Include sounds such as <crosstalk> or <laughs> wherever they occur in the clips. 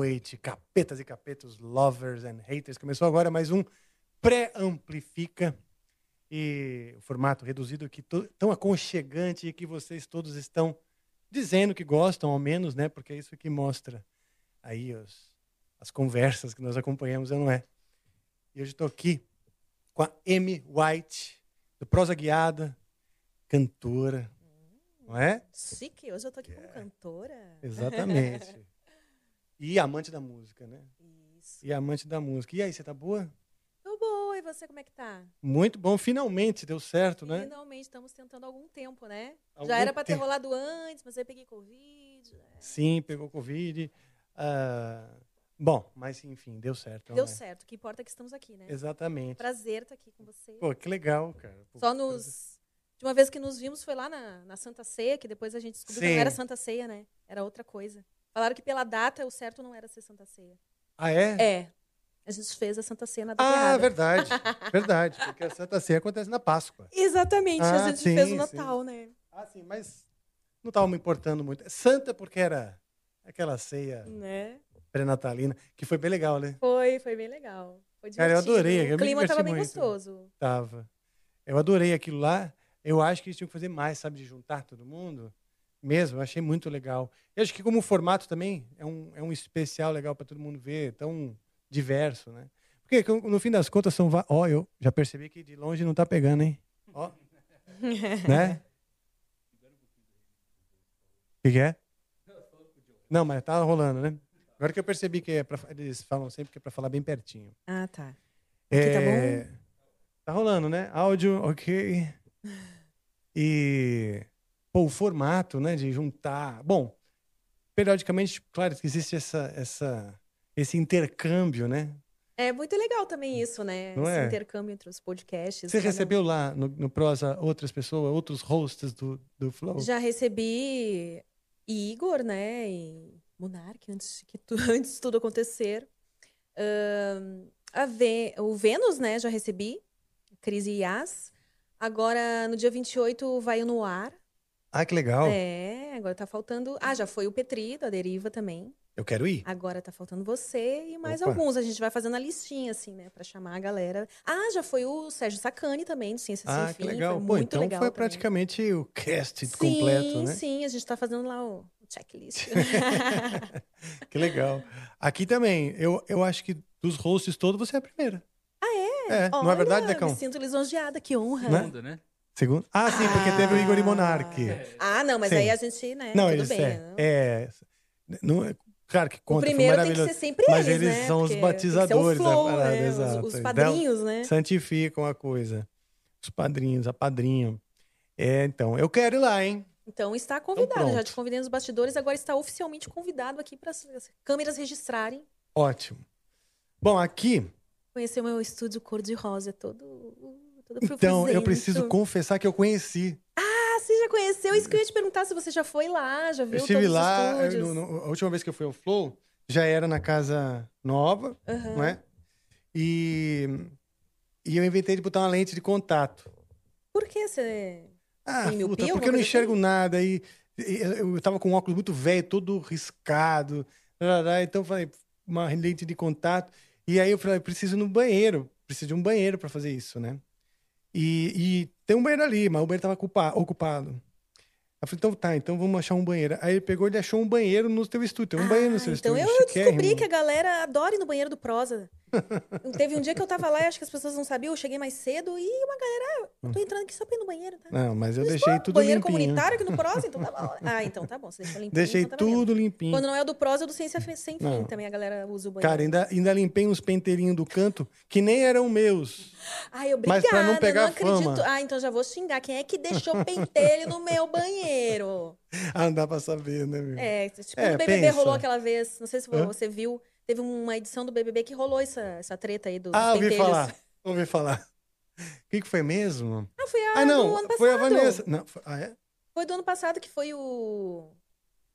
Noite, capetas e capetos, lovers and haters. Começou agora mais um Pré-Amplifica. E o formato reduzido to- tão aconchegante e que vocês todos estão dizendo que gostam, ao menos, né? Porque é isso que mostra aí os- as conversas que nós acompanhamos, não é? E hoje estou aqui com a Amy White, do Prosa Guiada, cantora, não é? Chique, hoje eu tô aqui como cantora. Exatamente. <laughs> E amante da música, né? Isso. E amante da música. E aí, você tá boa? Tô boa, e você como é que tá? Muito bom, finalmente deu certo, né? Finalmente estamos tentando há algum tempo, né? Algum Já era pra ter rolado antes, mas aí peguei Covid. né? Sim, pegou Covid. Ah, bom, mas enfim, deu certo. Deu não é? certo. O que importa é que estamos aqui, né? Exatamente. Prazer estar aqui com você. Pô, que legal, cara. Pô, Só nos. De uma vez que nos vimos foi lá na, na Santa Ceia, que depois a gente descobriu que Sim. não era Santa Ceia, né? Era outra coisa. Falaram que pela data o certo não era ser Santa Ceia. Ah, é? É. A gente fez a Santa Ceia na data Ah, errada. verdade. <laughs> verdade. Porque a Santa Ceia acontece na Páscoa. Exatamente, Ah, a gente sim, fez o sim. Natal, né? Ah, sim, mas não estava me importando muito. Santa porque era aquela ceia Né? pré-natalina, que foi bem legal, né? Foi, foi bem legal. Foi Cara, eu adorei, eu O clima diverti tava bem gostoso. Tava. Eu adorei aquilo lá. Eu acho que eles tinham que fazer mais, sabe, de juntar todo mundo. Mesmo, achei muito legal. Eu acho que como formato também é um, é um especial legal para todo mundo ver, tão diverso, né? Porque no fim das contas são... Ó, eu já percebi que de longe não tá pegando, hein? Ó. <laughs> né? O que, que é? Não, mas tá rolando, né? Agora que eu percebi que é pra, eles falam sempre que é para falar bem pertinho. Ah, tá. Aqui tá É, Tá rolando, né? Áudio, ok. E pô, o formato, né, de juntar. Bom, periodicamente, claro que existe essa, essa, esse intercâmbio, né? É muito legal também isso, né? Não Esse é? intercâmbio entre os podcasts. Você cada recebeu lá no, no Prosa outras pessoas, outros hosts do, do Flow? Já recebi Igor, né? E Monark, antes, que tu- <laughs> antes de tudo acontecer. Ahn, a o Vênus, né? Já recebi. Cris e Yas. Agora, no dia 28, vai no ar. Ah, que legal. É, agora tá faltando. Ah, já foi o Petri, da Deriva também. Eu quero ir. Agora tá faltando você e mais Opa. alguns. A gente vai fazendo a listinha, assim, né? Pra chamar a galera. Ah, já foi o Sérgio Sacani também, do Ciência Ah, Sem que Fim. legal. Foi Pô, muito então legal foi também. praticamente o cast sim, completo, né? Sim, a gente tá fazendo lá o checklist. <laughs> que legal. Aqui também, eu, eu acho que dos hosts todos você é a primeira. ah, é? É, não é verdade, Olha, Decão? Me sinto lisonjeada, que honra. Né? Né? Segundo? Ah, sim, porque teve o Igor e Monark. Ah, não, mas Sim. aí a gente, né? Não, tudo eles bem. é, não. é, não é- claro que O conta, foi primeiro tem que ser sempre Mas eles, eles né? são os Porque o batizadores da parada, né? Os- exato. Os, Então, padrinhos, né? Santificam a coisa. Os padrinhos, a padrinha. É, então, eu quero ir lá, hein? Então está convidado. Já pronto. te convidei nos bastidores, agora está oficialmente convidado aqui para as câmeras registrarem. Ótimo. Bom, aqui, Conhecer o meu estúdio cor-de-rosa, todo, então, eu preciso confessar que eu conheci. Ah, você já conheceu? Isso que eu ia te perguntar se você já foi lá, já viu eu estive lá, eu- no- a última vez que eu fui ao Flow, já era na casa nova, Aham. não é? E, e eu inventei de botar uma lente de contato. Por que você... Ah, miopia, puta, porque eu não enxergo assim? nada. E, eu, tava com um óculos muito velho, todo riscado. Então eu falei, uma lente de contato. E aí eu falei, preciso ir no banheiro. Preciso de um banheiro para fazer isso, né? E, e tem um banheiro ali, mas o banheiro tava ocupa- ocupado. Eu falei, então tá, então vamos achar um banheiro. Aí ele pegou e achou um banheiro no teu estúdio. Tem um banheiro no seu então estúdio. eu descobri que a galera adora ir no banheiro do Prosa. <laughs> Teve um dia que eu tava lá e acho que as pessoas não sabiam, eu cheguei mais cedo e uma galera, ah, eu tô Hum. entrando aqui só pra ir no banheiro, tá? Não, mas eu Mas, deixei tudo banheiro limpinho. comunitário aqui no <laughs> Prós, então tá bom. Ah, então tá bom, você deixou limpinho. Deixei então tá tudo limpinho. Quando não é o do Prós, é o do Ciência Sem Fim Não. também, a galera usa o banheiro. Cara, ainda, ainda limpei uns penteirinhos do canto que nem eram meus. Ai, Mas obrigada, pra não pegar eu não acredito. fama. Ah, então já vou xingar. Quem é que deixou pentelho no meu banheiro? <laughs> Ah, não dá pra saber, né, meu? É, tipo, É, no BBB pensa. rolou aquela vez, não sei se Hã? você viu, teve uma edição do BBB que rolou essa, essa treta aí dos ah, ouvi pentelhos. falar. Ouvi falar. O que, que foi mesmo? Ah, foi a Ah, não. do ano passado. Foi a Vanessa. Não, foi- ah, é? Foi do ano passado que foi o...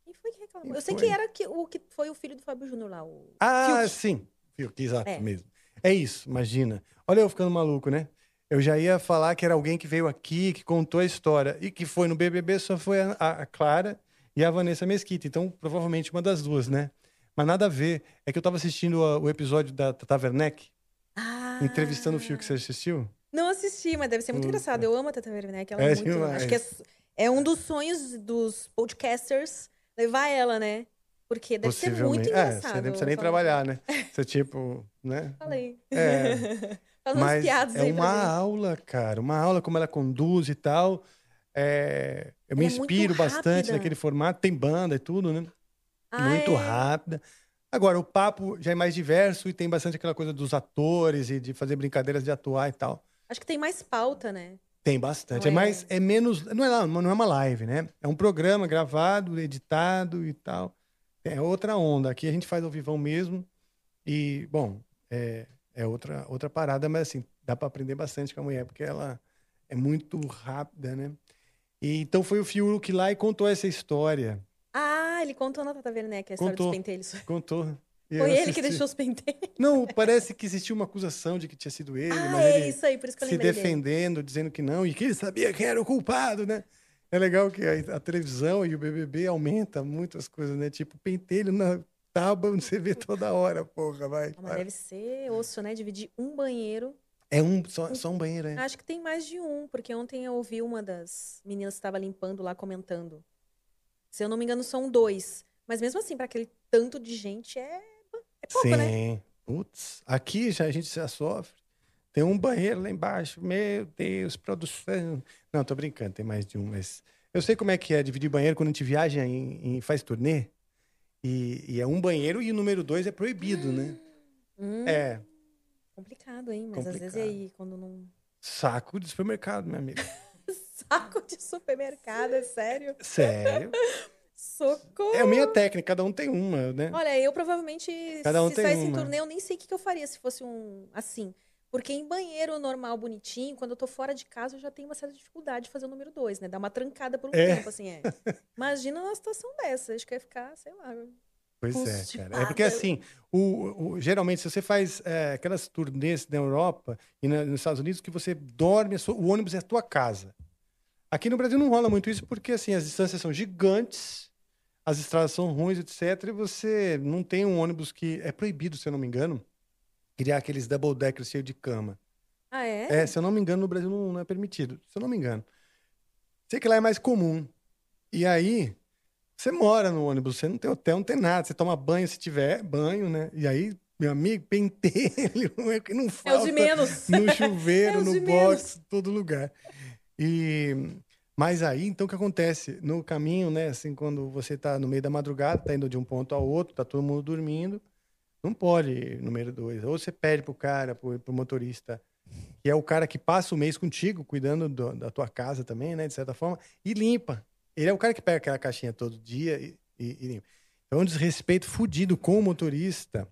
Quem foi que reclamou? Quem Eu sei foi? que era que, o que foi o filho do Fábio Júnior lá, o Ah, Fiuk. sim. Fiuk, exato É. mesmo. É isso, imagina. Olha eu ficando maluco, né? Eu já ia falar que era alguém que veio aqui, que contou a história. E que foi no BBB só foi a, a- a Clara e a Vanessa Mesquita. Então, provavelmente uma das duas, né? Mas nada a ver. É que eu tava assistindo a- o episódio da Tata Werneck, Ah. entrevistando o Fiuk. Você assistiu? Não assisti, mas deve ser muito Puta. engraçado. Eu amo a Tata Werneck. Ela É é muito... demais. Acho que é, é um dos sonhos dos podcasters levar ela, né? Porque deve ser muito engraçado. É, você nem precisa nem trabalhar, né? Você, tipo, né? Falei. É. <laughs> Faz umas Mas piadas é uma aula, cara. Uma aula como ela conduz e tal. É, eu me Ela é inspiro bastante rápida. naquele formato. Tem banda e tudo, né? Ah, muito é. rápida. Agora, o papo já é mais diverso e tem bastante aquela coisa dos atores e de fazer brincadeiras de atuar e tal. Acho que tem mais pauta, né? Tem bastante. Não É é? mais, é menos. Não é, lá- não é uma live, né? É um programa gravado, editado e tal. É outra onda. Aqui a gente faz ao vivão mesmo. E, bom, é, é outra, outra parada, mas assim, dá para aprender bastante com a mulher, porque ela é muito rápida, né? E, então foi o Fiuk lá e contou essa história. Ele contou na Tata Werneck a história Contou. dos pentelhos. <laughs> Contou. E Foi ele que deixou os pentelhos. Não, parece que existia uma acusação de que tinha sido ele, Ah, mas é ele isso aí, por isso que eu se lembrei dele. defendendo, dizendo que não, e que ele sabia quem era o culpado, né? É legal que a, a televisão e o BBB aumenta muitas coisas, né? Tipo, pentelho na tábua <laughs> você vê toda hora, porra, vai. Ah, Mas deve ser osso, né? Dividir um banheiro. É um, só, só um banheiro, é. Acho que tem mais de um, porque ontem eu ouvi uma das meninas que estava limpando lá comentando. Se eu não me engano, são dois. Mas mesmo assim, para aquele tanto de gente, é, é pouco, Sim. né? Putz, aqui já a gente já sofre. Tem um banheiro lá embaixo. Meu Deus, produção. Não, tô brincando, tem mais de um, mas. Eu sei como é que é dividir banheiro quando a gente viaja e faz turnê. E, e é um banheiro e o número dois é proibido, né? Hum, É, complicado, hein? Mas às vezes Complicado. aí, quando não. saco de supermercado, meu amigo. Saco de supermercado, é sério? Sério. Socorro! É a minha técnica, cada um tem uma, né? Olha, eu provavelmente, Cada um se tem saísse em turnê, eu nem sei o que que eu faria se fosse um assim. Porque em banheiro normal, bonitinho, quando eu tô fora de casa, eu já tenho uma certa dificuldade de fazer o número dois, né? Dar uma trancada por um É. tempo, assim, é. Imagina uma situação dessa. Acho que ia ficar, sei lá. Pois é, cara. É porque assim, o, o- geralmente, se você faz é, aquelas turnês na Europa e na- nos Estados Unidos, que você dorme, o ônibus é a tua casa. Aqui no Brasil não rola muito isso, porque assim, as distâncias são gigantes, as estradas são ruins, etc. E você não tem um ônibus que. É proibido, se eu não me engano, criar aqueles double deckers cheios de cama. Ah, é? É, se eu não me engano, no Brasil não, não é permitido. Se eu não me engano. Sei que lá é mais comum. E aí, você mora no ônibus, você não tem hotel, não tem nada. Você toma banho se tiver banho, né? E aí, meu amigo, pentelho, <laughs> é que não É falta. os de menos. No chuveiro, <laughs> É no box, todo lugar. E mas aí, então, o que acontece? No caminho, né, assim, quando você tá no meio da madrugada, tá indo de um ponto ao outro, tá todo mundo dormindo, não pode ir número dois. Ou você pede pro cara, pro, pro motorista, que é o cara que passa o mês contigo, cuidando do- da tua casa também, né, de certa forma, e limpa. Ele é o cara que pega aquela caixinha todo dia e, e- e limpa. Então, é um desrespeito fudido com o motorista.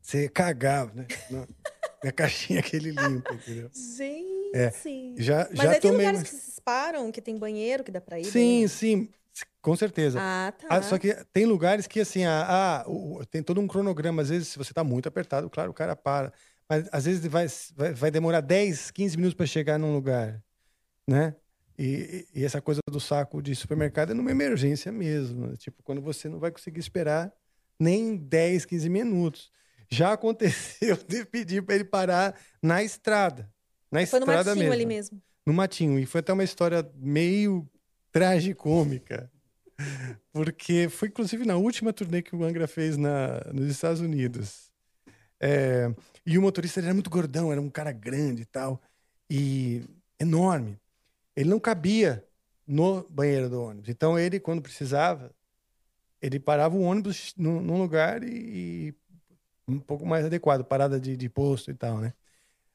Você cagava, né? <laughs> Na, na caixinha que ele limpa, entendeu? Gente. Já, Mas já aí tem tomei. lugares que param, que tem banheiro, que dá pra ir. Sim, sim, com certeza. Ah, tá. Ah, só que tem lugares que, assim, ah, ah, o- tem todo um cronograma. Às vezes, se você tá muito apertado, claro, o cara para. Mas às vezes vai, vai, vai demorar 10, 15 minutos para chegar num lugar, né? E, e- essa coisa do saco de supermercado é numa emergência mesmo. né? Tipo, quando você não vai conseguir esperar nem 10, 15 minutos. Já aconteceu <laughs> de pedir para ele parar na estrada. Na Foi no estrada matinho mesmo ali mesmo. No matinho. E foi até uma história meio tragicômica. Porque foi, inclusive, na última turnê que o Angra fez na, nos Estados Unidos. É, e o motorista era muito gordão, era um cara grande e tal, e enorme. Ele não cabia no banheiro do ônibus. Então ele, quando precisava, ele parava o ônibus num lugar e, e, um pouco mais adequado, parada de, de posto e tal, né?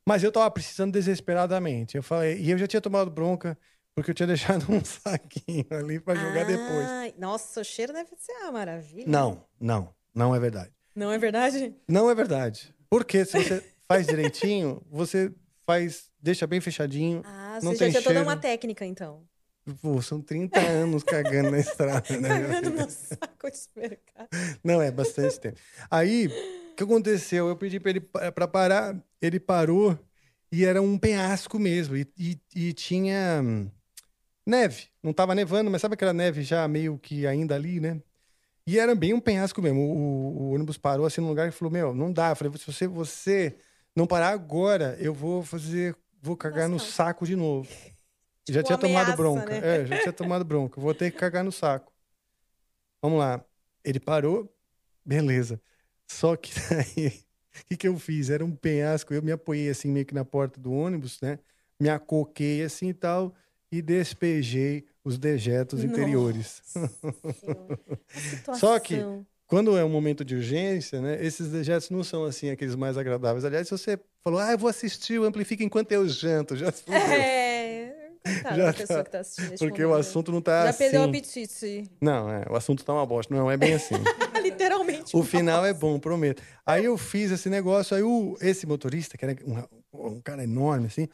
Mas eu tava precisando desesperadamente. Eu falei, e eu já tinha tomado bronca porque eu tinha <laughs> deixado um saquinho ali para jogar Ah, depois. Nossa, o cheiro deve ser uma maravilha. Não, não, não é verdade. Não é verdade? Não é verdade. Porque se você <laughs> faz direitinho, você faz, deixa bem fechadinho. Ah, Não você já tinha toda cheiro. uma técnica, então. Pô, são 30 anos cagando na <laughs> estrada, né? Cagando no saco de supermercado. Não, é bastante tempo. Aí, que aconteceu? Eu pedi para ele para parar, ele parou e era um penhasco mesmo. E, e- e tinha hum, neve. Não tava nevando, mas sabe aquela neve já meio que ainda ali, né? E era bem um penhasco mesmo. O, o- ônibus parou assim num lugar e falou: Meu, não dá. Eu falei: Se você, você não parar agora, eu vou fazer. Vou cagar no Nossa. saco de novo. <laughs> já Tipo tinha tomado ameaça, bronca. né? É, já tinha tomado bronca. Vou ter que cagar no saco. Vamos lá. Ele parou, beleza. Só que <laughs> daí, o que, que eu fiz? Era um penhasco, eu me apoiei assim meio que na porta do ônibus, né? Me acoquei assim e tal, e despejei os dejetos interiores. <laughs> Nossa. A Só que-. Quando é um momento de urgência, né? Esses dejetos não são assim aqueles mais agradáveis. Aliás, se você falou, ah, eu vou assistir o Amplifica enquanto eu janto, já se. É. <laughs> Coitada Já tá. que tá Porque o momento. assunto não tá Já assim. perdeu o apetite. Não, é, o assunto tá uma bosta. Não, é bem assim. Literalmente. O final é bom, prometo. Aí eu fiz esse negócio, aí o, esse motorista, que era um, um cara enorme, assim,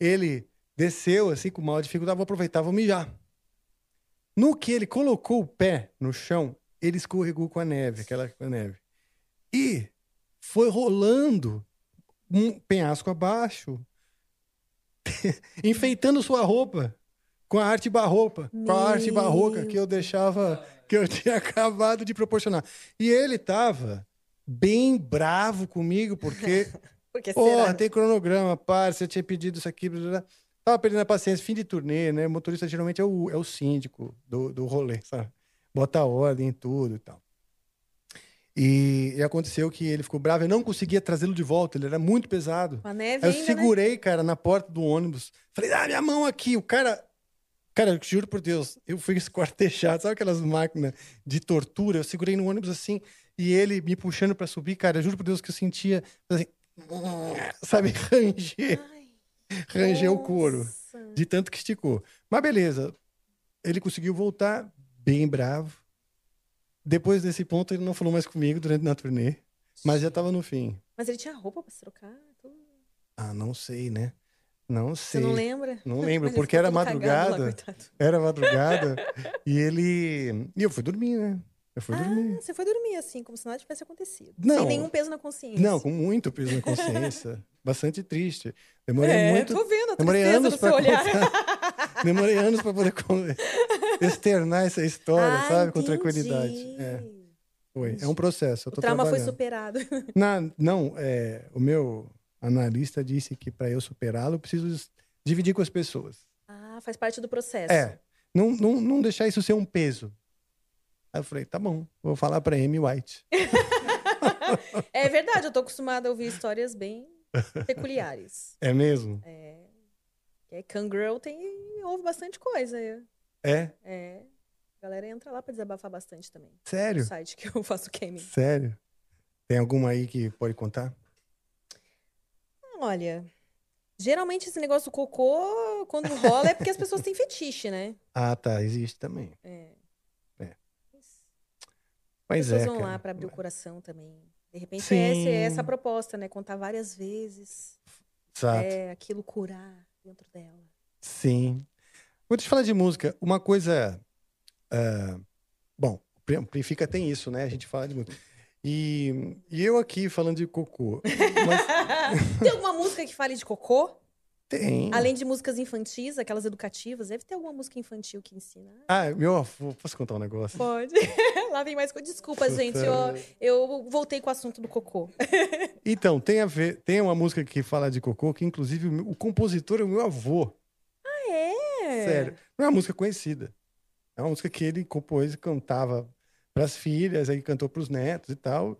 ele desceu, assim, com maior dificuldade, vou aproveitar, vou mijar. No que ele colocou o pé no chão, ele escorregou com a neve, aquela neve. E foi rolando um penhasco abaixo, <laughs> enfeitando sua roupa com a arte barroca, com a arte barroca que eu deixava, que eu <laughs> tinha acabado de proporcionar. E ele tava bem bravo comigo, porque, <laughs> Porque porra, será? tem cronograma, para, você tinha pedido isso aqui, blá, blá, tava perdendo a paciência, fim de turnê, né? O motorista geralmente é o, é o síndico do, do rolê, sabe? Bota ordem em tudo e tal. E, e aconteceu que ele ficou bravo, eu não conseguia trazê-lo de volta, ele era muito pesado. Neve Aí eu ainda, né? segurei, cara, na porta do ônibus. Falei, ah, minha mão aqui. O cara. Cara, eu juro por Deus, eu fui esquartejado. <laughs> Sabe aquelas máquinas de tortura? Eu segurei no ônibus assim e ele me puxando pra subir, cara. Eu juro por Deus que eu sentia, assim, <laughs> sabe, <laughs> ranger, ranger o couro. De tanto que esticou. Mas beleza. Ele conseguiu voltar bem bravo. Depois desse ponto, ele não falou mais comigo durante a turnê. Mas já tava no fim. Mas ele tinha roupa pra se trocar? tudo? Ah, não sei, né? Não Você sei. não lembra? Não lembro, Ele porque era lá, madrugada. coitado. Era madrugada <laughs> e ele. E eu fui dormir, né? Eu fui Ah, dormir. você foi dormir assim, como se nada tivesse acontecido. Não. Sem nenhum peso na consciência. Não, com muito peso na consciência. <laughs> Bastante triste. Demorei é, muito. tô vendo a Demorei anos olhar. contar. <laughs> Demorei anos para poder externar essa história, Ah, sabe? Com entendi. tranquilidade. É, foi. É um processo. Eu O trauma foi superado. Na- não, é, o meu analista disse que para eu superá-lo, eu preciso dividir com as pessoas. Ah, faz parte do processo. É. Não, não, não deixar isso ser um peso. Aí eu falei, tá bom, vou falar pra Amy White. <laughs> É verdade, eu tô acostumada a ouvir histórias bem peculiares. É mesmo? É. É Kangirl tem ouve bastante coisa. É. É? é. A galera entra lá pra desabafar bastante também. No Sério? site que eu <laughs> faço gaming. Sério? Tem alguma aí que pode contar? Olha, geralmente esse negócio do cocô, quando rola, é porque as pessoas têm fetiche, né? <laughs> Ah, tá, existe também. É. É. As Pois pessoas é, vão cara. lá pra abrir o coração também. De repente Sim. é essa, é essa a proposta, né? Contar várias vezes. Exato. É aquilo curar dentro dela. Sim. Vou te falar de música. Uma coisa. ah, bom, o Amplifica tem isso, né? A gente fala de música. E, e eu aqui falando de cocô. Mas <laughs> Tem alguma música que fale de cocô? tem. Além de músicas infantis, aquelas educativas, deve ter alguma música infantil que ensina. Ah, meu avô. Posso contar um negócio? Pode. <laughs> Lá vem mais coisa. Desculpa, gente. Eu, eu voltei com o assunto do cocô. <laughs> Então, tem a ver. Tem uma música que fala de cocô, que inclusive o, o compositor é o meu avô. Ah, é? Sério. Não é uma música conhecida. É uma música que ele compôs e cantava para as filhas, aí cantou para os netos e tal.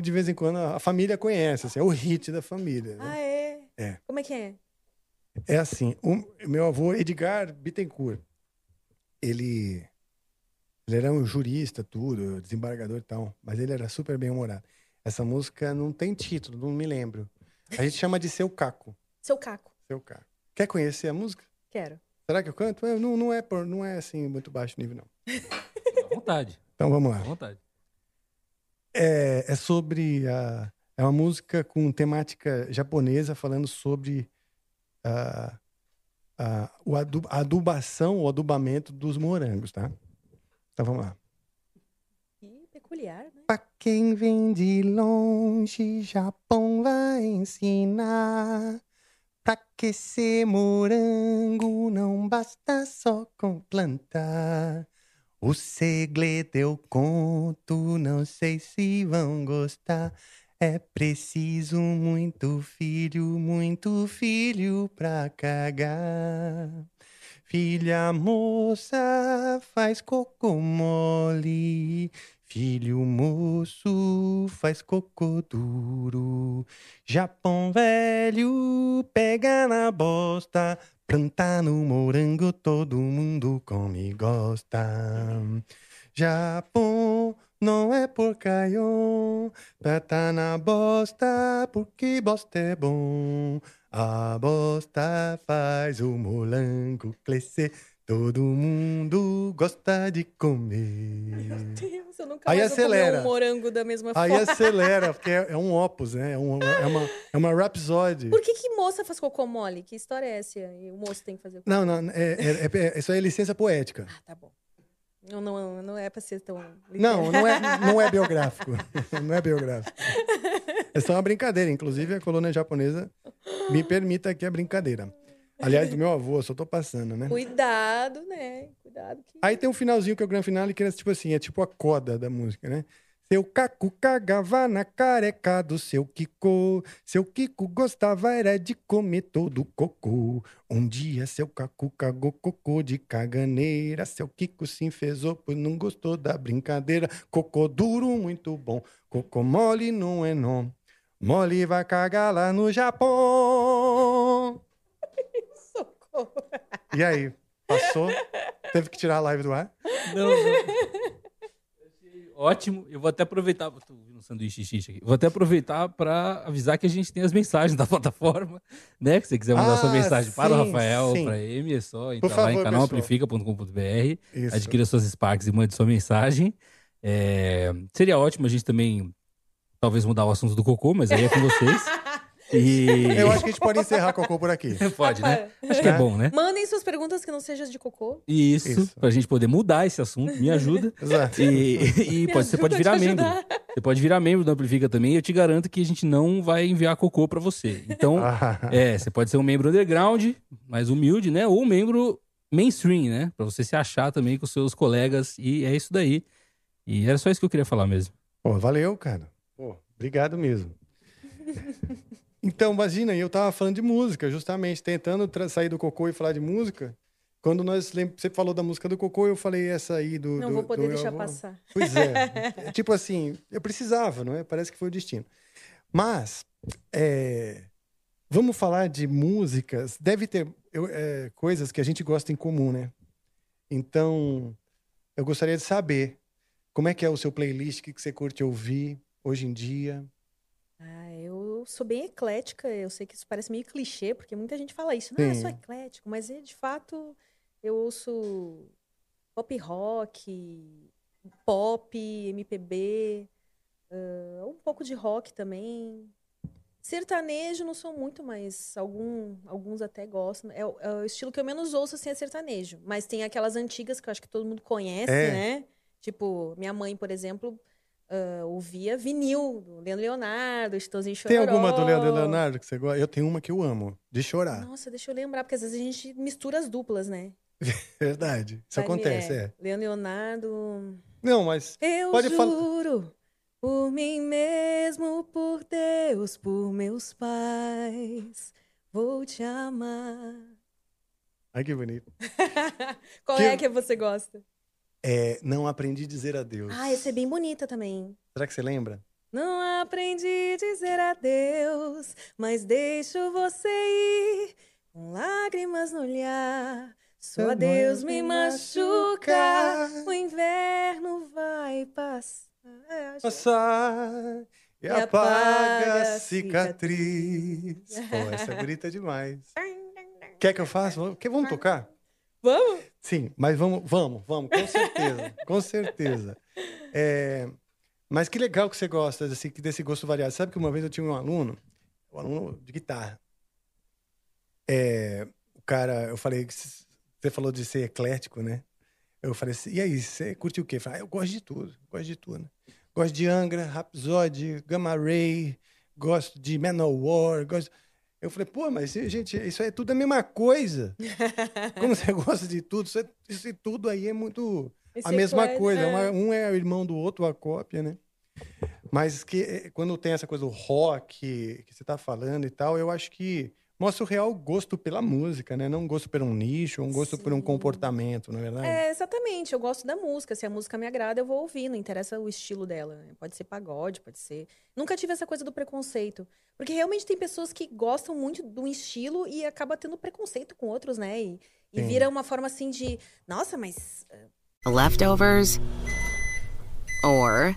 de vez em quando a família conhece, assim, é o hit da família. né? Ah, é? É. Como é que é? É assim, o meu avô Edgar Bittencourt, ele, ele era um jurista, tudo, desembargador e tal, mas ele era super bem-humorado. Essa música não tem título, não me lembro. A gente chama de Seu Caco. Seu Caco. Seu Caco. Quer conhecer a música? Quero. Será que eu canto? É, Não, não, é, por, não é assim, muito baixo nível, não. À vontade. Então vamos À lá. vontade. É, é sobre. A, é uma música com temática japonesa falando sobre a, a, o adu- a adubação, o adubamento dos morangos, tá? Então vamos lá. Que peculiar, né? Pra quem vem de longe, Japão vai ensinar. Pra que ser morango não basta só com plantar. O segredo eu conto, não sei se vão gostar. É preciso muito filho, muito filho pra cagar. Filha moça faz cocô mole, filho moço faz cocô duro. Japão velho pega na bosta, planta no morango, todo mundo come e gosta. Japão não é porcaião, planta na bosta, porque bosta é bom. A bosta faz o morango crescer, todo mundo gosta de comer. Meu Deus, eu nunca Aí mais vou acelera. comer um morango da mesma Aí forma. acelera, porque é, é um opus, né? É, um- é uma, é uma rhapsody. Por que, que moça faz cocô mole? Que história é essa? E o moço tem que fazer cocô? Não, não, é, é- é- isso aí é licença poética. Ah, tá bom. Não, não, não é pra ser tão. Não, não é, não é biográfico. <laughs> Não é biográfico. É só uma brincadeira. Inclusive, a colônia japonesa me permita aqui a brincadeira. Aliás, do meu avô, eu só tô passando, né? Cuidado, né? Cuidado que. Aí tem um finalzinho que é o grande final, que é tipo assim, é tipo a coda da música, né? Seu Caco cagava na careca do seu Kiko. Seu Kiko gostava era de comer todo cocô. Um dia seu Caco cagou cocô de caganeira. Seu Kiko se enfesou, pois não gostou da brincadeira. Cocô duro, muito bom. Cocô mole não é não. Mole vai cagar lá no Japão. Socorro. <laughs> E aí? Passou? Teve que tirar a live do ar? Não, não. Achei Ótimo. Eu vou até aproveitar. Tô ouvindo um sanduíche xixi aqui. Vou até aproveitar para avisar que a gente tem as mensagens da <laughs> plataforma, né? Que você quiser mandar Ah, sua mensagem para o sim, Rafael, sim. para a Amy, é só entrar lá favor, em pessoal. canalamplifica.com.br, adquira suas Sparks e mande sua mensagem. É, seria ótimo a gente também, talvez, mudar o assunto do cocô, mas aí é com vocês. <laughs> E... Eu acho que a gente pode encerrar cocô por aqui. <laughs> Pode, né? Acho que é bom, né? Mandem suas perguntas que não sejam de cocô. Isso, Isso. pra gente poder mudar esse assunto, me ajuda. <laughs> Exato. E, e pode, você pode virar membro. Você pode virar membro do Amplifica também. e Eu te garanto que a gente não vai enviar cocô pra você. Então, Ah, <laughs> é, você pode ser um membro underground, mais humilde, né? Ou um membro mainstream, né? Pra você se achar também com seus colegas. E é isso daí. E era só isso que eu queria falar mesmo. Pô, valeu, cara. Pô, obrigado mesmo. Então, imagina, eu tava falando de música, justamente, tentando sair do cocô e falar de música. Quando nós você falou da música do cocô, eu falei essa aí do. Não do- vou do poder meu deixar passar. Pois é. <laughs> É tipo assim, eu precisava, não é? Parece que foi o destino. Mas, é, vamos falar de músicas. Deve ter eu- é, coisas que a gente gosta em comum, né? Então, eu gostaria de saber como é que é o seu playlist, o que você curte ouvir hoje em dia. Ah, eu sou bem eclética. Eu sei que isso parece meio clichê, porque muita gente fala isso. Não, eu sou Sim. eclético. Mas, é, de fato, eu ouço pop rock, pop, MPB, ah, um pouco de rock também. Sertanejo não sou muito, mas algum, alguns até gostam. É, o- é o estilo que eu menos ouço, assim, é sertanejo. Mas tem aquelas antigas que eu acho que todo mundo conhece, É. né? Tipo, minha mãe, por exemplo, ah, ouvia vinil do Leandro Leonardo, Estãozinho Tem Chororó. alguma do Leandro Leonardo que você gosta? Eu tenho uma que eu amo, de chorar. Nossa, deixa eu lembrar, porque às vezes a gente mistura as duplas, né? <laughs> Verdade. Isso Vai acontece, é. Leandro Leonardo. Não, mas Eu Pode juro por mim mesmo, por Deus, por meus pais, vou te amar. Ai, que bonito. <laughs> Qual Que- é que você gosta? É, não aprendi a dizer adeus. Ah, essa é bem bonita também. Será que você lembra? Não aprendi a dizer adeus, mas deixo você ir com lágrimas no olhar. Só Deus me machuca, o inverno vai passar. É, acho- Passar e, E apaga a a cicatriz. Pô, essa bonita é demais. <laughs> Quer que eu faça? Vamos tocar? Vamos? Sim, mas vamos, vamos, vamos, com certeza, <laughs> com certeza. É, mas que legal que você gosta desse, desse gosto variado. Sabe que uma vez eu tinha um aluno, um aluno de guitarra. É, o cara, eu falei, você falou de ser eclético, né? Eu falei assim, e aí, você curte o quê? Eu falei, ah, eu gosto de tudo, gosto de tudo. Gosto de Angra, Rhapsody, Gamma Ray, gosto de Manowar, gosto... Eu falei, pô, mas gente, isso é tudo a mesma coisa. Como você <laughs> gosta de tudo, isso, é- isso tudo aí é muito Esse a mesma coisa. é. um é o irmão do outro, a cópia, né? Mas que eh, quando tem essa coisa do rock que você tá falando e tal, eu acho que mostra o real gosto pela música, né? Não um gosto por um nicho, um gosto por um Sim. comportamento, não é verdade? É, exatamente. Eu gosto da música. Se a música me agrada, eu vou ouvir. Não interessa o estilo dela. né? Pode ser pagode, pode ser. Nunca tive essa coisa do preconceito. Porque realmente tem pessoas que gostam muito de um estilo e acaba tendo preconceito com outros, né? E, e Sim. vira uma forma assim de. Nossa, mas. leftovers, or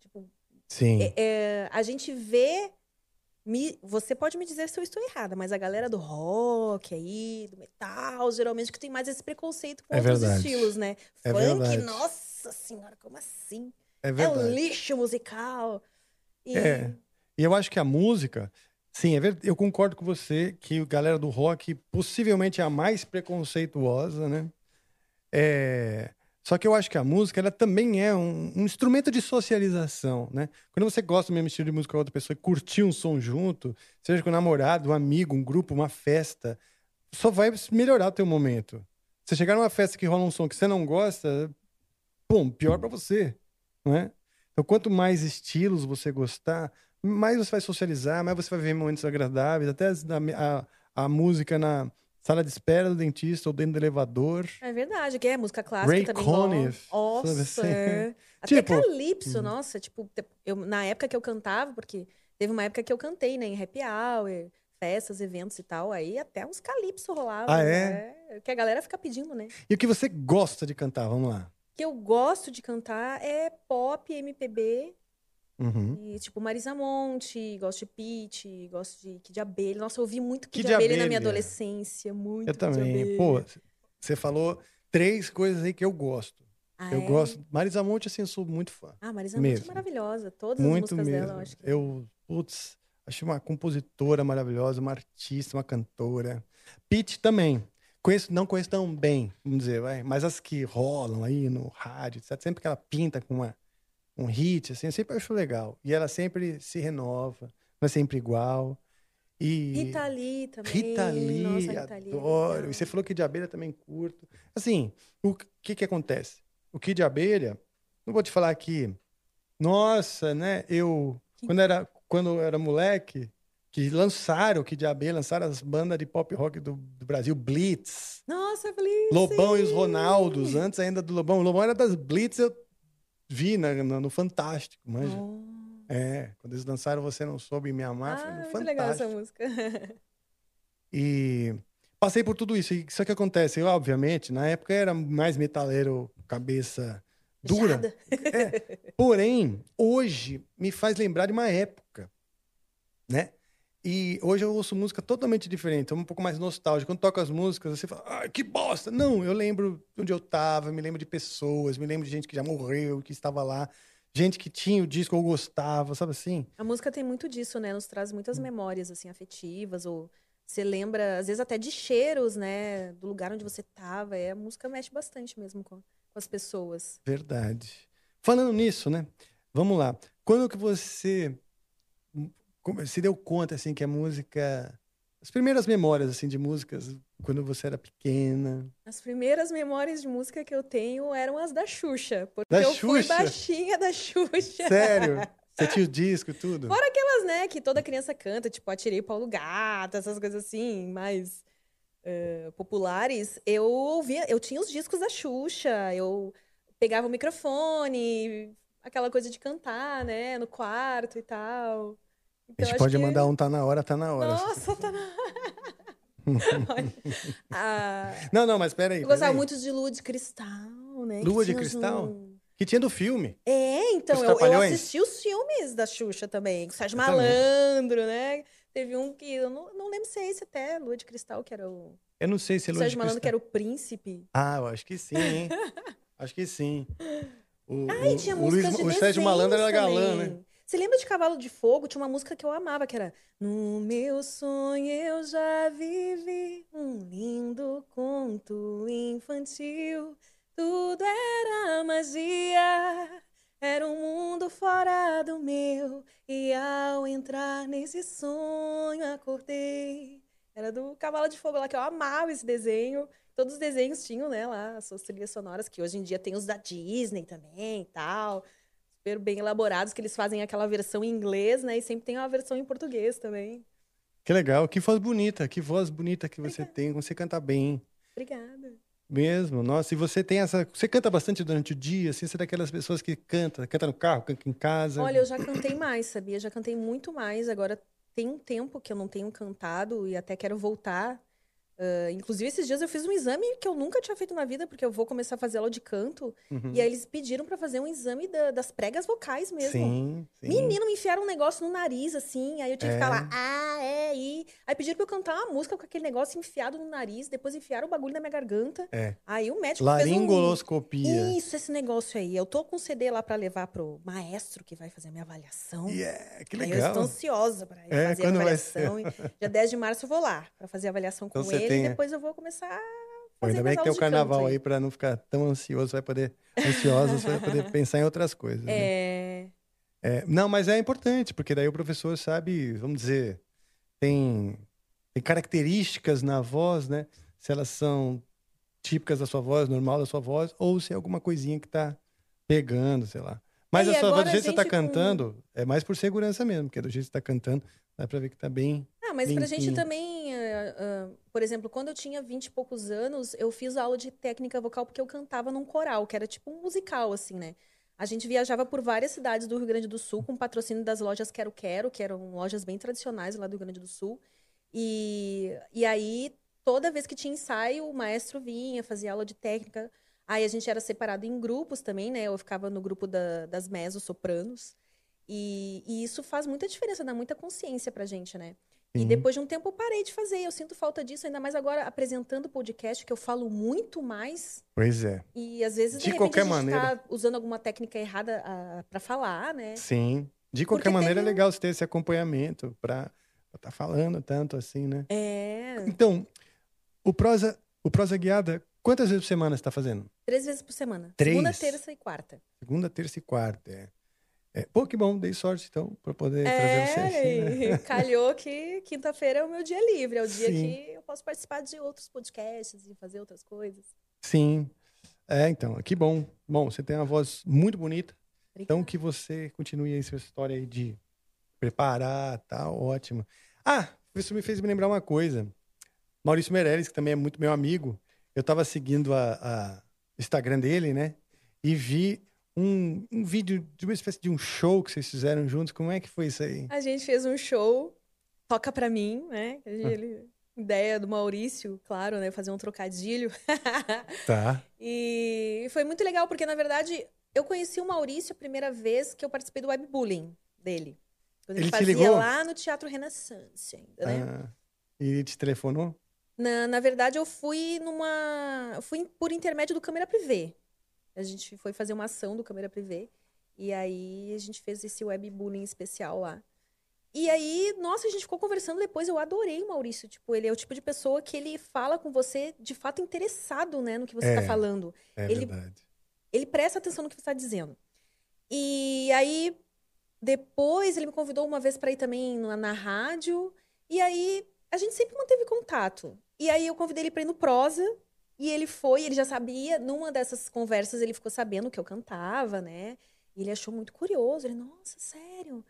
Sim. é- é, a gente vê. me- você pode me dizer se eu estou errada, mas a galera do rock aí, do metal, geralmente que tem mais esse preconceito com É outros verdade. estilos, né? É Funk, verdade. nossa senhora, como assim? É É um verdade. lixo musical. E É. E eu acho que a música, sim, é verdade, eu concordo com você que a galera do rock possivelmente é a mais preconceituosa, né? É, Só que eu acho que a música ela também é um, um instrumento de socialização, né? Quando você gosta do mesmo estilo de música com outra pessoa e curtir um som junto, seja com um namorado, um amigo, um grupo, uma festa, só vai melhorar o teu momento. Você chegar numa festa que rola um som que você não gosta, bom, pior pra você, não é? Então, quanto mais estilos você gostar, mais você vai socializar, mais você vai ver momentos agradáveis, até a, a, a música na sala de espera do dentista ou dentro do elevador. É verdade, que é música clássica Ray também. Conniff, Nossa. assim? Até Tipo- Calypso, nossa, tipo, eu, na época que eu cantava, porque teve uma época que eu cantei, né, em happy hour, festas, eventos e tal, aí até uns Calypso rolavam. Ah, é? né, Que a galera fica pedindo, né? E o que você gosta de cantar? Vamos lá. O que eu gosto de cantar é pop, MPB, Uhum. e tipo Marisa Monte, gosto de Pitty, gosto de Kid Abelha. Nossa, eu ouvi muito Kid, Kid Abelha na minha Abelha. adolescência, muito Eu Kid também. Abelha. Pô, você falou três coisas aí que eu gosto. Ah, eu é? gosto. Marisa Monte, assim, eu sou muito fã. Ah, Marisa Monte é mesmo. maravilhosa. Todas as Muito músicas mesmo. dela, eu acho que. Eu, putz, acho uma compositora maravilhosa, uma artista, uma cantora. Pete também. Conheço, não conheço tão bem, vamos dizer, vai, mas as que rolam aí no rádio, etc, sempre que ela pinta com uma, um hit, assim, eu sempre acho legal. E ela sempre se renova, não é sempre igual. E Rita Lee também. Rita Lee, Nossa, Rita Lee é adoro. E você falou que de abelha também curto. Assim, o que que acontece? O Kid de abelha, não vou te falar aqui, nossa, né? Eu, quando era, quando eu era moleque, que lançaram o Kid de abelha, lançaram as bandas de pop rock do, do Brasil, Blitz, Nossa, falei. Lobão e os. Ronaldos, antes ainda do Lobão. O Lobão era das Blitz, eu vi na, no, no Fantástico, manja. Oh. É, quando eles lançaram Você Não Soube Me Amar, foi Ah, no muito Fantástico. legal essa música. <laughs> E passei por tudo isso. E isso que acontece, eu, obviamente, na época era mais metaleiro, cabeça dura. Jada. Porém, hoje me faz lembrar de uma época né? E hoje eu ouço música totalmente diferente, é um pouco mais nostálgico. Quando toco as músicas, você fala, ah, que bosta. Não, eu lembro onde eu tava, me lembro de pessoas, me lembro de gente que já morreu, que estava lá, gente que tinha o disco ou gostava, sabe assim? A música tem muito disso, né? Nos traz muitas Hum. memórias, assim, afetivas, ou você lembra, às vezes, até de cheiros, né? Do lugar onde você tava. É, a música mexe bastante mesmo com, com as pessoas. Verdade. Falando nisso, né? Vamos lá. Quando que você se deu conta assim que a música, as primeiras memórias assim de músicas quando você era pequena? As primeiras memórias de música que eu tenho eram as da Xuxa. Porque Da eu fui Xuxa? baixinha da Xuxa. Sério? <laughs> Você tinha o disco e tudo? Fora aquelas, né, que toda criança canta, tipo, Atirei Paulo Gato, essas coisas assim, mais eh, populares. Eu ouvia, eu tinha os discos da Xuxa, eu pegava o microfone, aquela coisa de cantar, né, no quarto e tal. A Então, gente acho pode que- mandar um tá na hora, tá na hora. Nossa, tá na... Olha, <laughs> <laughs> ah, Não, não, mas peraí. eu gostava peraí. muito de Lua de Cristal, né? que Lua de Cristal? no- Que tinha do filme. É, então, eu, eu assisti os filmes da Xuxa também, com o Sérgio Eu também. Malandro, né? Teve um que eu não, não lembro se é esse até, Lua de Cristal, que era o. Eu não sei se é o Lua de Sérgio Malandro, que Cristal. era o príncipe. Ah, eu acho que sim, hein? <laughs> acho que sim. O, Ai, o- tinha o Luiz- de o Sérgio Malandro era galã, também. né? Você lembra de Cavalo de Fogo? Tinha uma música que eu amava, que era No meu sonho eu já vivi um lindo conto infantil. Tudo era magia, era um mundo fora do meu. E ao entrar nesse sonho acordei. Era do Cavalo de Fogo lá, que eu amava esse desenho. Todos os desenhos tinham, né, lá, as suas trilhas sonoras, que hoje em dia tem os da Disney também e tal super bem elaborados, que eles fazem aquela versão em inglês, né? E sempre tem uma versão em português também. Que legal, que voz bonita, que voz bonita que você tem, você canta bem. Obrigada. Mesmo, nossa, e você tem essa. Você canta bastante durante o dia, assim, você é daquelas pessoas que canta, canta no carro, canta em casa. Olha, eu já cantei mais, sabia? Já cantei muito mais. Agora tem um tempo que eu não tenho cantado e até quero voltar. Ah, inclusive, esses dias eu fiz um exame que eu nunca tinha feito na vida, porque eu vou começar a fazer aula de canto. Uhum. E aí eles pediram pra fazer um exame da- das pregas vocais mesmo. Sim, sim. Menino, me enfiaram um negócio no nariz, assim. Aí eu que É. ficar lá, ah, é, e. Aí pediram pra eu cantar uma música com aquele negócio enfiado no nariz, depois enfiaram o bagulho na minha garganta. É. Aí o médico fez um. Laringoloscopia. Isso, esse negócio aí. Eu tô com um CD lá pra levar pro maestro que vai fazer a minha avaliação. Yeah, que Aí eu legal. estou ansiosa pra É, fazer a quando vai avaliação. E <laughs> Dia 10 de março eu vou lá pra fazer a avaliação com Então ele tem- e depois eu vou começar a fazer ainda bem que tem o carnaval aí pra não ficar tão ansioso, vai poder ansiosa, você vai poder <laughs> pensar em outras coisas. né? É. É, não, mas é importante, porque daí o professor sabe, vamos dizer, tem, tem características na voz, né? Se elas são típicas da sua voz, normal da sua voz, ou se é alguma coisinha que tá pegando, sei lá. Mas É, a sua voz, do jeito que você tá com- cantando, é mais por segurança mesmo, porque do jeito que você tá cantando, dá pra ver que tá bem. Ah, mas pra gente limpinho. também, ah, ah, por exemplo, quando eu tinha 20 e poucos anos, eu fiz aula de técnica vocal porque eu cantava num coral, que era tipo um musical, assim, né? A gente viajava por várias cidades do Rio Grande do Sul com patrocínio das lojas Quero Quero, que eram lojas bem tradicionais lá do Rio Grande do Sul. E, e aí, toda vez que tinha ensaio, o maestro vinha, fazia aula de técnica. Aí a gente era separado em grupos também, né? Eu ficava no grupo da- das mezzo-sopranos. E, e isso faz muita diferença, dá muita consciência pra gente, né? E Sim. depois de um tempo eu parei de fazer. Eu sinto falta disso, ainda mais agora apresentando o podcast, que eu falo muito mais. Pois é. E às vezes, de, De repente, qualquer a gente maneira. tá usando alguma técnica errada ah, pra falar, né? Sim. De qualquer Porque maneira, é teve legal você ter esse acompanhamento pra estar tá falando tanto assim, né? É. Então, o prosa, o prosa guiada, quantas vezes por semana você está fazendo? Três vezes por semana. Três? Segunda, terça e quarta. Segunda, terça e quarta. É. É, pô, que bom, dei sorte então para poder trazer você aqui. É, Né? <laughs> calhou que quinta-feira é o meu dia livre, é o dia Sim. que eu posso participar de outros podcasts e fazer outras coisas. Sim. É, então, que bom. Bom, você tem uma voz muito bonita, então Obrigada. que você continue aí sua história aí de preparar, tá ótimo. Ah, isso me fez me lembrar uma coisa. Maurício Meirelles, que também é muito meu amigo, eu estava seguindo a, a- o Instagram dele, né? E vi um, um vídeo de uma espécie de um show que vocês fizeram juntos. Como é que foi isso aí? A gente fez um show, Toca Pra Mim, né? Ah. Ele, ideia do Maurício, claro, né? Fazer um trocadilho. <laughs> Tá. E foi muito legal, porque, na verdade, eu conheci o Maurício a primeira vez que eu participei do webbullying dele. Quando ele, Ele te fazia ligou? lá no Teatro Renaissance ainda, né? Ah, e ele te telefonou? Na, na verdade, eu fui numa. eu Fui por intermédio do Câmera Privé. A gente foi fazer uma ação do Câmera Privé. E aí a gente fez esse webbullying especial lá. E aí, nossa, a gente ficou conversando depois. Eu adorei o Maurício. Tipo, ele é o tipo de pessoa que ele fala com você de fato interessado, né, no que você É. tá falando. É Ele- verdade. Ele presta atenção no que você está dizendo. E aí, depois, ele me convidou uma vez para ir também na, na rádio. E aí, a gente sempre manteve contato. E aí, eu convidei ele para ir no Prosa. E ele foi, ele já sabia, numa dessas conversas, ele ficou sabendo que eu cantava, né? E ele achou muito curioso. Ele, nossa, sério?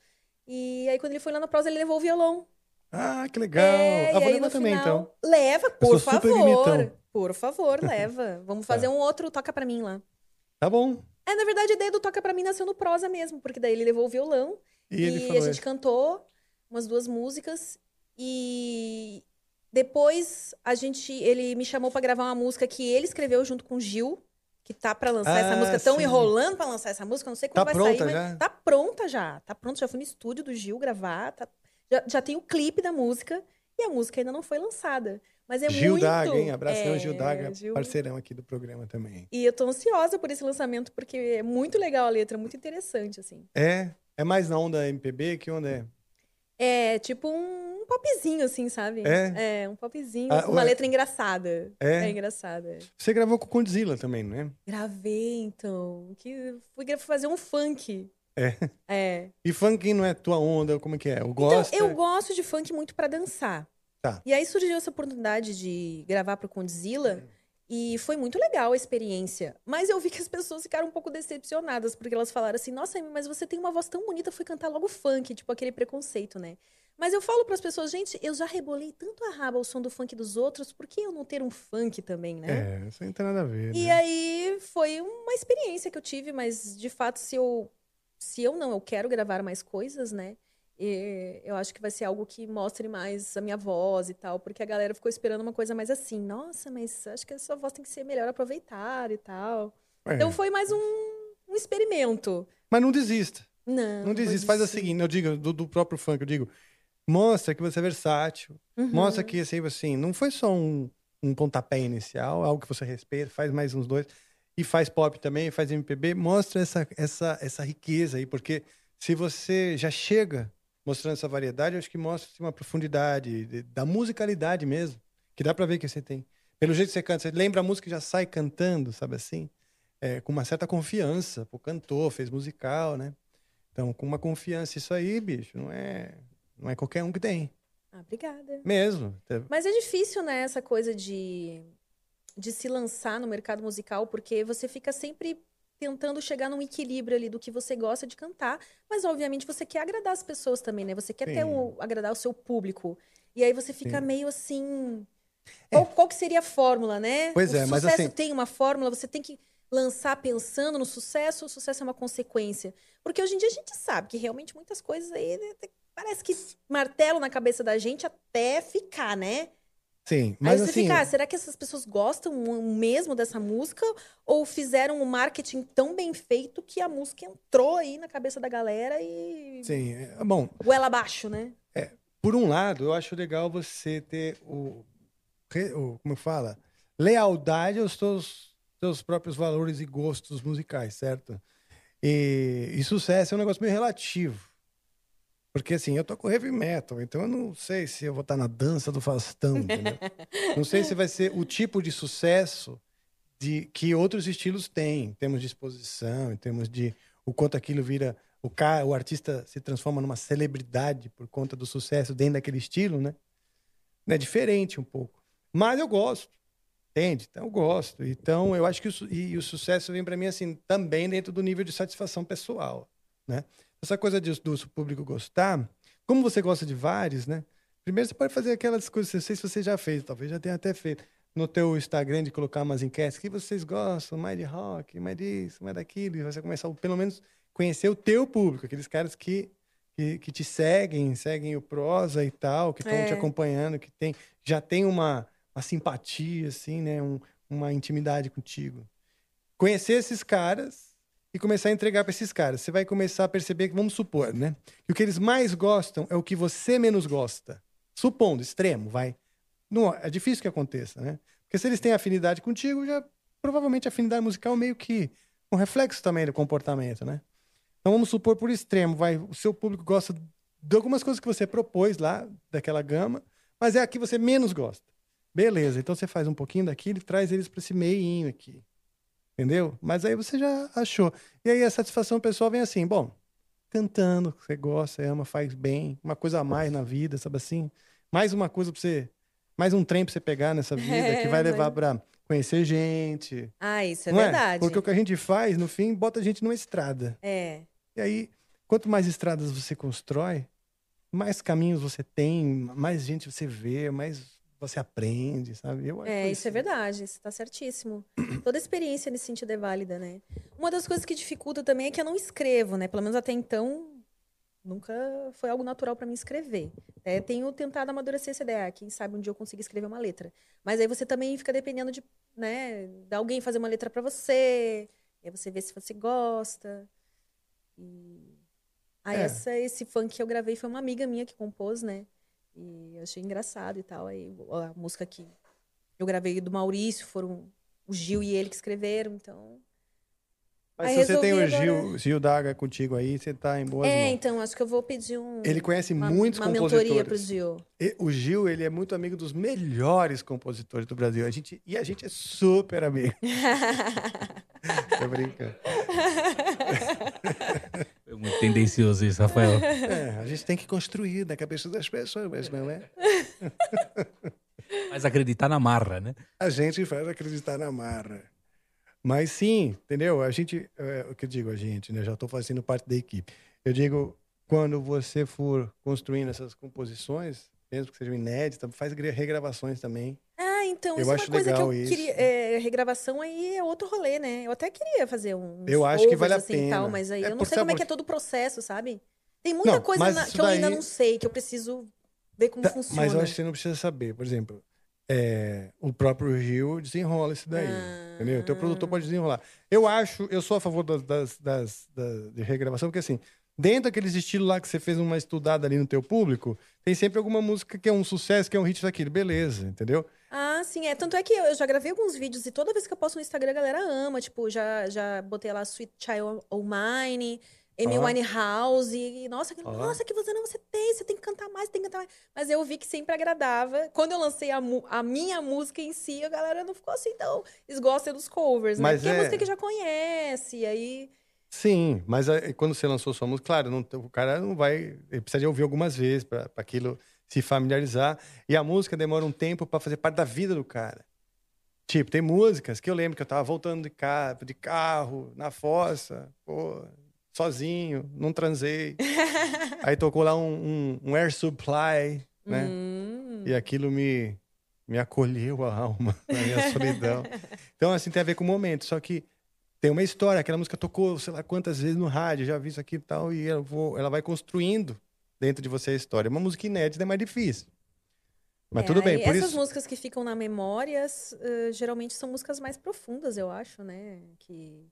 E aí, quando ele foi lá no Prosa, ele levou o violão. Ah, que legal. É, ah, vou levar também, final, então. Leva, por favor. Por <laughs> favor, leva. Vamos fazer um outro Toca Pra Mim lá. Tá bom. É, na verdade, a ideia do Toca Pra Mim nasceu no prosa mesmo, porque daí ele levou o violão E e a gente isso. cantou umas duas músicas e depois a gente ele me chamou pra gravar uma música que ele escreveu junto com o Gil, que tá pra lançar essa Ah, música, tão sim. enrolando pra lançar essa música, não sei Tá quando vai sair, pronta mas já? tá pronta já. Tá pronta, já fui no estúdio do Gil gravar, tá- já, já tem o clipe da música e a música ainda não foi lançada. Mas é Gil muito Daga, hein? Abração, é, Gil Daga, Gil- parceirão aqui do programa também. E eu tô ansiosa por esse lançamento, porque é muito legal a letra, muito interessante, assim. É? É mais na onda MPB que onda é? É tipo um popzinho, assim, sabe? É? É, um popzinho, Ah, com uma letra engraçada. É? engraçada. Você gravou com o Condzilla também, não é? Gravei, então. Que fui fazer um funk. É. É. E funk não é tua onda, como é que é? Eu Então, gosto. eu gosto de funk muito pra dançar. Tá. E aí surgiu essa oportunidade de gravar pro Condzilla. E foi muito legal a experiência. Mas eu vi que as pessoas ficaram um pouco decepcionadas, porque elas falaram assim: Nossa, mas você tem uma voz tão bonita, fui cantar logo funk, tipo aquele preconceito, né? Mas eu falo pras pessoas: Gente, eu já rebolei tanto a raba ao som do funk dos outros, por que eu não ter um funk também, né? É, isso não tem nada a ver. E né? aí foi uma experiência que eu tive, mas de fato, se eu, se eu não, eu quero gravar mais coisas, né? E eu acho que vai ser algo que mostre mais a minha voz e tal, porque a galera ficou esperando uma coisa mais assim, nossa, mas acho que a sua voz tem que ser melhor aproveitada e tal. É. Então foi mais um, um experimento. Mas não desista. Não. Não desista. Faz o seguinte, eu digo, do, do próprio funk, eu digo, mostra que você é versátil. Uhum. Mostra que, assim, assim, não foi só um, um pontapé inicial, algo que você respeita, faz mais uns dois. E faz pop também, faz MPB. Mostra essa, essa, essa riqueza aí, porque se você já chega mostrando essa variedade, eu acho que mostra assim, uma profundidade de- da musicalidade mesmo, que dá pra ver que você tem. Pelo jeito que você canta, você lembra a música e já sai cantando, sabe assim? É, com uma certa confiança. Pô, cantou, fez musical, né? Então, com uma confiança, isso aí, bicho, não é, não é qualquer um que tem. Ah, obrigada. Mesmo. Mas é difícil, né, essa coisa de, de se lançar no mercado musical, porque você fica sempre tentando chegar num equilíbrio ali do que você gosta de cantar, mas obviamente você quer agradar as pessoas também, né? Você quer ter Sim. o, agradar o seu público. E aí você fica Sim. meio assim. Qual, qual que seria a fórmula, né? Pois o é, mas sucesso assim- tem uma fórmula, você tem que lançar pensando no sucesso, o sucesso é uma consequência. Porque hoje em dia a gente sabe que realmente muitas coisas aí né, parece que martelo na cabeça da gente até ficar, né? Sim, Aí mas você assim, fica, ah, será que essas pessoas gostam mesmo dessa música? Ou fizeram um marketing tão bem feito que a música entrou aí na cabeça da galera e sim, é, bom, goela abaixo, né? por um lado, eu acho legal você ter o, o como fala, lealdade aos teus, teus próprios valores e gostos musicais, certo? E, e sucesso é um negócio meio relativo. Porque assim, eu toco heavy metal, então eu não sei se eu vou estar na dança do Faustão, entendeu? não sei se vai ser o tipo de sucesso de que outros estilos têm, em termos de exposição, em termos de o quanto aquilo vira o cara, o artista se transforma numa celebridade por conta do sucesso dentro daquele estilo, né? É diferente um pouco. Mas eu gosto. Entende? Então eu gosto. Então eu acho que o, e o sucesso vem para mim assim também dentro do nível de satisfação pessoal, né? Essa coisa de, do público gostar, como você gosta de vários, né? Primeiro você pode fazer aquelas coisas, não sei se você já fez, talvez já tenha até feito no teu Instagram de colocar umas enquetes que vocês gostam, mais de rock, mais disso, mais daquilo, e você começar pelo menos conhecer o teu público, aqueles caras que que, que te seguem, seguem o prosa e tal, que estão É. te acompanhando, que tem já tem uma, uma simpatia assim, né, um- uma intimidade contigo. Conhecer esses caras e começar a entregar para esses caras. Você vai começar a perceber que, vamos supor, né? Que o que eles mais gostam é o que você menos gosta. Supondo, extremo, vai. Não, é difícil que aconteça, né? Porque se eles têm afinidade contigo, já provavelmente a afinidade musical meio que um reflexo também do comportamento, né? Então vamos supor por extremo, vai, o seu público gosta de algumas coisas que você propôs lá daquela gama, mas é a que você menos gosta. Beleza, então você faz um pouquinho daquilo e traz eles para esse meinho aqui. Entendeu? Mas aí você já achou. E aí a satisfação pessoal vem assim, bom, cantando, você gosta, ama, faz bem, uma coisa a mais na vida, sabe assim? Mais uma coisa para você, mais um trem para você pegar nessa <laughs> vida É, que vai levar mas- para conhecer gente. Ah, isso é não verdade. Porque o que a gente faz, no fim, bota a gente numa estrada. É. E aí, quanto mais estradas você constrói, mais caminhos você tem, mais gente você vê, mais você aprende, sabe? Eu acho É, isso é verdade, você está certíssimo. <clears throat> Toda experiência nesse sentido é válida, né? Uma das coisas que dificulta também é que eu não escrevo, né? Pelo menos até então, nunca foi algo natural para mim escrever. É, tenho tentado amadurecer essa ideia. Ah, Quem sabe um dia eu consigo escrever uma letra. Mas aí você também fica dependendo de, né, de alguém fazer uma letra para você. E aí você vê se você gosta. E... Aí É. essa, esse funk que eu gravei foi uma amiga minha que compôs, né? E eu achei engraçado e tal. Aí a música que eu gravei do Maurício foram o Gil e ele que escreveram, então. Mas Aí se você tem o Gil, agora- Gil Daga contigo aí, você tá em boas é, mãos. então, acho que eu vou pedir um. Ele conhece uma, muitos uma mentoria pro compositores. Gil. E O Gil, ele é muito amigo dos melhores compositores do Brasil. A gente, e a gente é super amigo. <laughs> Tô brincando. <laughs> <laughs> É muito tendencioso isso, Rafael. É, a gente tem que construir na cabeça das pessoas, mas não é? Mas acreditar na marra, né? A gente faz acreditar na marra. Mas sim, entendeu? A gente, é, o que eu digo a gente, né? Já estou fazendo parte da equipe. Eu digo, quando você for construindo essas composições, mesmo que sejam inéditas, faz gra- regravações também. Ah, então, Eu isso é uma coisa que eu isso. queria. é, regravação aí é outro rolê, né? Eu até queria fazer um. Eu acho que vale a assim, e pena. Tal, mas aí É eu não sei como é que é todo o processo, sabe? Tem muita Não, coisa na- que eu ainda não sei, que eu preciso ver como Tá, funciona. Mas eu acho que você não precisa saber. Por exemplo, é, o próprio Rio desenrola isso daí. Ah. Entendeu? O teu produtor pode desenrolar. Eu acho, eu sou a favor das, das, das- da- de regravação, porque assim, dentro daqueles estilos lá que você fez uma estudada ali no teu público, tem sempre alguma música que é um sucesso, que é um hit daquilo. Beleza, entendeu? Ah, sim, é. Tanto é que eu, já gravei alguns vídeos e toda vez que eu posto no Instagram, a galera ama. Tipo, já, já botei lá Sweet Child O' Mine, Amy Ó. Winehouse. E, nossa, Ó. nossa, que você não, você tem, você tem que cantar mais, tem que cantar mais. Mas eu vi que sempre agradava. Quando eu lancei a, a minha música em si, a galera não ficou assim tão. Eles gostam dos covers, né? Mas Porque é é- música que já conhece. E aí. Sim, mas aí, quando você lançou sua música, claro, não- o cara não vai. Ele precisa de ouvir algumas vezes para aquilo se familiarizar. E a música demora um tempo para fazer parte da vida do cara. Tipo, tem músicas que eu lembro que eu tava voltando de carro, de carro na fossa, pô, sozinho, não transei. <laughs> Aí tocou lá um, um, um Air Supply, né? Hum. E aquilo me, me acolheu a alma <laughs> na minha solidão. Então, assim, tem a ver com o momento. Só que tem uma história. Aquela música tocou, sei lá quantas vezes no rádio, já vi isso aqui e tal, e ela, vou- ela vai construindo dentro de você a história. Uma música inédita é mais difícil. Mas É, tudo bem, por essas isso. músicas que ficam na memória, s- eh, geralmente são músicas mais profundas, eu acho, né? Que,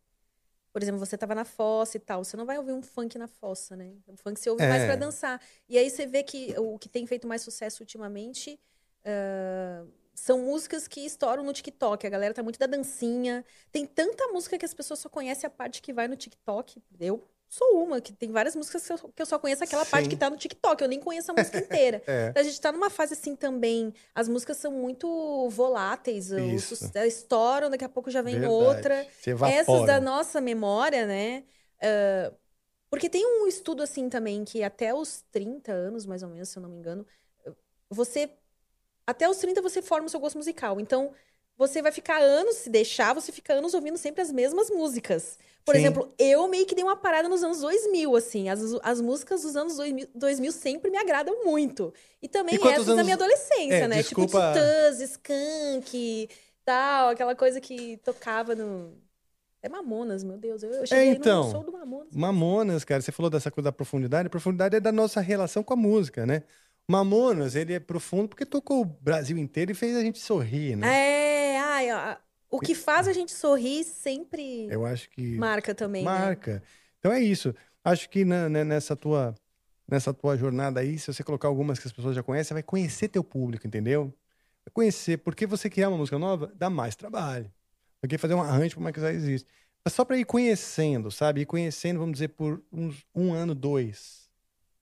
por exemplo, você tava na fossa e tal, você não vai ouvir um funk na fossa, né? O funk você ouve mais É. pra dançar. E aí você vê que o que tem feito mais sucesso ultimamente ah, são músicas que estouram no TikTok. A galera tá muito da dancinha. Tem tanta música que as pessoas só conhecem a parte que vai no TikTok. Eu sou uma, que tem várias músicas que eu, que eu só conheço aquela parte Sim. que tá no TikTok. Eu nem conheço a música inteira. <laughs> É. A gente tá numa fase assim também. As músicas são muito voláteis. o Isso. sus- elas estouram, daqui a pouco já vem Verdade. outra. Essas da nossa memória, né? ah, porque tem um estudo assim também que até os 30 anos, mais ou menos, se eu não me engano, você. Até os 30 você forma o seu gosto musical. Então, você vai ficar anos, se deixar, você fica anos ouvindo sempre as mesmas músicas. Por Sim. exemplo, eu meio que dei uma parada nos anos 2000, assim. As, as músicas dos anos 2000, 2000 sempre me agradam muito. E também E essas da anos- minha adolescência, É, né? desculpa- Tipo Titãs, Skank, tal. Aquela coisa que tocava no... É Mamonas, meu Deus. Eu, eu cheguei então. no show do Mamonas. Mamonas, cara, você falou dessa coisa da profundidade. A profundidade é da nossa relação com a música, né? Mamonas, ele é profundo porque tocou o Brasil inteiro e fez a gente sorrir, né? É, ai, ó, O que faz a gente sorrir sempre Eu acho que marca também, né? marca. Então é isso. Acho que na- né, nessa tua nessa tua jornada aí, se você colocar algumas que as pessoas já conhecem, vai conhecer teu público, entendeu? Vai conhecer, porque você criar uma música nova dá mais trabalho. Porque fazer um arranjo para uma que já existe. Mas só para ir conhecendo, sabe? Ir conhecendo, vamos dizer, por uns um ano, dois.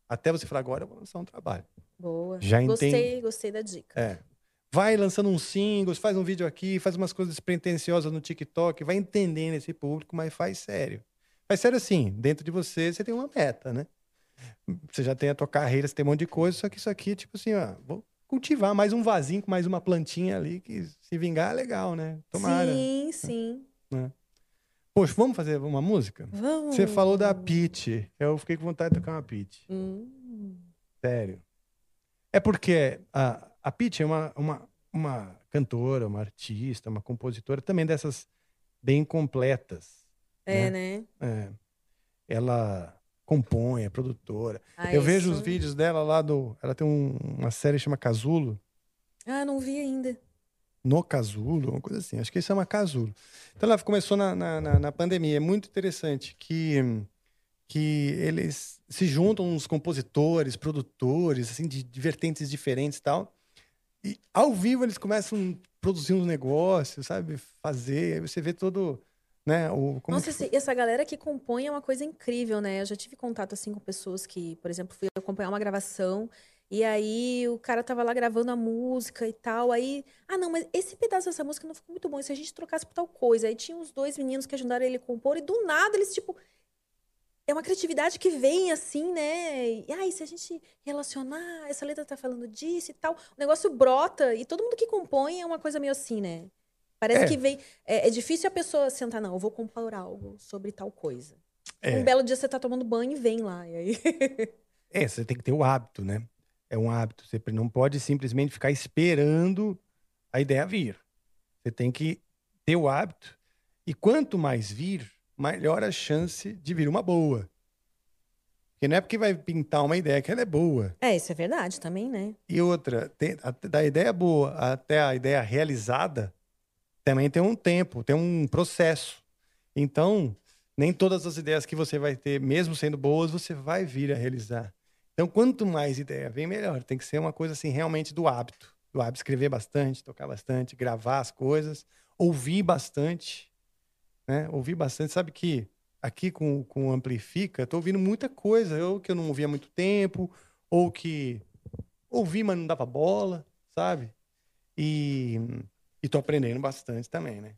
Até você falar, agora eu vou lançar um trabalho. Boa. Já gostei, entende. gostei da dica. É. Vai lançando uns singles, faz um vídeo aqui, faz umas coisas pretensiosas no TikTok, vai entendendo esse público, mas faz sério. Faz sério assim, dentro de você, você tem uma meta, né? Você já tem a tua carreira, você tem um monte de coisa, só que isso aqui, tipo assim, ó, vou cultivar mais um vasinho com mais uma plantinha ali, que se vingar é legal, né? Tomara. Sim, sim. Poxa, vamos fazer uma música? Vamos. Você falou da Pitty. Eu fiquei com vontade de tocar uma Pitty. Hum. Sério. É porque a, a Pitty é uma, uma, uma cantora, uma artista, uma compositora, também dessas bem completas. É, né? né? É. Ela compõe, é produtora. Ah, Eu vejo isso- os vídeos dela lá do. Ela tem um- uma série que chama Casulo. Ah, não vi ainda. No Casulo, uma coisa assim. Acho que isso chama Casulo. Então ela começou na, na, na- na pandemia. É muito interessante que, que eles se juntam uns compositores, produtores, assim, de, de vertentes diferentes e tal. E ao vivo eles começam a produzir uns negócios, sabe? Fazer. Aí você vê todo. Né, o, Nossa, essa galera que compõe é uma coisa incrível, né? Eu já tive contato assim com pessoas que, por exemplo, fui acompanhar uma gravação e aí o cara tava lá gravando a música e tal, aí, ah, não, mas esse pedaço dessa música não ficou muito bom, e se a gente trocasse por tal coisa. Aí tinha os dois meninos que ajudaram ele a compor e do nada eles tipo é uma criatividade que vem assim, né? E ai, se a gente relacionar, essa letra tá falando disso e tal, o negócio brota e todo mundo que compõe é uma coisa meio assim, né? Parece É. que vem. É, é difícil a pessoa sentar, não, eu vou compor algo sobre tal coisa. É. Um belo dia você tá tomando banho e vem lá. E aí. <laughs> É, você tem que ter o hábito, né? É um hábito. Você não pode simplesmente ficar esperando a ideia vir. Você tem que ter o hábito. E quanto mais vir, maior a chance de vir uma boa. Porque não é porque vai pintar uma ideia que ela é boa. É, isso é verdade também, né? E outra, tem- a- da ideia boa até a ideia realizada, também tem um tempo, tem um processo. Então, nem todas as ideias que você vai ter, mesmo sendo boas, você vai vir a realizar. Então, quanto mais ideia vem, melhor. Tem que ser uma coisa assim, realmente do hábito. Do hábito, escrever bastante, tocar bastante, gravar as coisas, ouvir bastante. Né? Ouvir bastante. Sabe que aqui com, com o Amplifica, eu tô ouvindo muita coisa. Ou que eu não ouvia há muito tempo, ou que ouvi, mas não dava bola, sabe? E, e tô aprendendo bastante também, né?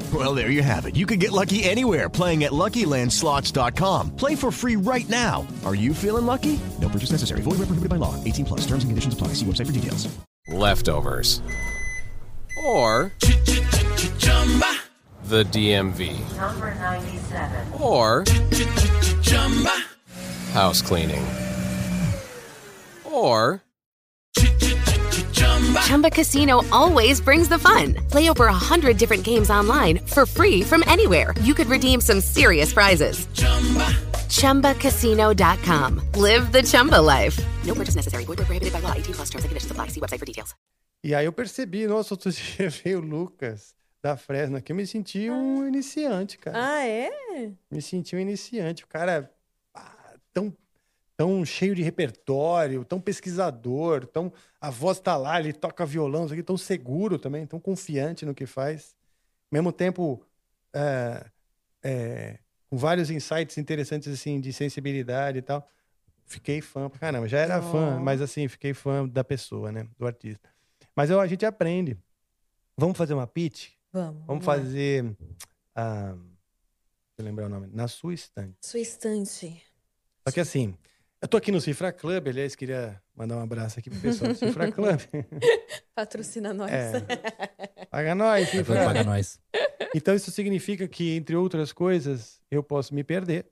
Well, there you have it. You can get lucky anywhere playing at LuckyLandSlots.com. Play for free right now. Are you feeling lucky? No purchase necessary. Void where prohibited by law. 18 plus. Terms and conditions apply. See website for details. leftovers, or the DMV, Number 97. or house cleaning, or Chumba Casino always brings the fun. Play over a hundred different games online for free from anywhere. You could redeem some serious prizes. ChumbaCasino.com. Live the Chumba life. No purchase necessary. Void prohibited by law. 18 plus terms and conditions apply. See website for details. E aí eu percebi, nossa, outro <laughs> dia veio o Lucas da Fresno aqui, eu me senti um iniciante, cara. Ah, é? Me senti um iniciante. O cara ah, tão, tão cheio de repertório, tão pesquisador, tão a voz tá lá, ele toca violão, isso aqui, tão seguro também, tão confiante no que faz. Ao mesmo tempo, é, é, com vários insights interessantes assim de sensibilidade e tal. Fiquei fã pra caramba. Já era fã, Oh. mas assim, fiquei fã da pessoa, né? Do artista. Mas eu, a gente aprende. Vamos fazer uma pitch? Vamos. Vamos fazer. ah, deixa eu lembrar o nome. Na sua estante. Sua estante. Só que assim, eu tô aqui no Cifra Club, aliás, queria mandar um abraço aqui pro pessoal do Cifra <laughs> Club. Patrocina <laughs> nós. É. Paga <laughs> nós, Cifra. pagar nós. Então isso significa que, entre outras coisas, eu posso me perder.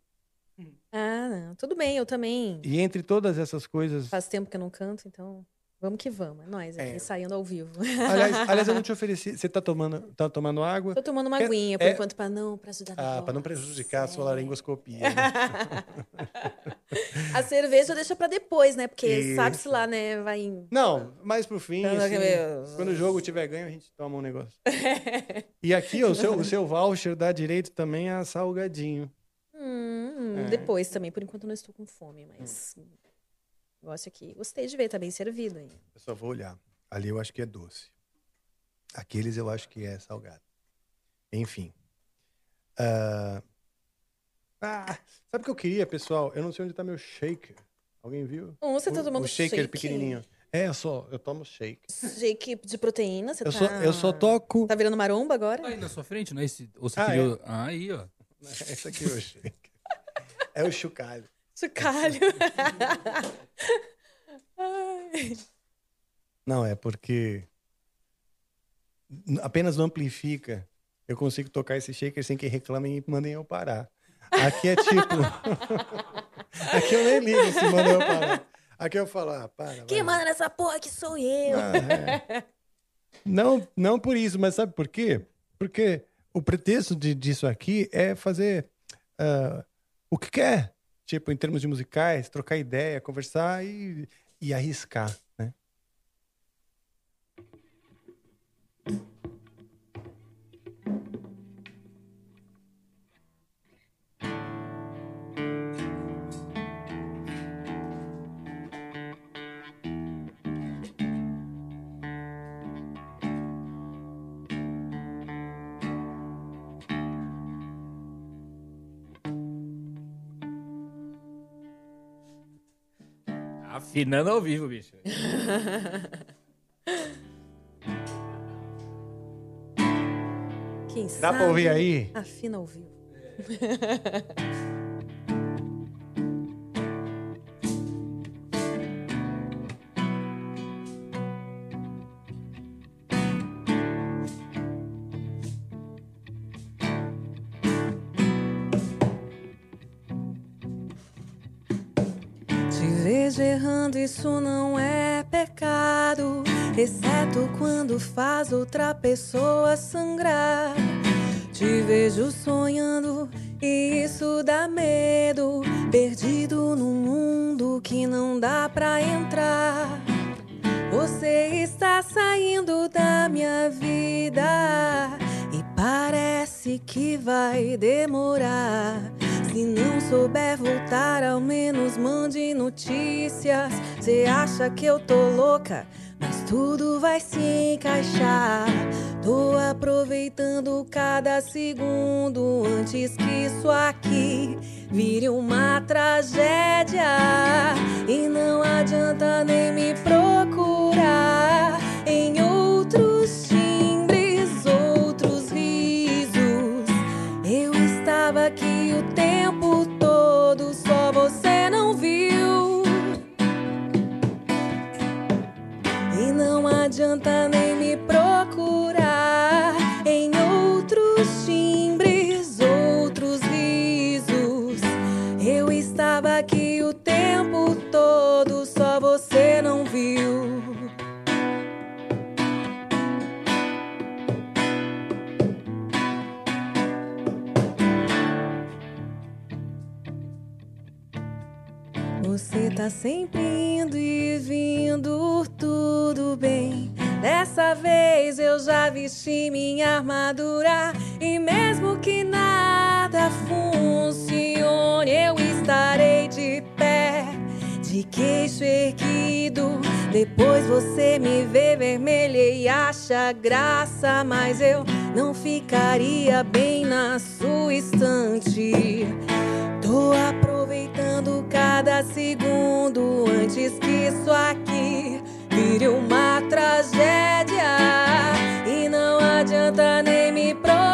Ah, não. Tudo bem, eu também. E entre todas essas coisas, Faz tempo que eu não canto, então. Vamos que vamos. É nóis aqui, É. saindo ao vivo. Aliás, aliás, eu não te <laughs> ofereci. Você tá tomando, tá tomando água? Tô tomando uma Quer- aguinha, por é- enquanto, pra não na Ah, para não prejudicar a sua laringoscopia. né? <laughs> A cerveja deixa pra depois, né? Porque sabe-se lá, né? Vai em... Não, mais pro fim, não, assim, meu- quando o jogo tiver ganho, a gente toma um negócio. <laughs> E aqui, ó, o seu, o seu voucher dá direito também a salgadinho. Hum, É. Depois também, por enquanto não estou com fome, mas. Negócio aqui. Gostei de ver, tá bem servido aí. Eu só vou olhar. Ali eu acho que é doce. Aqueles eu acho que é salgado. Enfim. Ah, ah, sabe o que eu queria, pessoal? Eu não sei onde tá meu shaker. Alguém viu? Hum, você tá O- tomando o shaker shake? pequenininho. É, eu só, eu tomo shake. Shake de proteína, você Eu tá. só, eu só toco. Tá virando maromba agora? Aí na sua frente, não é esse? Ou você Ah, queria. é. Ah, aí, ó. <laughs> Esse aqui é o shake. É o chocalho. Chocalho. <laughs> Não, é porque apenas não amplifica. Eu consigo tocar esse shaker sem que reclamem e mandem eu parar. Aqui é tipo. <laughs> Aqui eu nem ligo se mandam eu parar. Aqui eu falo, ah, para. Quem manda nessa porra que sou eu? Ah, é. Não, não por isso, mas sabe por quê? Porque o pretexto de, disso aqui é fazer ah, o que quer. Tipo, em termos de musicais, trocar ideia, conversar e, e arriscar, Afinando ao vivo, bicho. Quem Dá sabe? pra ouvir aí? Afina ao vivo. Te errando, isso não é pecado. Exceto quando faz outra pessoa sangrar. Te vejo sonhando e isso dá medo. Perdido num mundo que não dá pra entrar. Você está saindo da minha vida e parece que vai demorar. Se não souber voltar, ao menos mande notícias. Você acha que eu tô louca, mas tudo vai se encaixar. Tô aproveitando cada segundo antes que isso aqui vire uma tragédia. E não adianta nem me sempre indo e vindo, tudo bem. Dessa vez eu já vesti minha armadura. E mesmo que nada funcione, eu estarei de pé, de queixo erguido. Depois você me vê vermelha e acha graça, mas eu não ficaria bem na sua estante. Tô aproveitando cada segundo antes que isso aqui vire uma tragédia. E não adianta nem me procurar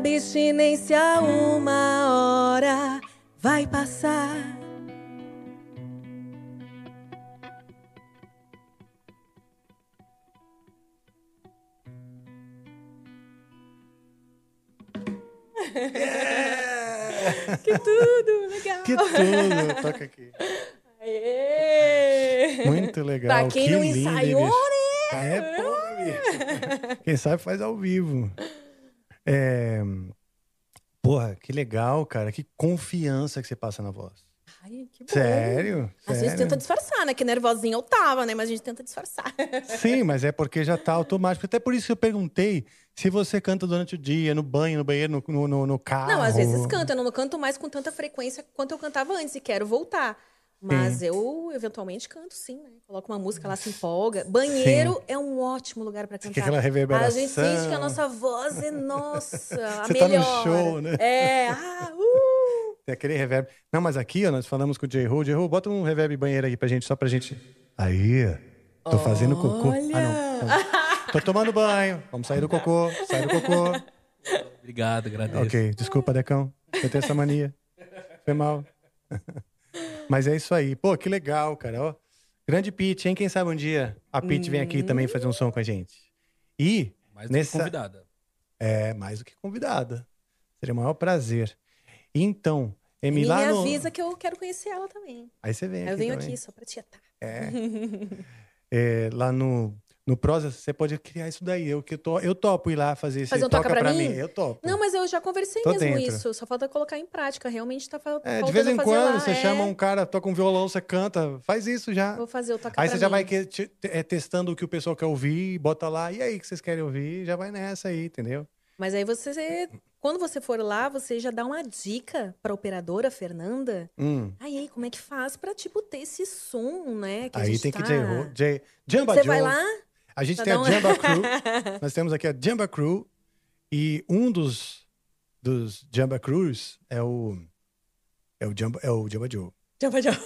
abstinência uma hora vai passar. Que tudo, legal. Que tudo! Toca aqui. Aê! Muito legal. Pra quem que não lindo, ensaiou, né? É, pô. <laughs> Quem sabe faz ao vivo. É... Porra, que legal, cara. Que confiança que você passa na voz. Ai, que bom. Sério? Às vezes Sério? tenta disfarçar, né? Que nervosinha eu tava, né? Mas a gente tenta disfarçar. Sim, mas é porque já tá automático. Até por isso que eu perguntei se você canta durante o dia, no banho, no banheiro, no, no, no- carro. Não, às vezes canto. Eu não canto mais com tanta frequência quanto eu cantava antes e quero voltar. Mas eu, eventualmente, canto sim, né? Coloco uma música lá, se empolga. Banheiro é um ótimo lugar pra cantar. aquela reverberação. A gente sente que a nossa voz é, nossa, a Você tá no melhor. show, né? É, ah, uh! Tem aquele reverb. Não, mas aqui, ó, nós falamos com o J-Ho. J-Ho, bota um reverb banheiro aí pra gente, só pra gente. Aí, tô fazendo cocô. Ah, não. não. Tô tomando banho. Vamos sair do cocô. Sai do cocô. Obrigado, agradeço. Ok, desculpa, Decão. Eu tenho essa mania. Foi mal. Mas é isso aí. Pô, que legal, cara. Ó, grande Pete, hein? Quem sabe um dia a Pete vem aqui também fazer um som com a gente. E Mais do que nessa... convidada. É, mais do que convidada. Seria o maior prazer. Então, Emi, E lá me no... avisa que eu quero conhecer ela também. Aí você vem aqui eu venho também. aqui só pra tietar. É. <laughs> É, lá no, no Prosa, você pode criar isso daí. Eu, que to, eu topo ir lá fazer esse Fazer um toca pra mim? Eu topo. Não, mas eu já conversei Tô mesmo dentro. isso. Só falta colocar em prática. Realmente tá fa- É, de vez em quando lá, você é. chama um cara, toca um violão, você canta, faz isso já. Vou fazer o toca Aí pra você já mim. vai que- te- é, testando o que o pessoal quer ouvir, bota lá, e aí que vocês querem ouvir, já vai nessa aí, entendeu? Mas aí você, quando você for lá, você já dá uma dica pra operadora Fernanda. Hum. Aí, aí, como é que faz pra, tipo, ter esse som, né? Que Aí tem que tá... J, J, Jamba Você vai lá? A gente pra tem a dar uma- Jamba <laughs> Crew. Nós temos aqui a Jamba Crew. E um dos, dos Jamba Crews é o. É o Jamba, é o Jamba Joe. Jamba Joe.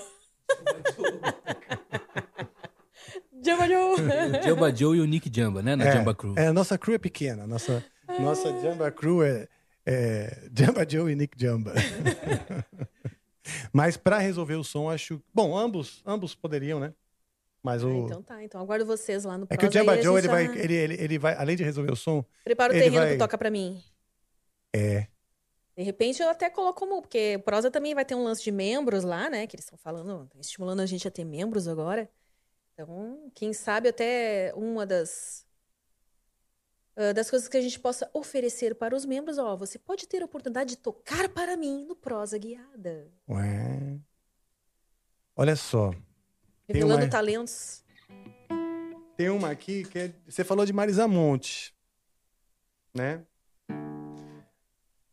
Jamba Joe. O <laughs> Jamba Joe e o Nick Jamba, né? Na é, Jamba Crew. É, a nossa crew é pequena. Nossa, nossa Jamba Crew é, é Jamba Joe e Nick Jamba. <laughs> Mas para resolver o som, acho. Bom, ambos, ambos poderiam, né? Mas o. Ah, então tá, então aguardo vocês lá no É que o Prosa, aí Jamba a Joe, ele vai, já ele, ele, ele vai, além de resolver o som, Prepara o terreno vai- que toca pra mim. é. De repente eu até coloco como, porque Prosa também vai ter um lance de membros lá, né? Que eles estão falando, estimulando a gente a ter membros agora. Então, quem sabe até uma das ah, das coisas que a gente possa oferecer para os membros, ó, você pode ter a oportunidade de tocar para mim no Prosa Guiada. Ué. Olha só. Tem Revelando uma- talentos. Tem uma aqui que é... Você falou de Marisa Monte, né?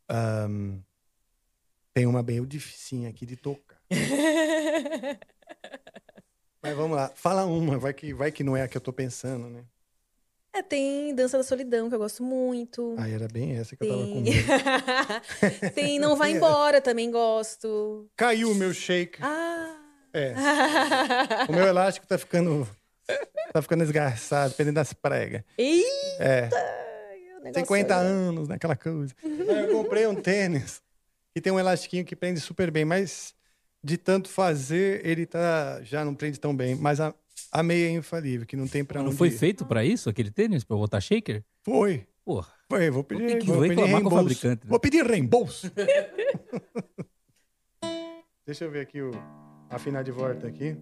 Ahn, tem uma bem dificinha aqui de tocar. <laughs> Mas vamos lá. Fala uma, vai que, vai que não é a que eu tô pensando, né? É, tem Dança da Solidão, que eu gosto muito. Ah, era bem essa que eu tava com Tem... medo. <laughs> tem Não Vai <laughs> Embora, também gosto. Caiu o meu shake. Ah! É. <laughs> O meu elástico tá ficando... Tá ficando esgarçado, dependendo das pregas. Eita! É. o negócio 50 aí. anos, naquela coisa. Aí <laughs> eu comprei um tênis que tem um elastiquinho que prende super bem, mas de tanto fazer, ele tá já não prende tão bem. Mas a, a meia é infalível, que não tem pra Não onde foi ir. feito pra isso, aquele tênis, pra botar shaker? Foi. Porra. Foi, vou pedir, Tem que vou pedir reclamar com o reembolso. fabricante, né? Vou pedir reembolso. <laughs> Deixa eu ver aqui o afinar de volta aqui.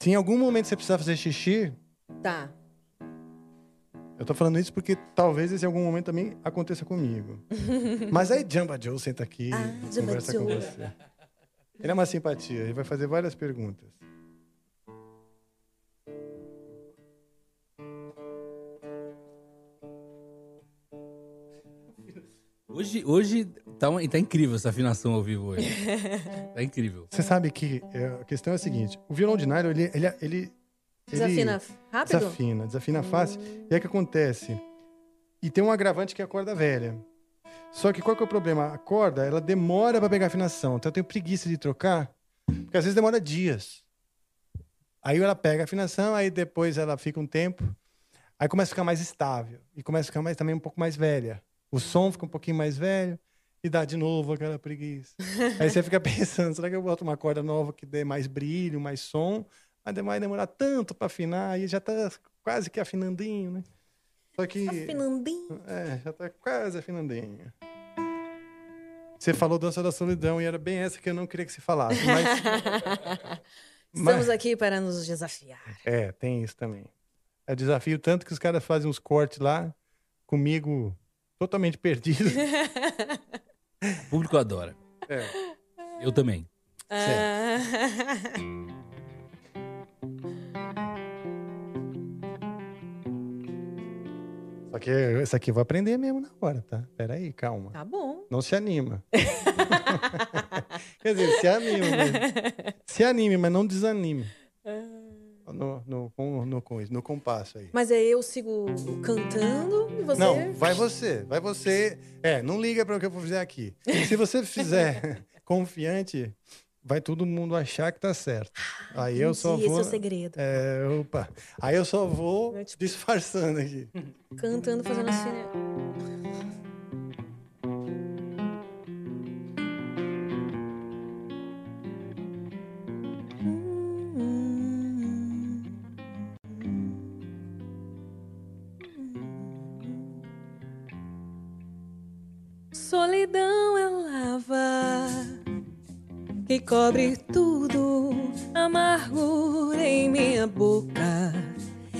Se em algum momento você precisar fazer xixi, Tá. eu tô falando isso porque talvez esse em algum momento também aconteça comigo. <laughs> Mas aí Jamba Joe senta aqui Ah, e Jamba conversa com Joe. você. Ele é uma simpatia, ele vai fazer várias perguntas. Hoje, hoje tá, tá incrível essa afinação ao vivo hoje. <laughs> Tá incrível. Você sabe que é, a questão é a seguinte: o violão de nylon, ele, ele, ele, Desafina ele rápido? Desafina, desafina fácil. E aí o que acontece? E tem um agravante que é a corda velha. Só que qual que é o problema? A corda, ela demora para pegar afinação. Então eu tenho preguiça de trocar, porque às vezes demora dias. Aí ela pega a afinação, aí depois ela fica um tempo, aí começa a ficar mais estável e começa a ficar mais, também um pouco mais velha. O som fica um pouquinho mais velho e dá de novo aquela preguiça. <laughs> Aí você fica pensando, será que eu boto uma corda nova que dê mais brilho, mais som? Mas vai demorar tanto para afinar, aí já tá quase que afinandinho, né? Só que. Afinandinho. É, já tá quase afinandinho. Você falou Dança da Solidão e era bem essa que eu não queria que você falasse, mas. <laughs> Estamos aqui para nos desafiar. É, tem isso também. É desafio tanto que os caras fazem uns cortes lá, comigo totalmente perdido. <laughs> O público adora. É. Eu também. Ah. Só que esse aqui eu vou aprender mesmo na hora, tá? Peraí, calma. Tá bom. Não se anima. <laughs> Quer dizer, se anime. Mas... <laughs> Se anime, mas não desanime. No, no, no, no, no compasso aí. Mas aí eu sigo cantando e você. Não, vai você. Vai você. É, não liga para o que eu vou fazer aqui. Se você fizer <laughs> confiante, vai todo mundo achar que tá certo. Aí eu só vou. esse é o segredo. É, opa. Aí eu só vou disfarçando aqui. Cantando, fazendo assim. né? Que cobre tudo, amargura em minha boca.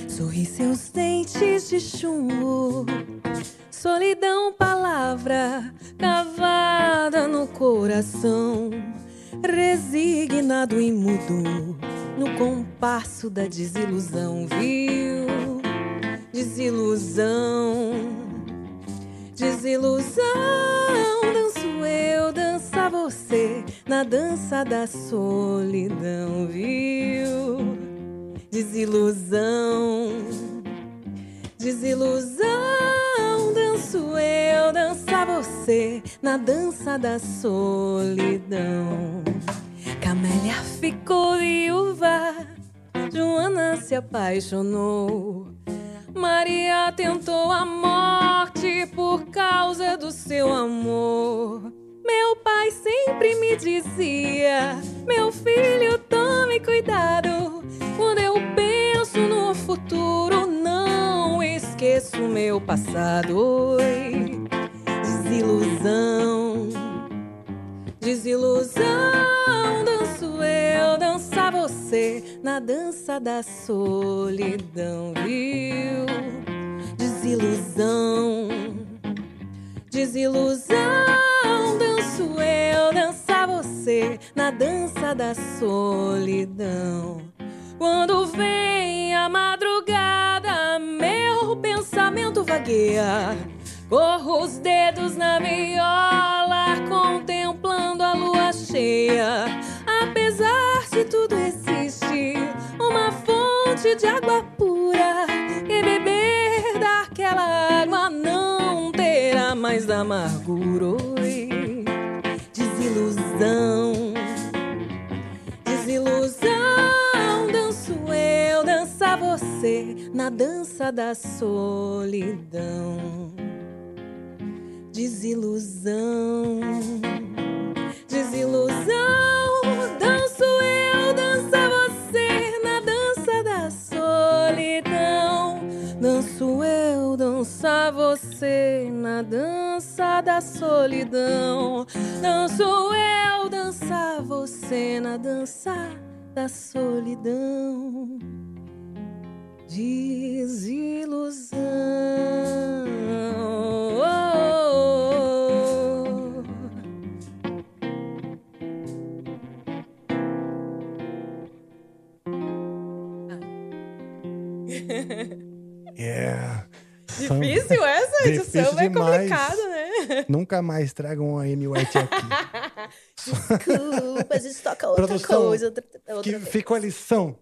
Sorri seus dentes de chumbo. Solidão, palavra cavada no coração. Resignado e mudo no compasso da desilusão, viu? Desilusão, desilusão. Na dança da solidão, viu? Desilusão, desilusão. Danço eu, dança você na dança da solidão. Camélia ficou viúva, Joana se apaixonou. Maria tentou a morte por causa do seu amor. Meu pai sempre me dizia: Meu filho, tome cuidado. Quando eu penso no futuro, não esqueço meu passado. Oi, desilusão, desilusão. Danço eu, dança você na dança da solidão, viu? Desilusão, desilusão. Eu, dança você na dança da solidão. Quando vem a madrugada, meu pensamento vagueia. Corro os dedos na viola, contemplando a lua cheia. Apesar de tudo, existe uma fonte de água pura. E beber daquela água não terá mais amargura. Desilusão, desilusão. Danço eu, dança você na dança da solidão. Desilusão, desilusão. Danço eu, dança você na dança da solidão. Danço eu, dança você na dança da solidão. Danço eu, dança você na dança da solidão. Desilusão. <laughs> Yeah. Difícil essa? Esse Difícil é complicado, né? Nunca mais tragam um Amy White aqui. <laughs> Desculpa, a gente toca outra Produção, coisa. Outra, outra que vez. ficou a lição.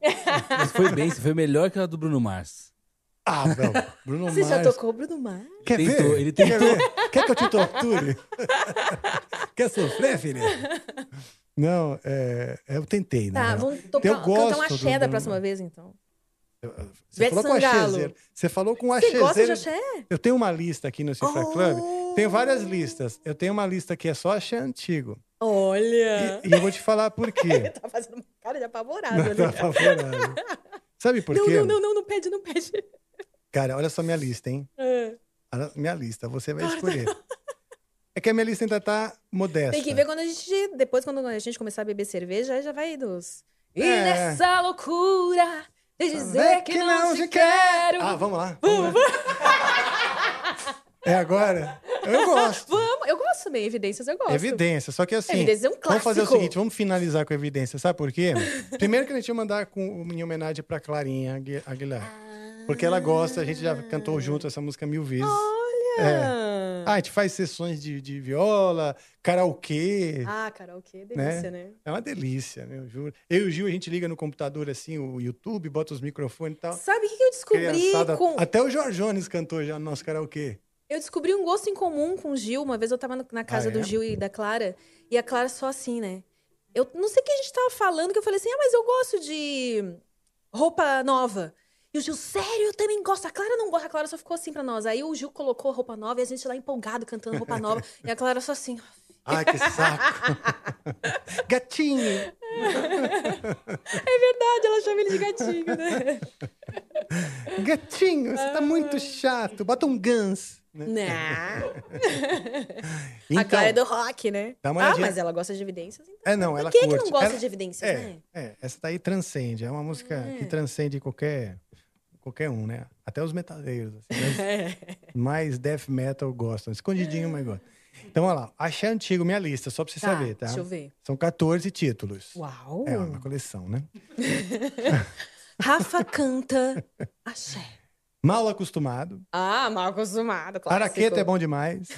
Mas foi bem, você foi melhor que a do Bruno Mars. Ah, não. Bruno Você já Mars. tocou o Bruno Mars? Quer Tentou, ver? ele Quer, tentou. ver? Quer que eu te torture? <laughs> Quer sofrer, filha? Não, é, eu tentei, né? Tá, vamos tocar, eu cantar gosto um axé do- da próxima vez, então. Você falou com Sangalo. axézeiro. Você falou com Você gosta de axé? Eu tenho uma lista aqui no Cifra Club. Oh. Tenho várias listas. Eu tenho uma lista que é só axé antigo. Olha! E, e eu vou te falar por quê. <laughs> Tá fazendo uma cara de apavorado Não, ali. tá favorável. Sabe por não, quê? não, não, não, não pede, não pede. Cara, olha só minha lista, hein? É. Minha lista, você vai escolher. É que a minha lista ainda tá modesta. Tem que ver quando a gente. Depois, quando a gente começar a beber cerveja, aí já vai dos. E É. nessa loucura de dizer Vê que, não, te quero. Ah, vamos lá. Vamos lá. É agora? Eu gosto. Vamos, eu gosto também, evidências eu gosto. Evidência, só que assim. Evidências é um Vamos fazer o clássico. seguinte, vamos finalizar com evidência, sabe por quê? Primeiro que a gente ia mandar com, em homenagem pra Clarinha Agui- Aguilar. Porque ela gosta, a gente já cantou junto essa música mil vezes. Olha! É. Ah, a gente faz sessões de, de viola, karaokê. Ah, karaokê, delícia, né? É uma delícia, meu, juro. Eu e o Gil, a gente liga no computador assim, o YouTube, bota os microfones e tal. Sabe o que eu descobri com. Até o Jorge Jones cantou já no nosso karaokê. Eu descobri um gosto em comum com o Gil. Uma vez eu tava na casa Ah, é? do Gil e da Clara, e a Clara só assim, né? Eu não sei o que a gente tava falando, que eu falei assim, ah, mas eu gosto de roupa nova. E o Gil, sério, eu também gosto. A Clara não gosta, a Clara só ficou assim pra nós. Aí o Gil colocou a roupa nova e a gente lá empolgado cantando roupa nova. e a Clara só assim. Ai, que saco. <laughs> Gatinho. É verdade, ela chama ele de gatinho, né? Gatinho, você tá muito chato. Bota um Guns. né? Não. Então, a Clara é do rock, né? Dá uma ah, mas ela gosta de evidências, então. É, não, ela Quem é que curte. não gosta Ela- de evidências, é, né? É, essa daí transcende. É uma música que transcende qualquer, qualquer um, né? Até os metaleiros. Assim, <laughs> É. mais death metal gostam. Escondidinho, mas gostam. Então, olha lá. Achei antigo minha lista, só pra você Tá, saber, tá? deixa eu ver. São 14 títulos. Uau! É uma coleção, né? <laughs> Rafa canta axé. Mal acostumado. Ah, mal acostumado, claro. Araqueta é bom demais.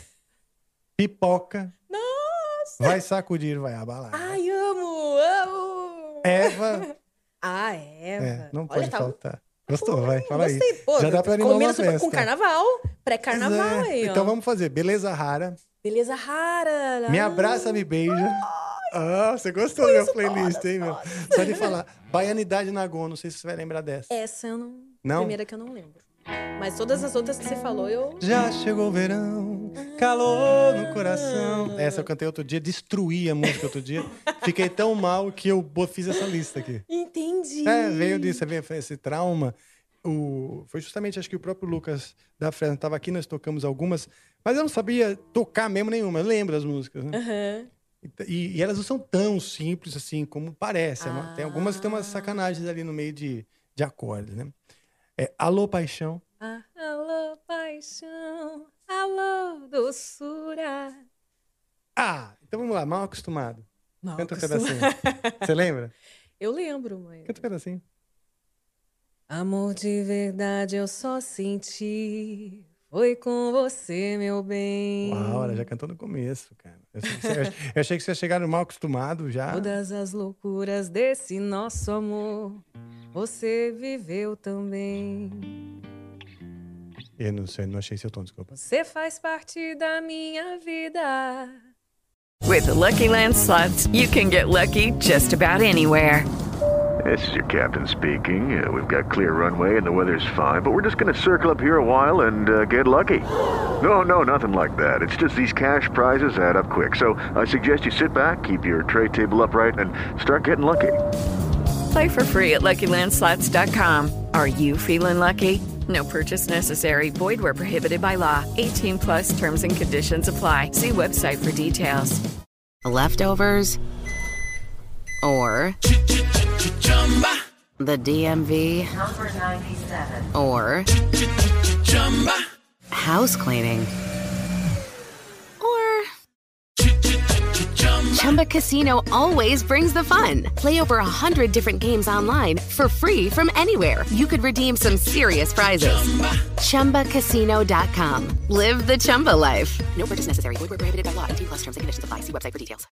Pipoca. Nossa! Vai sacudir, vai abalar. Ai, amo, amo. Eva. Ah, Eva. É, não Olha, pode tá- faltar. Gostou, vai, fala aí. Gostei, pô. Já dá pra animar uma festa. com carnaval. Pré-carnaval é. aí, ó. Então vamos fazer. Beleza rara. Beleza rara. Me abraça, me beija. Ah, você gostou da minha playlist, hein, meu? Só de falar. Baianidade Nagô, não sei se você vai lembrar dessa. Essa eu não... Não? Primeira que eu não lembro. Mas todas as outras que você falou, eu... Já chegou o verão, calor no coração. Essa eu cantei outro dia, destruí a música outro dia. Fiquei tão mal que eu fiz essa lista aqui. Entendi. É, veio disso, veio esse trauma. O, foi justamente, acho que o próprio Lucas da Fresno estava aqui, nós tocamos algumas, mas eu não sabia tocar mesmo nenhuma. Eu lembro as músicas, né? Aham. E, e elas não são tão simples assim como parece. É uma- Tem algumas que tem umas Ah. sacanagens ali no meio de, de acordes, né? É Alô Paixão. Ah, alô, paixão. Alô, doçura. Ah, então vamos lá, mal acostumado. Mal Canta um acostumado. pedacinho. Você lembra? <laughs> Eu lembro, mãe. Canta um pedacinho. Amor de verdade eu só senti. Foi com você, meu bem. Uau, ela já cantou no começo, cara. Eu achei, que você, eu achei que você ia chegar no mal acostumado já. Todas as loucuras desse nosso amor, você viveu também. Eu não sei, não achei seu tom, desculpa. Você faz parte da minha vida. With the Lucky Land slots, you can get lucky just about anywhere. This is your captain speaking. Uh, we've got clear runway and the weather's fine, but we're just going to circle up here a while and uh, get lucky. No, no, nothing like that. It's just these cash prizes add up quick. So I suggest you sit back, keep your tray table upright, and start getting lucky. Play for free at LuckyLandSlots.com. Are you feeling lucky? No purchase necessary. Void where prohibited by law. 18 plus terms and conditions apply. See website for details. Leftovers? Or the DMV? Number 97. Or house cleaning? Chumba Casino always brings the fun. Play over a hundred different games online for free from anywhere. You could redeem some serious prizes. ChumbaCasino.com. Live the Chumba life. No purchase necessary. Void where prohibited by law. 18 plus terms and conditions apply. See website for details.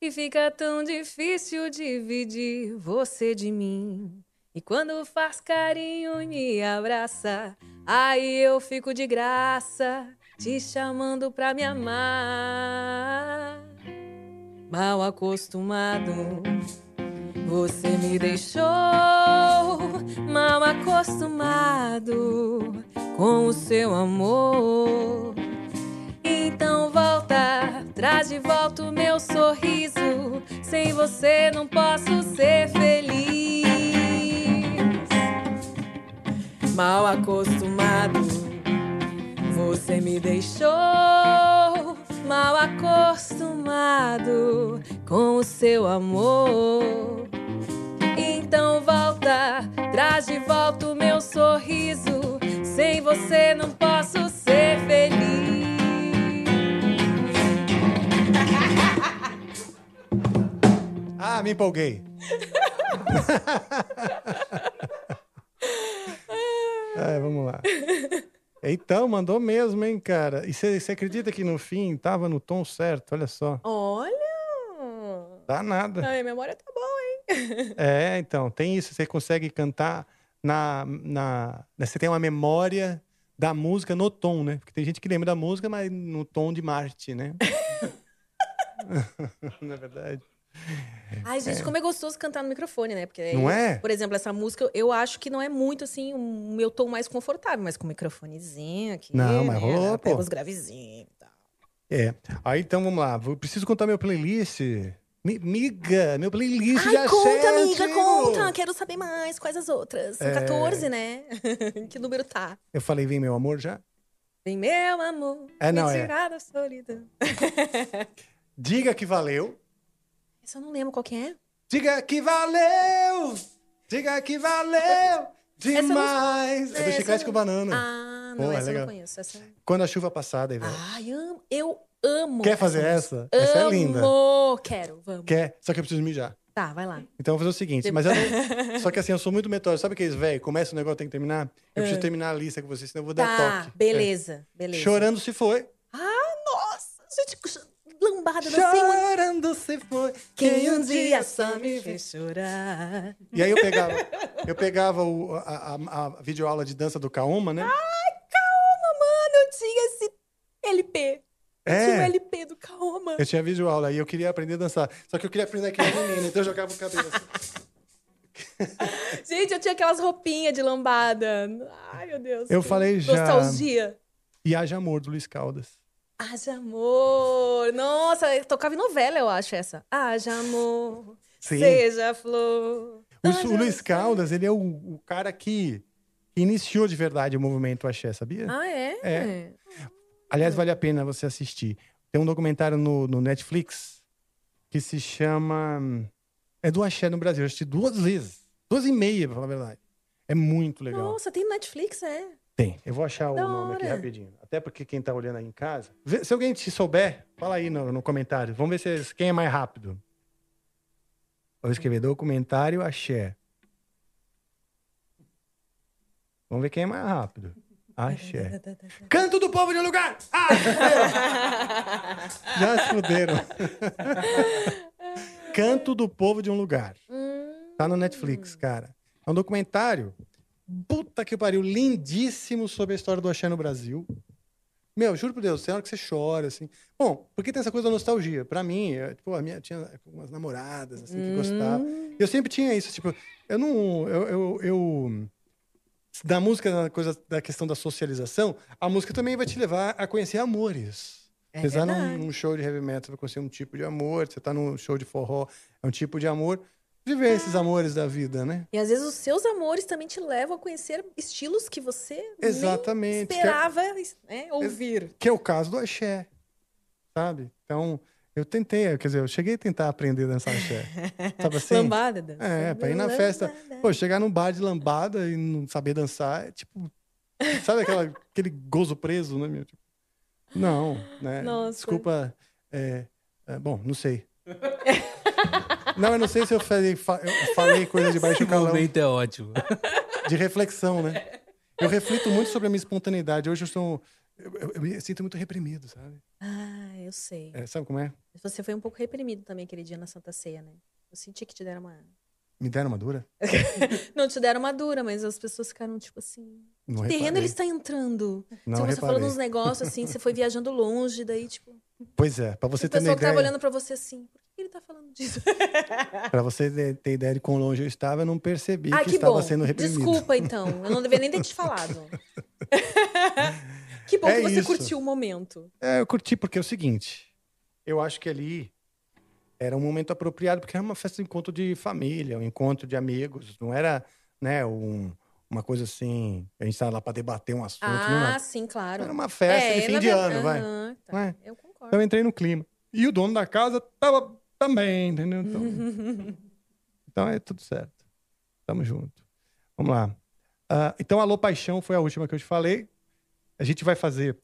E fica tão difícil dividir você de mim. E quando faz carinho me abraça, aí eu fico de graça, te chamando pra me amar. Mal acostumado, você me deixou mal acostumado com o seu amor. Então volta, traz de volta o meu sorriso. Sem você não posso ser feliz. Mal acostumado, você me deixou. Mal acostumado com o seu amor. Então volta, traz de volta o meu sorriso. Sem você não posso ser feliz. Ah, me empolguei. <laughs> <laughs> É, vamos lá. Então, mandou mesmo, hein, cara? E você acredita que no fim tava no tom certo? Olha só. Olha! Dá nada. Ai, a memória tá boa, hein? <laughs> É, então, tem isso. Você consegue cantar na, na. né, Você tem uma memória da música no tom, né? Porque tem gente que lembra da música, mas no tom de Marte, né? <laughs> <laughs> Não é verdade? Ai, gente, como é gostoso cantar no microfone, né? Porque, Não é? Por exemplo, essa música, eu acho que não é muito assim o meu tom mais confortável, mas com o microfonezinho aqui. Não, mas né? rolou, pô. os gravezinhos e tal. É. Aí então vamos lá. Eu preciso contar meu playlist. Mi- Miga, meu playlist Ai, já conta, amiga, sete. conta. Quero saber mais. Quais as outras? São É. 14, né? <laughs> que número tá? Eu falei, vem meu amor já? Vem, meu amor. É, não, me é. tirar da solidão. Diga que valeu. Essa eu não lembro qual que é. Diga que valeu! Diga que valeu! Demais! É do essa Chiclete eu com não- Banana. Ah, não, Pô, é essa eu legal. não conheço. Essa... Quando a chuva passar, aí, velho. Ai, amo. eu amo. Quer fazer essa? Essa é linda. Amo. Quero, vamos. Quer? Só que eu preciso mijar. Tá, vai lá. Então eu vou fazer o seguinte, mas eu não... <laughs> Só que assim, eu sou muito metódico. Sabe aqueles, velho, começa o negócio, tem que terminar? Eu preciso Ah. terminar a lista com vocês, senão eu vou dar Tá, toque. beleza, É. beleza. Chorando se foi. Ah, nossa! Gente, lambada, muito. Chorando se foi. Quem um dia só me fez chorar. E aí eu pegava, <laughs> eu pegava o, a, a, a videoaula de dança do Kaoma, né? Ai, calma, mano, eu tinha esse LP. É. tinha um LP do Kaoma. Eu tinha videoaula e eu queria aprender a dançar. Só que eu queria aprender aquele menino, então eu jogava o cabelo assim. <laughs> Gente, eu tinha aquelas roupinhas de lambada. Ai, meu Deus. Eu falei já. Nostalgia. E Haja Amor, do Luiz Caldas. Haja amor. Nossa, eu tocava em novela, eu acho essa. Haja amor. Sim. Seja flor. O, o Luiz Caldas, ele é o, o cara que, iniciou de verdade o movimento axé, sabia? Ah, é? É. Aliás, vale a pena você assistir. Tem um documentário no, no Netflix que se chama. É do Axé no Brasil. Eu assisti duas vezes. Duas e meia, pra falar a verdade. É muito legal. Nossa, tem Netflix, é. Tem. Eu vou achar o Da nome aqui hora. rapidinho. Até porque quem tá olhando aí em casa. Vê- se alguém te souber, fala aí no, no comentário. Vamos ver se, quem é mais rápido. Vou escrever documentário Axé. Vamos ver quem é mais rápido. Axé. Canto do povo de um lugar! Ah. <laughs> Já se fuderam. Canto do povo de um lugar. Tá no Netflix, cara. É um documentário. Puta que pariu, lindíssimo sobre a história do axé no Brasil. Meu, juro por Deus, tem hora que você chora, assim. Bom, porque tem essa coisa da nostalgia. Pra mim, eu, tipo, a minha tinha umas namoradas, assim, que gostavam. Eu sempre tinha isso, tipo, eu não. Eu, eu, eu- da música, da coisa da questão da socialização, a música também vai te levar a conhecer amores. É Você tá num, num show de heavy metal, você vai conhecer um tipo de amor. Você tá num show de forró, é um tipo de amor. Viver esses amores da vida, né? E às vezes os seus amores também te levam a conhecer estilos que você Exatamente. nem esperava né, ouvir. Que é o caso do axé, sabe? Então, eu tentei, quer dizer, eu cheguei a tentar aprender a dançar axé. <laughs> Sabe assim? Lambada, dança. É, pra ir na festa. Pô, chegar num bar de lambada e não saber dançar, é tipo... Sabe aquela, <laughs> aquele gozo preso, né, meu? Tipo, não, né? Nossa. Desculpa, é, é, bom, não sei. <laughs> Não, eu não sei se eu falei, falei coisa de baixo Esse calão. momento é ótimo. De reflexão, né? Eu reflito muito sobre a minha espontaneidade. Hoje eu sou. Eu, eu- eu me sinto muito reprimido, sabe? Ah, eu sei. É, sabe como é? Você foi um pouco reprimido também aquele dia na Santa Ceia, né? Eu senti que te deram uma. Me deram uma dura? <laughs> Não te deram uma dura, mas as pessoas ficaram tipo assim. Não que terreno ele está entrando? Não Você reparei. falando uns negócios assim, você foi viajando longe, daí, tipo. Pois é, pra você o ter uma pessoal que tava ideia. olhando pra você assim, por ele tá falando disso? <laughs> Pra você ter- ideia de quão longe eu estava, eu não percebi ah, que, que, estava bom. sendo reprimido. Desculpa, então. Eu não deveria nem ter te falado. <laughs> que bom É que você isso. curtiu o momento. É, eu curti porque é o seguinte. Eu acho que ali era um momento apropriado, porque era uma festa de encontro de família, um encontro de amigos. Não era, né, um- uma coisa assim, a gente estava lá para debater um assunto. não Ah, era. sim, claro. Era uma festa de fim de ano, vai. Tá. É? Eu concordo. Então eu entrei no clima. E o dono da casa tava também, entendeu? Então, <laughs> então é tudo certo. Tamo junto. Vamos lá. Ah, então, Alô Paixão foi a última que eu te falei. A gente vai fazer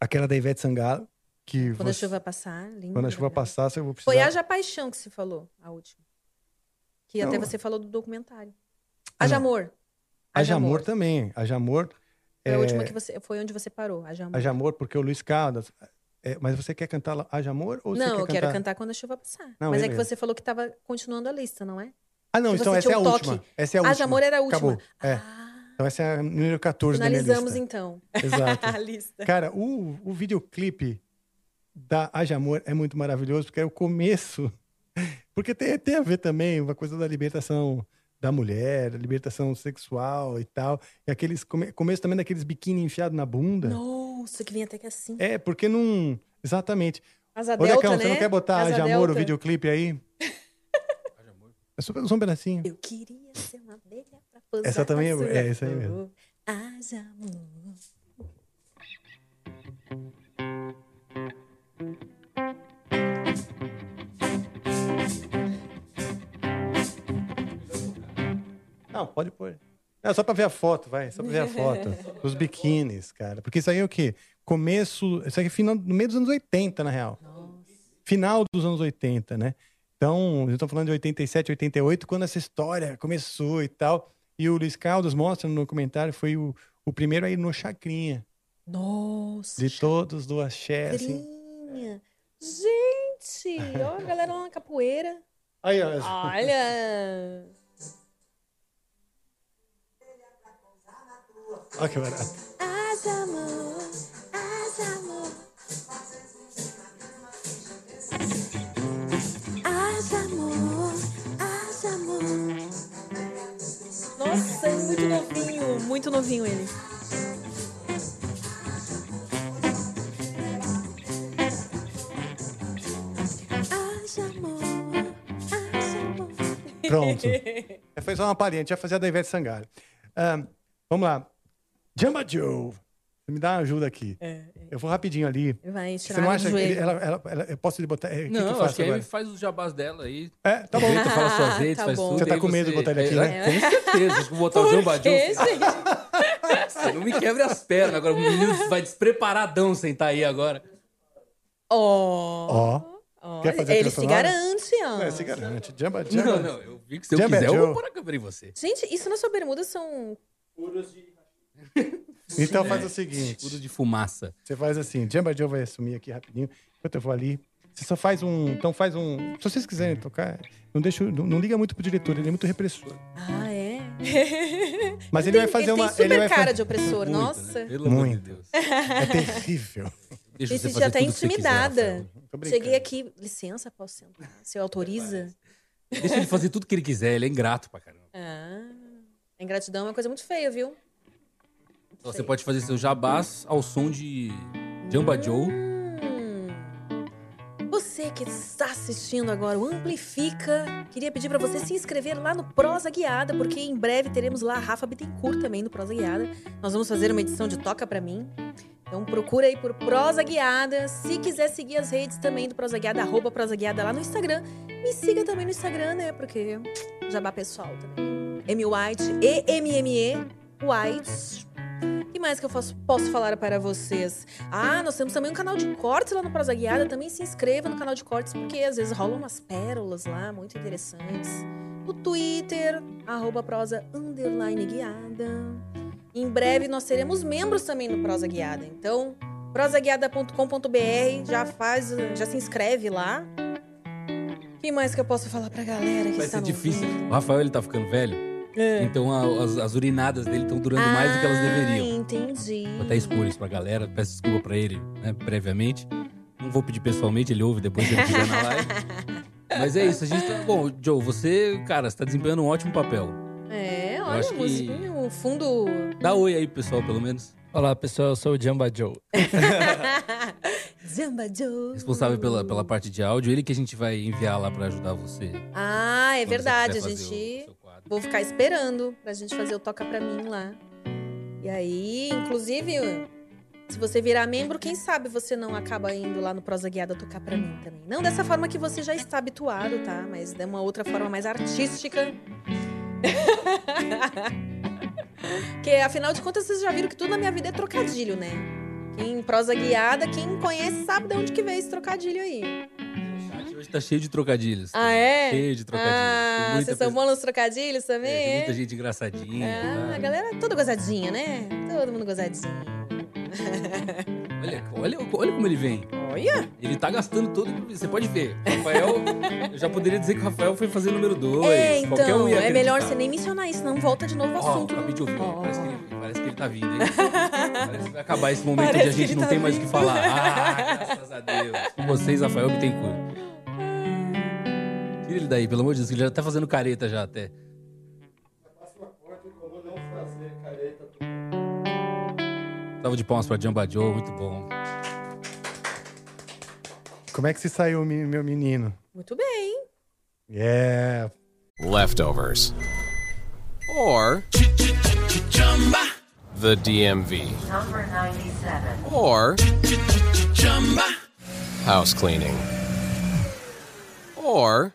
aquela da Ivete Sangalo. Que Quando a você- chuva passar, lindo. quando a chuva passar, eu vou precisar... Foi Haja Paixão que se falou, a última. Que até Não. você falou do documentário. Ah, Haja. Amor. Haja Amor também. Haja Amor. Foi a é, última que você. Foi onde você parou. Haja Amor. Haja Amor, porque o Luiz Caldas... é, mas você quer cantar Haja Amor? Ou você Não, quer eu quero cantar quando a chuva passar. Não, Mas é que beleza. você falou que tava continuando a lista, não é? Ah, não, que então essa é a tinha um última. toque. Essa é a Haja última. Amor era a última. Acabou. É. Então essa é a número 14 da minha Finalizamos lista. então. Exato. <laughs> a lista. Cara, o, o videoclipe da Haja Amor é muito maravilhoso, porque é o começo. <laughs> Porque tem, tem a ver também uma coisa da libertação da mulher, da libertação sexual e tal. E aqueles come, começo também daqueles biquíni enfiado na bunda. Nossa, que vem até que assim. É, porque não. Exatamente. Asa Ô, Decão, delta, você não né? quer botar Asa Haja Amor, o delta. videoclipe aí? <laughs> É só, só um pedacinho. Eu queria ser uma abelha pra pousar Essa também é É, isso aí mesmo. Haja amor. Não, pode pôr. É só pra ver a foto, vai. Só pra ver a <laughs> foto. Os biquínis, cara. Porque isso aí é o quê? Começo. Isso aí é final, no meio dos anos 80, na real. Final dos anos 80, né? Então, eu tô falando de 87, 88, quando essa história começou e tal. E o Luiz Caldas mostra no documentário, foi o, o primeiro aí no Chacrinha. Nossa. De todos do axé, assim. Gente, ó, a galera lá na capoeira. Aí, ó. Olha. Olha que barato. Haja amor, haja amor. Haja amor, haja amor. Nossa, é muito novinho, muito novinho ele. Pronto. <laughs> Foi só uma palhinha, a gente vai fazer a da Ivete Sangalo. Ahn, vamos lá. Jamba Joe. Você me dá uma ajuda aqui. Eu vou rapidinho ali. Vai Você tirar não do acha que ele- ela, ela, ela- eu posso lhe botar? é, o que que eu Não, acho que agora? faz os jabás dela aí. É, tá bom. Aproveita, fala suas Ah, <laughs> redes, tá faz bom. tudo. Você tá com medo de botar ele aqui, é, né? Com certeza. Acho que vou botar o Por Jamba quê, Joe. gente? Você não me quebre as pernas. Agora o menino vai despreparadão sentar aí agora. Ó. Ó. ó, Quer fazer a ele se garante, ó. É, se garante. Jamba, jamba. Não, não. Eu vi que se eu Jamba quiser, eu Joe. vou pôr a câmera em você. Gente, isso na sua bermuda são. <laughs> Então faz É, o seguinte. Tudo de fumaça. Você faz assim, Jamba Joe vai assumir aqui rapidinho. Enquanto eu vou ali. Você só faz um. Então faz um. Se vocês quiserem tocar, não, deixa, não, não liga muito pro diretor, ele é muito repressor. Ah, é? <laughs> Mas ele vai fazer ele uma. Tem super ele vai cara fazer- de opressor, Muito, nossa. né? Pelo amor de Muito. Deus. É terrível. <laughs> Deixa que você quiser, intimidada. Brincando. Cheguei aqui, licença, posso sentar? Você autoriza? Deixa ele fazer tudo que ele quiser. Ele é ingrato pra caramba. Ah. A ingratidão é uma coisa muito feia, viu? Então você pode fazer seus jabás ao som de Jamba Joe. Hum. Você que está assistindo agora o Amplifica, queria pedir para você se inscrever lá no Prosa Guiada, porque em breve teremos lá a Rafa Bittencourt também no Prosa Guiada. Nós vamos fazer uma edição de Toca Pra Mim. Então procura aí por Prosa Guiada. Se quiser seguir as redes também do Prosa Guiada, arroba Prosa Guiada lá no Instagram. Me siga também no Instagram, né? Porque jabá pessoal também. M White, E-M-M-E, White. Que mais que eu posso, posso falar para vocês? Ah, nós temos também um canal de cortes lá no Prosa Guiada. Também se inscreva no canal de cortes, porque às vezes rolam umas pérolas lá, muito interessantes. O Twitter, arroba prosa underline guiada. Em breve nós teremos membros também no Prosa Guiada. Então, prosaguiada.com.br, já faz, já se inscreve lá. O que mais que eu posso falar pra galera que Vai está ser difícil. ouvindo? O Rafael, ele tá ficando velho. É. Então a- as, as urinadas dele estão durando mais do que elas Ah, deveriam. entendi. Vou até expor isso pra galera. Peço desculpa pra ele, né, previamente. Não vou pedir pessoalmente, ele ouve depois que ele estiver na live. <laughs> Mas é isso, a gente tá... Bom, Joe, você, cara, você tá desempenhando um ótimo papel. É, acho olha, que- musiquinha, o fundo. Dá oi aí, pessoal, pelo menos. Olá, pessoal, eu sou o Jamba Joe. <laughs> Zamba Joe. Responsável pela, pela parte de áudio. Ele que a gente vai enviar lá pra ajudar você. Ah, é verdade. A gente. Vou ficar esperando pra gente fazer o Toca Pra Mim lá. E aí, inclusive, se você virar membro, quem sabe você não acaba indo lá no Prosa Guiada tocar pra mim também. Não dessa forma que você já está habituado, tá? Mas de uma outra forma mais artística. <laughs> Porque, afinal de contas, vocês já viram que tudo na minha vida é trocadilho, né? Quem prosa guiada, quem conhece sabe de onde que veio esse trocadilho aí. O hoje tá cheio de trocadilhos. Ah, é? Cheio de trocadilhos. Tem Ah, vocês são bons nos trocadilhos também, é, tem muita gente engraçadinha. Ah, tá? a galera é toda gozadinha, né? Todo mundo gozadinho. <laughs> Olha, olha, olha como ele vem. Olha! Ele tá gastando todo. Você pode ver. Rafael, eu já poderia dizer que o Rafael foi fazer número 2. É, um então, ia é melhor você nem mencionar isso, não volta de novo ao Ó, assunto. acabei de ouvir. Ó. Parece, que ele, parece que ele tá vindo, hein? <laughs> Parece que vai acabar esse momento Parece onde a que gente não tá tem mais o que vindo. falar. Ah, graças a Deus. Com vocês, Rafael Bittencourt. Tira ele daí, pelo amor de Deus, que ele já tá fazendo careta já até. Salve de palmas pra Jamba Joe, muito bom. Como é que se saiu, meu menino? Muito bem. Yeah. leftovers, or the DMV, Number 97. or house cleaning, or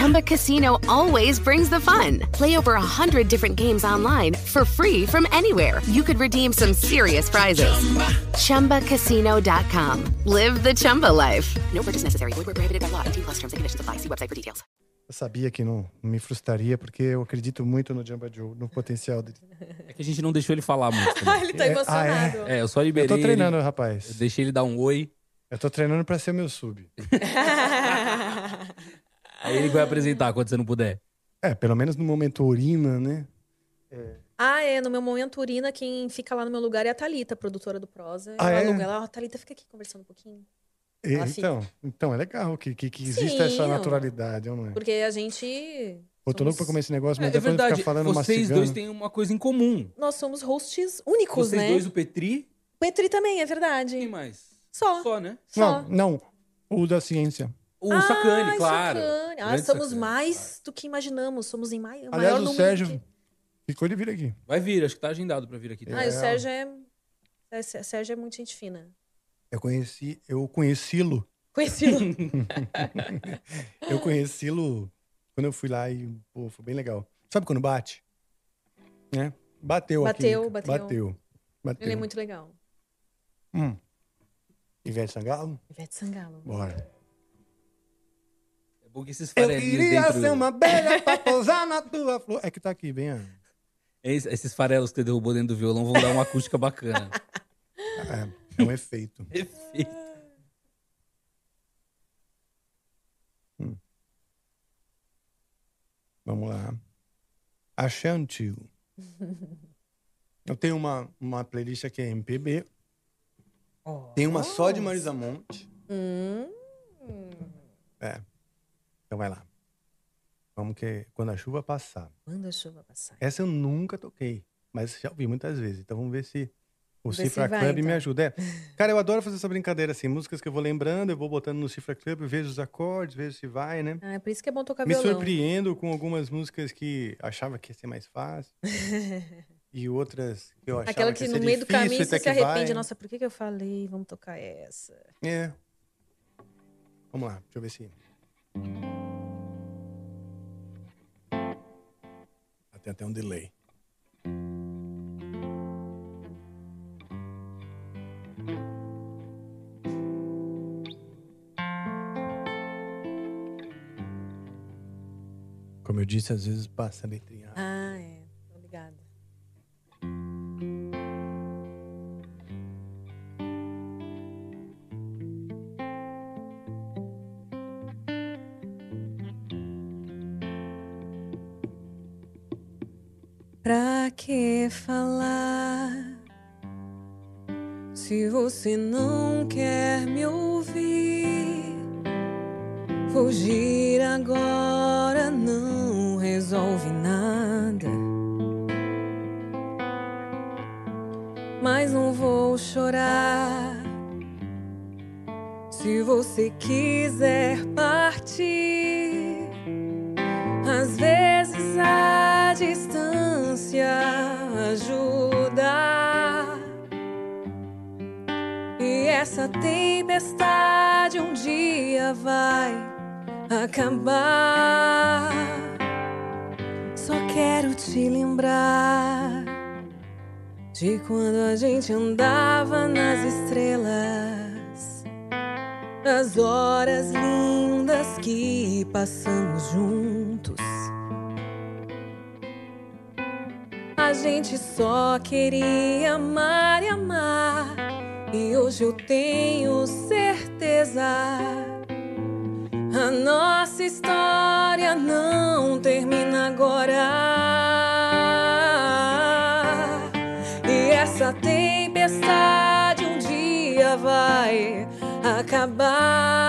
Chumba Casino always brings the fun. Play over a hundred different games online for free from anywhere. You could redeem some serious prizes. ChumbaCasino.com. Live the Chumba life. No purchase necessary. Void prohibited by law. 18 plus terms and conditions apply. See website for details. Eu sabia que não me frustraria, porque eu acredito muito no Jamba Joe, no potencial dele. É que a gente não deixou ele falar muito. também. <laughs> ele tá É, emocionado. ah, É, eu só Eu liberei. tô ele, treinando, rapaz. Eu deixei ele dar um oi. Eu tô treinando pra ser meu sub. <laughs> Aí ele vai apresentar quando você não puder. É, pelo menos no momento urina, né? Ah, é. No meu momento urina, quem fica lá no meu lugar é a Thalita, produtora do Prosa. Ah, ela é? aluga. Ela, ó, Thalita, fica aqui conversando um pouquinho. E- fica. então, então, é legal que, que, que exista Sim, essa naturalidade, ou não é? Porque a gente. Eu tô louco pra comer esse negócio, É, mas é depois verdade, ficar falando vocês mastigando. dois têm uma coisa em comum. Nós somos hosts únicos, Vocês né? dois, o Petri, Petri também, é verdade. quem mais? Só. Só, né? Só. Não, não. O da ciência. O Ah, Sacane, claro. Sacane. Ah, somos Sacane. mais do que imaginamos. Somos em mai... maior Aliás, o. Sérgio que- ficou de vir aqui. Vai vir, acho que tá agendado pra vir aqui. Ah, e o É. Sérgio é... é, Sé- Sérgio é muito gente fina. Eu conheci, eu conheci-lo. Conhecido. <laughs> Eu conheci-lo quando eu fui lá e, pô, foi bem legal. Sabe quando bate? Né? Bateu aqui. Bateu, bateu. Bateu. Bateu. Ele é muito legal. Hum. Ivete Sangalo? Ivete Sangalo. Bora. É bom que esses Eu queria dentro... ser uma abelha pra pousar na tua flor. É que tá aqui, bem. Es- Esses farelos que você derrubou dentro do violão vão dar uma acústica bacana. É, é um efeito. <laughs> Perfeito. Vamos lá. Axé antigo. Eu tenho uma, uma playlist aqui, é MPB. Tem uma só de Marisa Monte. Hum. É. Então vai lá. Vamos que quando a chuva passar. Quando a chuva passar. Essa eu nunca toquei. mas já ouvi muitas vezes. Então vamos ver se o se Cifra vai, Club me então. ajuda. É. <laughs> Cara, eu adoro fazer essa brincadeira assim. Músicas que eu vou lembrando, eu vou botando no Cifra Club, vejo os acordes, vejo se vai, né? Ah, é por isso que é bom tocar Me violão. surpreendo com algumas músicas que achava que ia ser mais fácil. <laughs> e outras que eu achava Aquela que, que no meio do difícil, caminho até você se arrepende. vai. Nossa, por que, que eu falei? Vamos tocar essa. É. Vamos lá, deixa eu ver se. Ah, Tem até um delay. Como eu disse, às vezes passa letrinha. Ah, você não quer me ouvir? Fugir agora não resolve nada. Mas não vou chorar se você quiser essa tempestade um dia vai acabar. Só quero te lembrar de quando a gente andava nas estrelas, as horas lindas que passamos juntos. A gente só queria amar e amar. E hoje eu tenho certeza. A nossa história não termina agora. E essa tempestade um dia vai acabar.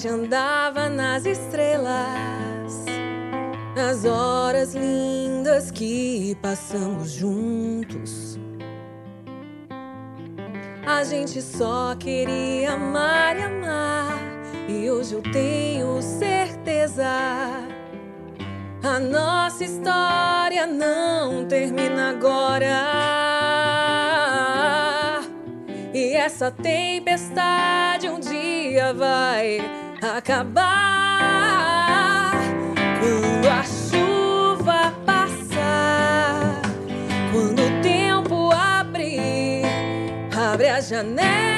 Gente andava nas estrelas, nas horas lindas que passamos juntos. A gente só queria amar e amar, e hoje eu tenho certeza. A nossa história não termina agora. E essa tempestade um dia vai acabar. Quando a chuva passar, quando o tempo abrir, abre a janela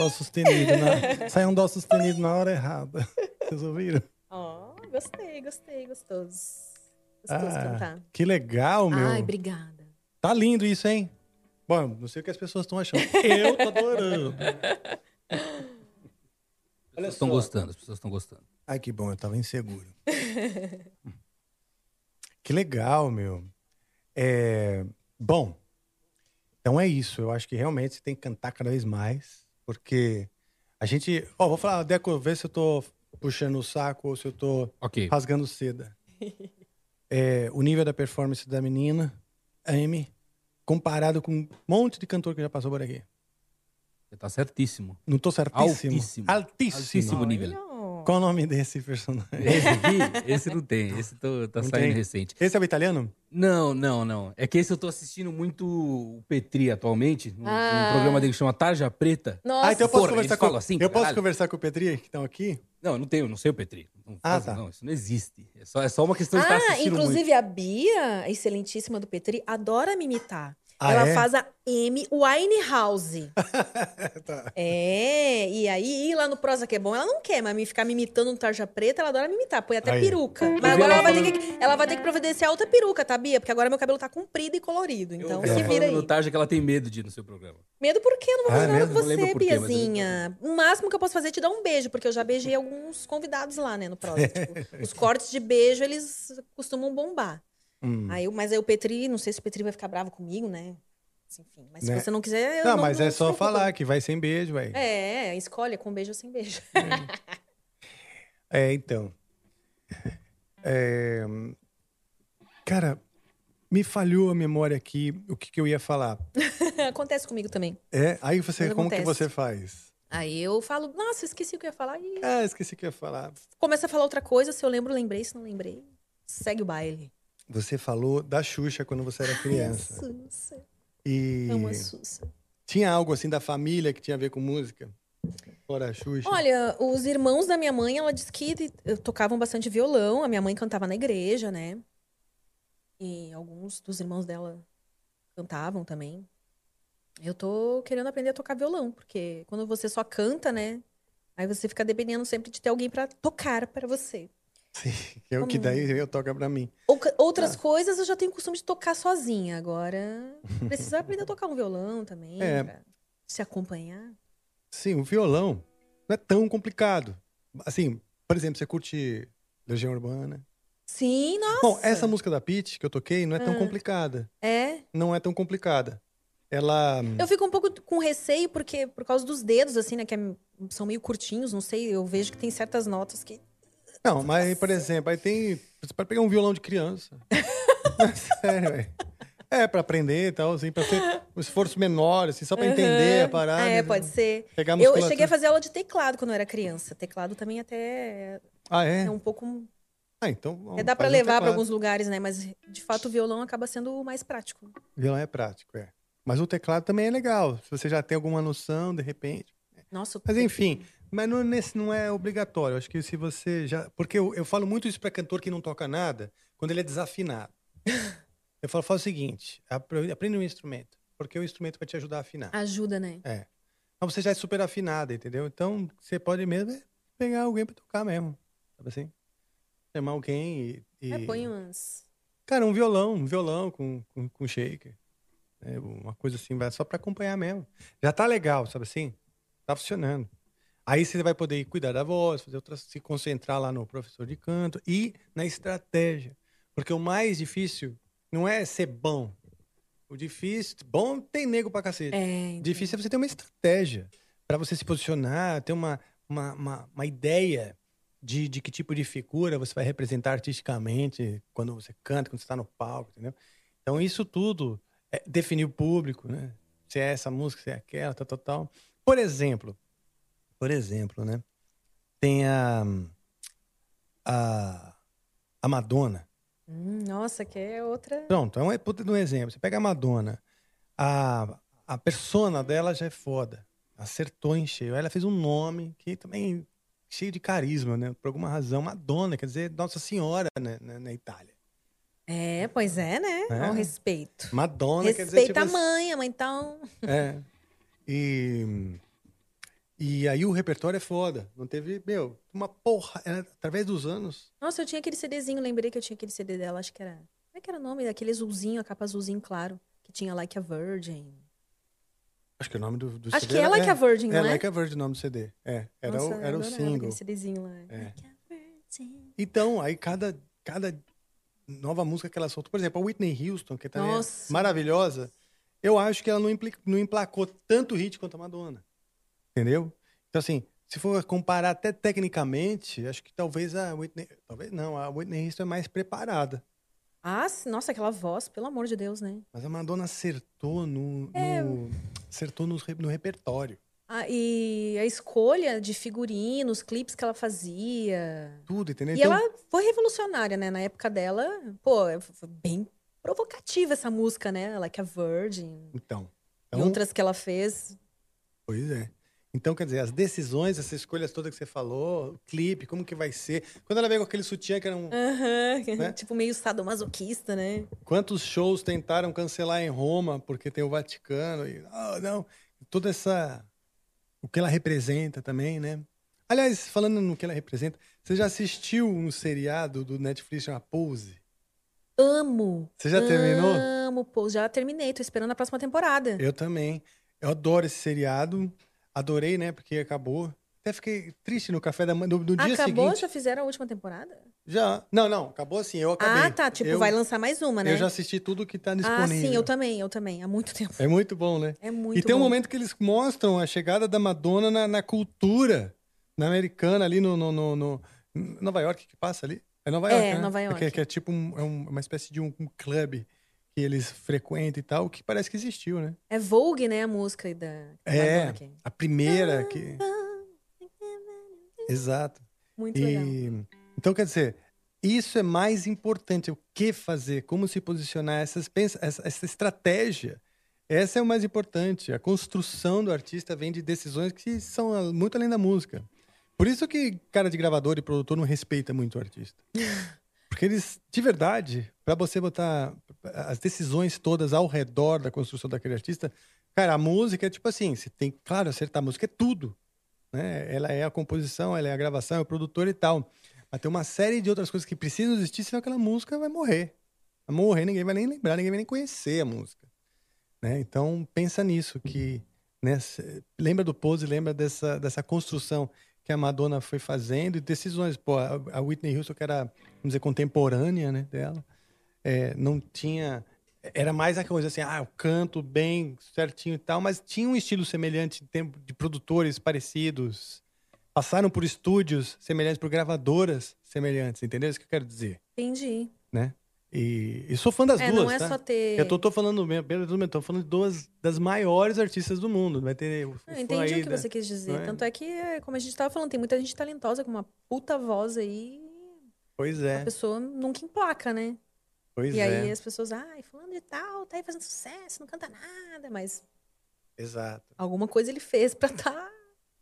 dó sustenido. Na, <laughs> saiu um dó sustenido na hora errada. Vocês ouviram? Ó, gostei, gostei, gostoso. Gostoso Ah, cantar. que legal, meu. Ai, obrigada. Tá lindo isso, hein? Bom, não sei o que as pessoas estão achando. Eu tô adorando. Olha estão só. gostando, as pessoas estão gostando. Ai, que bom, eu tava inseguro. <laughs> Que legal, meu. É, Bom, então é isso. Eu acho que realmente você tem que cantar cada vez mais, porque a gente. Ó, vou falar, Deco, vê se eu tô puxando o saco ou se eu tô Ok. rasgando seda. <laughs> É, o nível da performance da menina, a Amy, comparado com um monte de cantor que já passou por aqui. Você tá certíssimo. Não tô certíssimo. Altíssimo. Altíssimo. Altíssimo nível. Qual o nome desse personagem? Esse aqui, esse não tem. Esse tô- tá Não saindo tem? recente. Esse é o italiano? Não, não, não. É que esse eu tô assistindo muito o Petri atualmente. Um, um Ah. programa dele que chama Tarja Preta. Nossa. Ah, então eu posso Porra, conversar com assim, Eu posso conversar com o Petri, que estão aqui? Não, eu não tenho, não sei o Petri. Não, Ah, faz- tá. não, isso não existe. É só, é só uma questão de estar Ah, assistindo inclusive a Bia, excelentíssima do Petri, adora me imitar. Ah, Ela é? faz a Amy Winehouse. <laughs> Tá. É, e aí ir lá no Prosa que é bom, ela não quer, mas me ficar me imitando no Tarja Preta, ela adora me imitar. Põe até Aí. peruca. Mas agora ela vai, ter falando- que, ela vai ter que providenciar outra peruca, tá, Bia? Porque agora meu cabelo tá comprido e colorido. Então eu se vira aí. no Tarja que ela tem medo de ir no seu programa. Medo por quê? Eu não vou Ah, fazer nada mesmo? com você, por quê, eu Biazinha. O máximo que eu posso fazer é te dar um beijo, porque eu já beijei alguns convidados lá, né, no Prosa. <laughs> Tipo, os cortes de beijo, eles costumam bombar. Hum. Aí, mas aí o Petri, não sei se o Petri vai ficar bravo comigo, né? Enfim, mas Né? se você não quiser, eu Não, não mas é se só falar que vai sem beijo, velho. É, escolhe, é com beijo ou sem beijo. <laughs> É, então. É, Cara, me falhou a memória aqui, o que, que eu ia falar. <laughs> Acontece comigo também. É, aí você, Mas como que acontece. você faz? Aí eu falo, nossa, esqueci o que eu ia falar. E Ah, esqueci o que eu ia falar. começa a falar outra coisa. Se eu lembro, lembrei. Se não lembrei, segue o baile. Você falou da Xuxa quando você era criança. Sussa. E Amo a Sussa. tinha algo assim da família que tinha a ver com música? Fora a Xuxa? Olha, os irmãos da minha mãe, ela disse que eh, tocavam bastante violão. A minha mãe cantava na igreja, né? E alguns dos irmãos dela cantavam também. Eu tô querendo aprender a tocar violão, porque quando você só canta, né? Aí você fica dependendo sempre de ter alguém pra tocar pra você. Sim, <laughs> é o que daí eu toca pra mim. Ouca- Ah. Outras coisas eu já tenho o costume de tocar sozinha. Agora, <laughs> precisa aprender a tocar um violão também, É. pra se acompanhar. Sim, o violão não é tão complicado. Assim, por exemplo, você curte Legião Urbana? Sim, nossa. Bom, essa música da Pitty que eu toquei não é tão Ah. complicada. É. Não é tão complicada. Ela. Eu fico um pouco com receio, porque por causa dos dedos, assim, né? Que é- são meio curtinhos, não sei. Eu vejo que tem certas notas que. Não, mas, por exemplo, aí tem. Você pode pegar um violão de criança. <laughs> Sério, velho. É, pra aprender e tal, assim, pra ter um esforço menor, assim, só pra entender a parada. É, pode ser. Eu cheguei a fazer aula de teclado quando eu era criança. Teclado também até Ah, é? é um pouco. Ah, então. É, dá pra um levar pra teclado. alguns lugares, né? Mas de fato o violão acaba sendo o mais prático. Violão é prático, é. Mas o teclado também é legal. Se você já tem alguma noção, de repente. Nossa, o Mas enfim, mas não, nesse não é obrigatório. Acho que se você já. Porque eu, eu falo muito isso pra cantor que não toca nada, quando ele é desafinado. <laughs> eu falo, fala o seguinte: apre- aprende um instrumento, porque o instrumento vai te ajudar a afinar. ajuda, né? É. Mas você já é super afinada, entendeu? Então você pode mesmo é pegar alguém pra tocar mesmo. Sabe assim? Chamar alguém e. e- É, põe umas. Cara, um violão, um violão com, com, com shaker. É, uma coisa assim, vai só pra acompanhar mesmo. Já tá legal, sabe assim? Tá funcionando. Aí você vai poder cuidar da voz, fazer outras, se concentrar lá no professor de canto e na estratégia. Porque o mais difícil não é ser bom. O difícil, bom tem nego pra cacete. É, Difícil é você ter uma estratégia pra você se posicionar, ter uma, uma, uma, uma ideia de, de que tipo de figura você vai representar artisticamente quando você canta, quando você está no palco, entendeu? Então isso tudo é definir o público, né? Se é essa música, se é aquela, tal, tal, tal. Por exemplo, por exemplo, né? Tem a, a, a Madonna. Hum, nossa, que é outra. Pronto, é um puta de um exemplo. Você pega a Madonna, a, a persona dela já é foda. Acertou em cheio. Ela fez um nome que também cheio de carisma, né? Por alguma razão. Madonna, quer dizer, Nossa Senhora né? na, na Itália. É, pois é, né? É. Ao respeito. Madonna, quer dizer, Respeita tipo a mãe, a mãe então. É. E, e aí o repertório é foda. Não teve, meu, uma porra. Era, através dos anos. Nossa, eu tinha aquele CDzinho, lembrei que eu tinha aquele CD dela, acho que era. Como é que era o nome? Aquele azulzinho, a capa azulzinho claro, que tinha Like a Virgin. Acho que é o nome do, do Acho CD que é Like a Virgin, é, não é? Like a Virgin o nome do CD. É, era, Nossa, o, era o single. Aquele CDzinho lá. É. Like a Virgin. Então, aí cada, cada nova música que ela soltou, por exemplo, a Whitney Houston, que também Nossa. é maravilhosa, eu acho que ela não, impli- não emplacou tanto hit quanto a Madonna. Entendeu? Então, assim, se for comparar até tecnicamente, acho que talvez a Whitney. Talvez não, a Whitney Houston é mais preparada. Ah, nossa, aquela voz, pelo amor de Deus, né? Mas a Madonna acertou no. É. no- acertou no, no repertório. Ah, e a escolha de figurinos, clipes que ela fazia. Tudo, entendeu? E Então, ela foi revolucionária, né? Na época dela, pô, foi bem provocativa essa música, né? Like a Virgin. então, E então, outras que ela fez. Pois é. Então, quer dizer, as decisões, essas escolhas todas que você falou, o clipe, como que vai ser. Quando ela veio com aquele sutiã que era um. Né? <laughs> tipo meio sadomasoquista, né? Quantos shows tentaram cancelar em Roma porque tem o Vaticano e ah, não, toda essa o que ela representa também, né? Aliás, falando no que ela representa, você já assistiu um seriado do Netflix chamado Pose? Amo. Você já terminou? Amo, pô, já terminei, tô esperando a próxima temporada. Eu também. Eu adoro esse seriado. Adorei, né? Porque acabou. Até fiquei triste no café da manhã. No, no dia Acabou? seguinte. Já fizeram a última temporada? Já. Não, não. Acabou assim. Eu acabei. Ah, tá. Tipo, Eu- vai lançar mais uma, né? Eu já assisti tudo que tá ah, disponível. sim, eu também, eu também. Há muito tempo. É muito bom, né? É muito E tem um bom. momento que eles mostram a chegada da Madonna na, na cultura na americana, ali no, no, no- no- Nova York, que passa ali? É Nova É, York, né? Nova York. Que, que é tipo um- é um- uma espécie de um, um clube que eles frequentam e tal, que parece que existiu, né? É Vogue, né? A música da É, a primeira que... Exato. Muito E- legal. Então, quer dizer, isso é mais importante. O que fazer, como se posicionar, essas, pensa- essa, essa estratégia. Essa é o mais importante. A construção do artista vem de decisões que são ah, muito além da música. Por isso que cara de gravador e produtor não respeita muito o artista. <laughs> Porque eles, de verdade, para você botar as decisões todas ao redor da construção daquele artista, cara, a música é tipo assim, você tem, claro, acertar a música é tudo né? Ela é a composição, ela é a gravação, é o produtor e tal. Mas tem uma série de outras coisas que precisam existir, senão aquela música vai morrer. Vai morrer, ninguém vai nem lembrar, ninguém vai nem conhecer a música. Né? Então, pensa nisso, que né, lembra do Pose, lembra dessa, dessa construção que a Madonna foi fazendo e decisões. Pô, a Whitney Houston, que era, vamos dizer, contemporânea né, dela, é, não tinha. Era mais a coisa assim, ah, eu canto bem, certinho e tal, mas tinha um estilo semelhante de produtores parecidos. Passaram por estúdios semelhantes, por gravadoras semelhantes, entendeu? Isso que eu quero dizer, Entendi. né? E, e sou fã das É, duas, não é tá? só ter- Eu tô, tô falando mesmo, pelo menos, tô falando de duas das maiores artistas do mundo. Vai ter o, o Eu fã entendi aí o que da- você quis dizer. é? Tanto é que, como a gente tava falando, tem muita gente talentosa com uma puta voz aí. Pois A é, pessoa nunca emplaca, né? pois e aí é. as pessoas, ai, fulano de tal, tá aí fazendo sucesso, não canta nada, mas Exato, alguma coisa ele fez pra tá.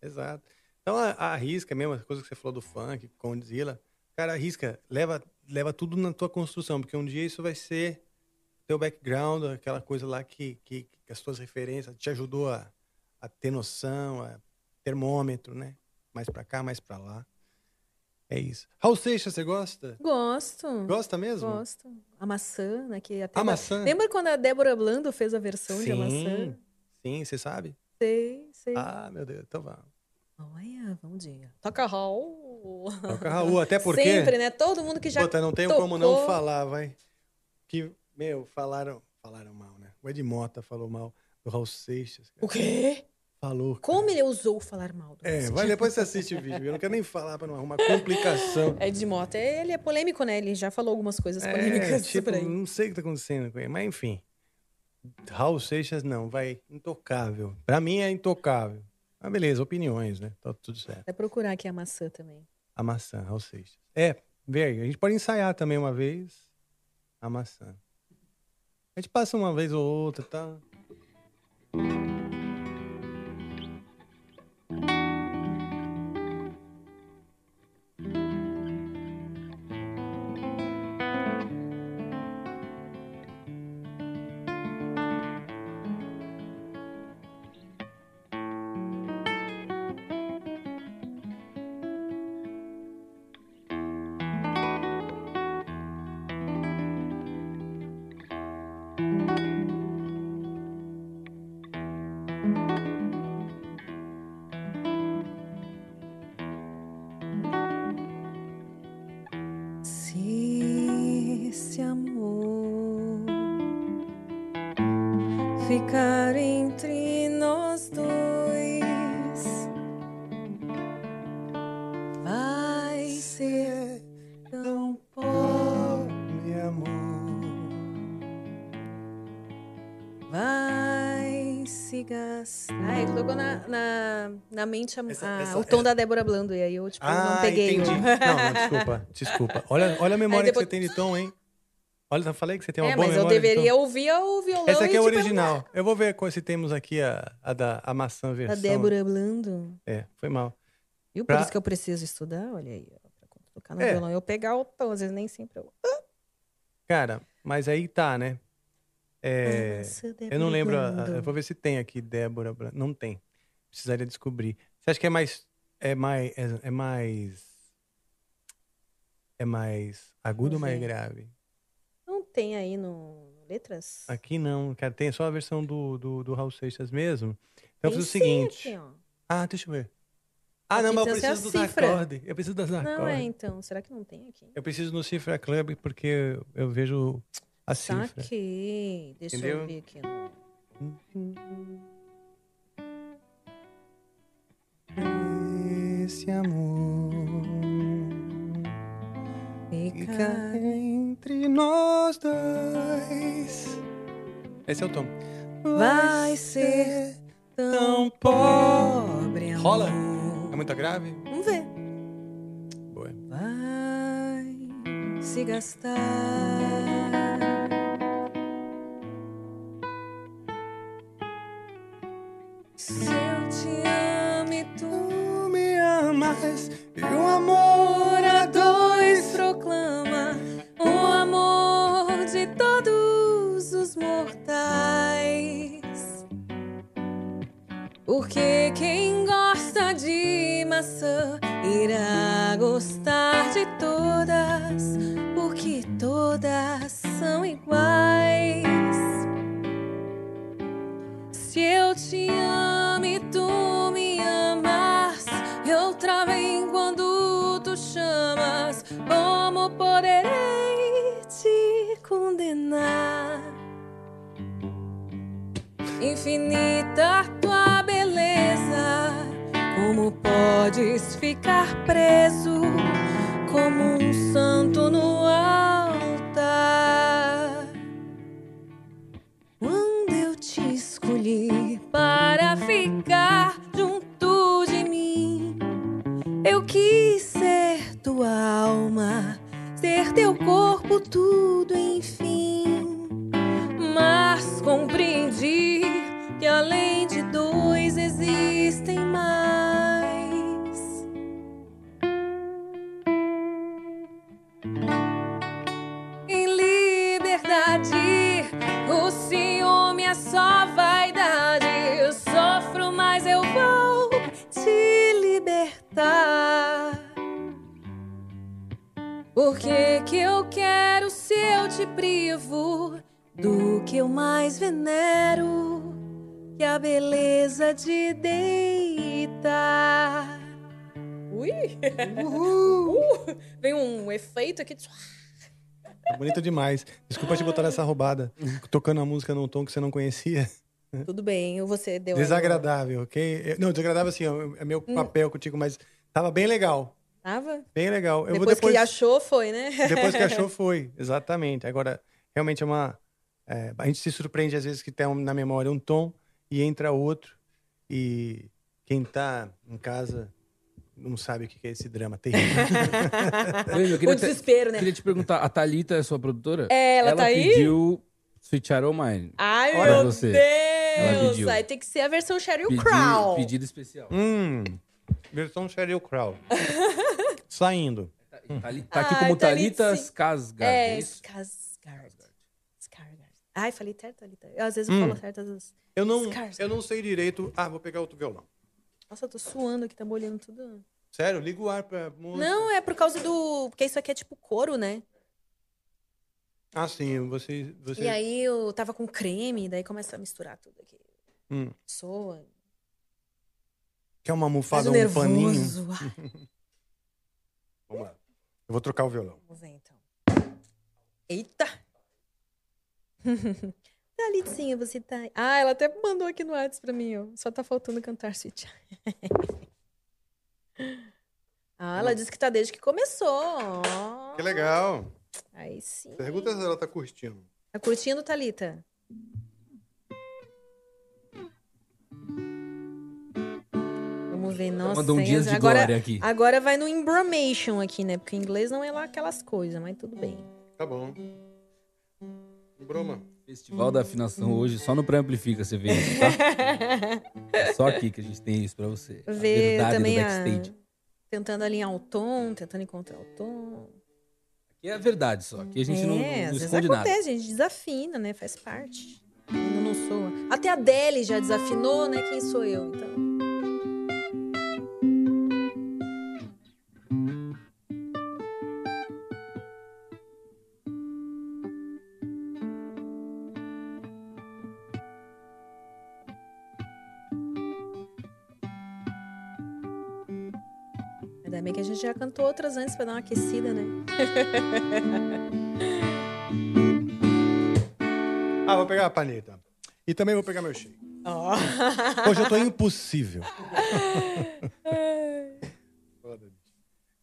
exato. Então a, a arrisca mesmo, as coisas que você falou do funk, Condzilla. Cara, arrisca, leva, leva tudo na tua construção, porque um dia isso vai ser teu background, aquela coisa lá que, que, que as tuas referências te ajudou a, a ter noção, a termômetro, né? Mais pra cá, mais pra lá. É isso. Raul Seixas, você gosta? Gosto. Gosta mesmo? Gosto. A maçã, né? Que até A maçã? Lembra quando a Débora Blando fez a versão de a maçã? sim, você sabe? Sei, sei. Ah, meu Deus, então vamos. Olha, bom dia. Toca Raul. Toca Raul, até <laughs> porque... Sempre, né? Todo mundo que já Puta, não tenho tocou... como não falar, vai. Que, meu, falaram, falaram mal, né? O Ed Mota falou mal do Raul Seixas. cara. O quê? Falou. cara. Como ele ousou falar mal do É, Raul vai depois você assiste o vídeo. Eu não quero nem falar pra não arrumar complicação. <laughs> Ed Mota, ele é polêmico, né? Ele já falou algumas coisas É, polêmicas tipo, por aí. não sei o que tá acontecendo com ele, mas enfim. Raul Seixas não, vai, intocável. Pra mim é intocável. Mas beleza, opiniões, né? Tá tudo certo. Vai procurar aqui a maçã também. A maçã, Raul Seixas. É, velho, a gente pode ensaiar também uma vez a maçã. A gente passa uma vez ou outra, tá? Na, mente a- Essa- a- essa- o tom da Débora Blando. E aí eu, tipo, não Ah, peguei. o- entendi. Não, não, <laughs> desculpa, desculpa. Olha, olha a memória depois- que você tem de tom, hein? Olha, eu falei que você tem uma É, boa mas eu memória de deveria tom. ouvir o violão. Essa aqui e é a te original. Eu vou ver qual- se temos aqui a, a da a maçã perguntar. versão. Da Débora Blando. É, foi mal. Viu? Por Pra- isso que eu preciso estudar, olha aí. Pra tocar no É. violão, eu pegar o tom, às vezes nem sempre eu... Cara, mas aí tá, né? É, Nossa, eu não lembro. a- Blando. Eu vou ver se tem aqui Débora. Blan- Não tem. Precisaria descobrir. Você acha que é mais. É mais. É, é mais. É mais agudo ou mais grave? Não tem aí no Letras? Aqui não, cara. Tem só a versão do, do, do Raul Seixas mesmo. Então eu Tem fiz o seguinte. aqui, ó. Ah, deixa eu ver. Ah, não, mas eu preciso dos cifra. acordes. Eu preciso das Não, acordes. é, então. Será que não tem aqui? Eu preciso no Cifra Club porque eu vejo a cifra. Saquei. Deixa Entendeu? eu ver aqui. no- Esse amor fica entre nós dois. Esse é o tom. Vai ser tão pobre amor. Rola? É muito grave? Vamos ver. Boa. Vai se gastar. Se e o amor a dois proclama o amor de todos os mortais. Porque quem gosta de maçã irá gostar de todas, porque todas são iguais. Poderei te condenar? Infinita tua beleza, como podes ficar preso como um santo no altar? Quando eu te escolhi para ficar junto de mim, eu quis ser tua alma, ser teu corpo, tudo enfim. Mas compreendi que além de dois Por que que eu quero se eu te privo do que eu mais venero? Que a beleza de deitar. Ui! <laughs> Uh, vem um efeito aqui. É bonito demais. Desculpa te botar nessa roubada. Tocando a música num tom que você não conhecia. Tudo bem, você deu. Desagradável, ok? Não, desagradável assim, ó, é meu Hum. papel contigo, mas tava bem legal. Tava? Bem legal. Eu depois, vou depois que achou, foi, né? Depois que achou, <laughs> foi. Exatamente. Agora, realmente é uma. é, a gente se surpreende às vezes que tem um- na memória um tom e entra outro. E quem tá em casa não sabe o que é esse drama terrível. <laughs> O te- desespero, né? Queria te perguntar, a Thalita é sua produtora? É, ela tá aí? pediu Sweet Child Mine. Ai, meu você. Ela Deus! pediu. Aí tem que ser a versão Sheryl Crow. Pedido especial. hum, versão Sheryl Crow. <laughs> Saindo. Tá, ali- tá aqui Ai, como Thalita, Thalita. Skarsgård. É, é? Skarsgård. Ai, falei certo, Thalita. Eu, Às vezes eu Hum. falo certo, às vezes... Eu não, Skarsgård. eu não sei direito. Ah, vou pegar outro violão. Nossa, eu tô suando aqui, tá molhando tudo. Sério, liga o ar pra música. Não, é por causa do... Porque isso aqui é tipo couro, né? Ah, sim, você. você... E aí eu tava com creme, daí começa a misturar tudo aqui. Hum. Soa. Quer uma almofada ou um paninho? nervoso. <laughs> Ai, Vamos lá. Eu vou trocar o violão. Vamos ver então. Eita! <laughs> Thalitzinha, você tá. aí?" Ah, ela até mandou aqui no WhatsApp pra mim, ó. Só tá faltando cantar Sweet Child. <laughs> ah, ela disse que tá desde que começou. Que legal. Aí sim. Pergunta se ela tá curtindo. Tá curtindo, Thalita? Vamos ver, nossa. mandou um dias de agora, glória aqui. Agora vai no embromation aqui, né? Porque em inglês não é lá aquelas coisas, mas tudo bem. Tá bom. Broma. Festival da afinação hoje só no pré-amplifica você vê isso, tá? É <laughs> só aqui que a gente tem isso pra você. A Ver também do a... backstage. Tentando alinhar o tom, tentando encontrar o tom. Aqui é a verdade só. Aqui a gente não, é, não às vezes esconde nada. acontece, a gente desafina, né? Faz parte. Ainda não soa. Até a Adele já desafinou, né? Quem sou eu, então? Bem que a gente já cantou outras antes pra dar uma aquecida, né? Ah, vou pegar a paneta. E também vou pegar meu shake. Ó. Hoje eu tô impossível. <laughs>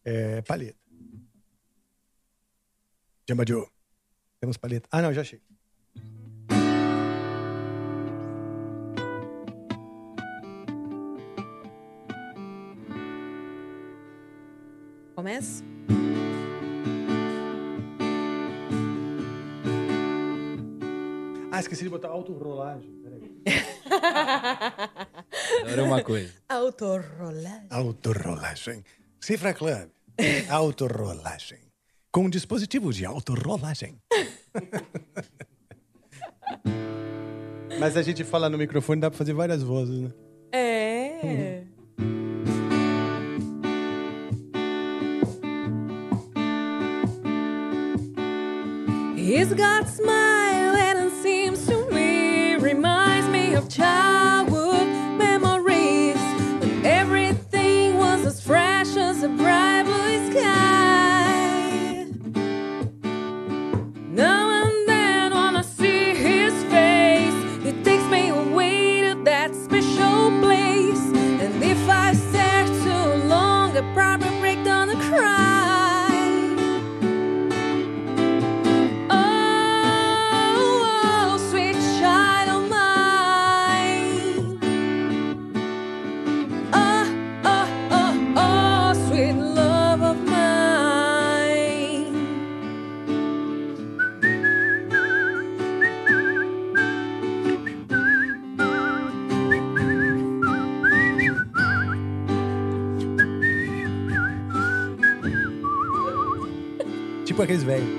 É, paleta. Jamba Joe. Temos paleta. Ah, não, já achei. Começa? Ah, esqueci de botar autorrolagem. Peraí. <laughs> Agora é uma coisa. Autorrolagem. Autorrolagem. Cifra Club. Autorrolagem. Com um dispositivo de autorrolagem. <laughs> Mas a gente fala no microfone, dá pra fazer várias vozes, né? É. <laughs> He's got smile Tipo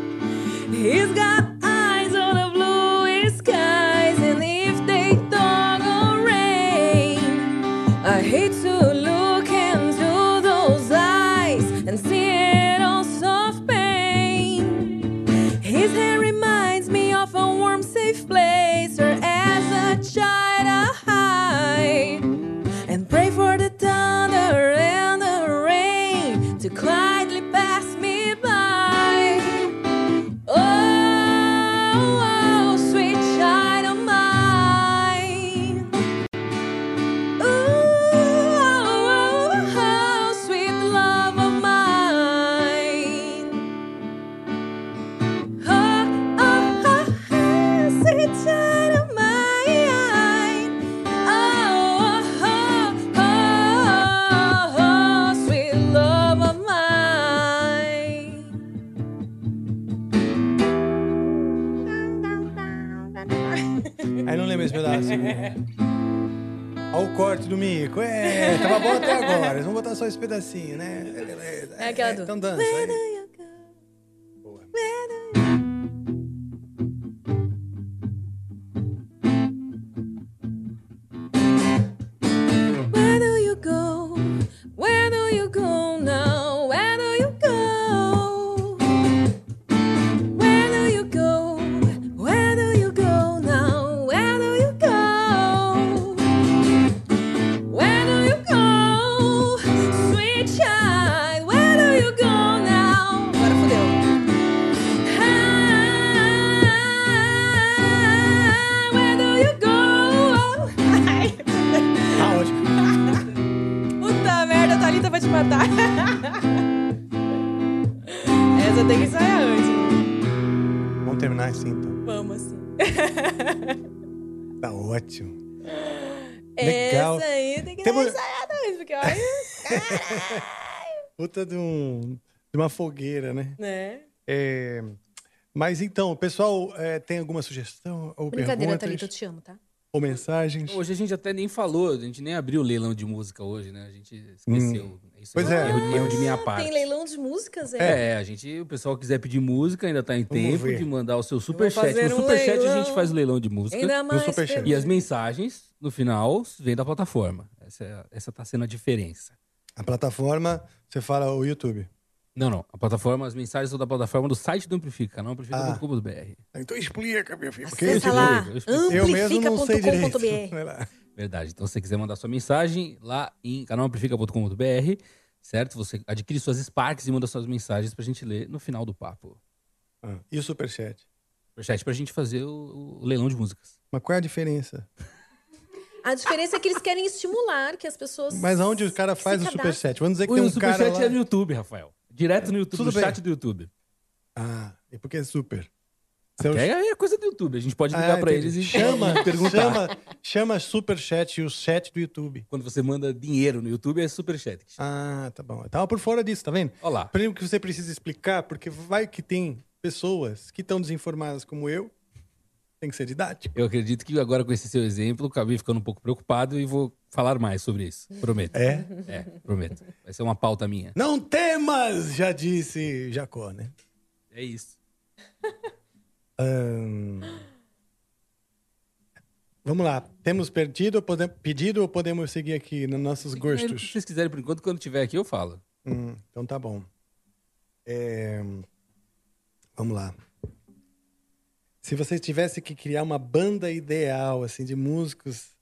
aquela do- Puta de, um, de uma fogueira, né? né? É, mas então, o pessoal é, tem alguma sugestão ou Brincadeira, perguntas Thalita, eu te amo, tá? ou mensagens? Hoje a gente até nem falou, a gente nem abriu o leilão de música hoje, né? A gente esqueceu. Hum. Isso Pois um é. Erro, erro de minha parte. Tem leilão de músicas, é? É, a gente, o pessoal quiser pedir música, ainda tá em Vamos tempo ver. de mandar o seu superchat. No um superchat a leilão. gente faz o leilão de música. Ainda mais. E as mensagens, no final, vêm da plataforma. Essa, é- essa tá sendo a diferença. A plataforma, você fala o YouTube. Não, não. A plataforma, as mensagens são da plataforma do site do Amplifica, canal amplifica.com.br. Então explica, meu filho. Porque Acessa eu lá, amplifica.com.br. Verdade. Então, se você quiser mandar sua mensagem lá em canalamplifica.com.br, certo? Você adquire suas Sparks e manda suas mensagens pra gente ler no final do papo. Ah, e o superchat? Superchat pra gente fazer o, o leilão de músicas. Mas qual é a diferença? A diferença é que eles querem estimular que as pessoas. Mas aonde o cara faz o superchat? Vamos dizer que O tem um superchat cara lá... é no YouTube, Rafael. Direto no YouTube, Tudo no bem. chat do YouTube. Ah, e por que é super? Seu- é, é coisa do YouTube. A gente pode ligar Ah, pra entendi. eles e chama, <laughs> perguntar. chama, chama superchat e o chat do YouTube. Quando você manda dinheiro no YouTube, é superchat. Ah, tá bom. Eu tava por fora disso, tá vendo? Olha lá. Primeiro que você precisa explicar, porque vai que tem pessoas que estão desinformadas como eu. Tem que ser didático. Eu acredito que agora com esse seu exemplo, acabei ficando um pouco preocupado e vou falar mais sobre isso. Prometo. É? É, prometo. Vai ser uma pauta minha. Não temas, já disse Jacó, né? É isso. <laughs> Vamos lá. Temos perdido podemos, pedido ou podemos seguir aqui nos nossos Se gostos? vocês quiserem, por enquanto, quando tiver aqui, eu falo. Hum, então tá bom. É, Vamos lá. Se você tivesse que criar uma banda ideal, assim, de músicos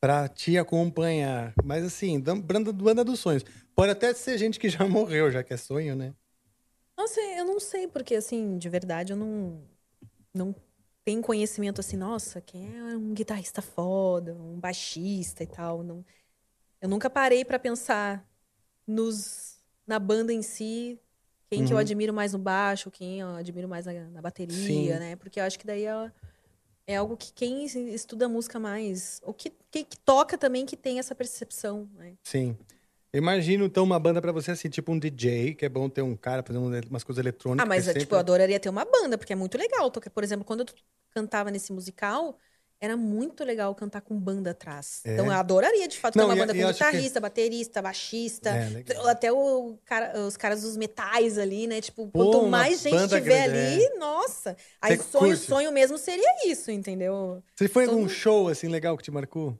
pra te acompanhar, mas assim, da- banda, banda dos sonhos. Pode até ser gente que já <laughs> morreu, já que é sonho, né? Nossa, eu não sei, porque assim, de verdade, eu não, não tenho conhecimento assim, nossa, quem é um guitarrista foda, um baixista e tal. Não, eu nunca parei pra pensar nos, na banda em si, quem que eu Uhum. admiro mais no baixo, quem eu admiro mais na, na bateria, Sim. né? Porque eu acho que daí é, é algo que quem estuda música mais, ou que, que, que toca também, que tem essa percepção, né? Sim. Imagino, então, uma banda pra você, assim, tipo um DJ, que é bom ter um cara fazendo umas coisas eletrônicas. Ah, mas é tipo, sempre- eu adoraria ter uma banda, porque é muito legal. Por exemplo, quando eu cantava nesse musical, era muito legal cantar com banda atrás. É? Então eu adoraria, de fato, ter uma banda com acho que- guitarrista, baterista, baixista, É, até o cara- os caras dos metais ali, né? Tipo, Pô, quanto mais gente tiver grande, ali, nossa. Aí Você sonho, curte? sonho mesmo seria isso, entendeu? Você foi em algum show, assim, legal que te marcou?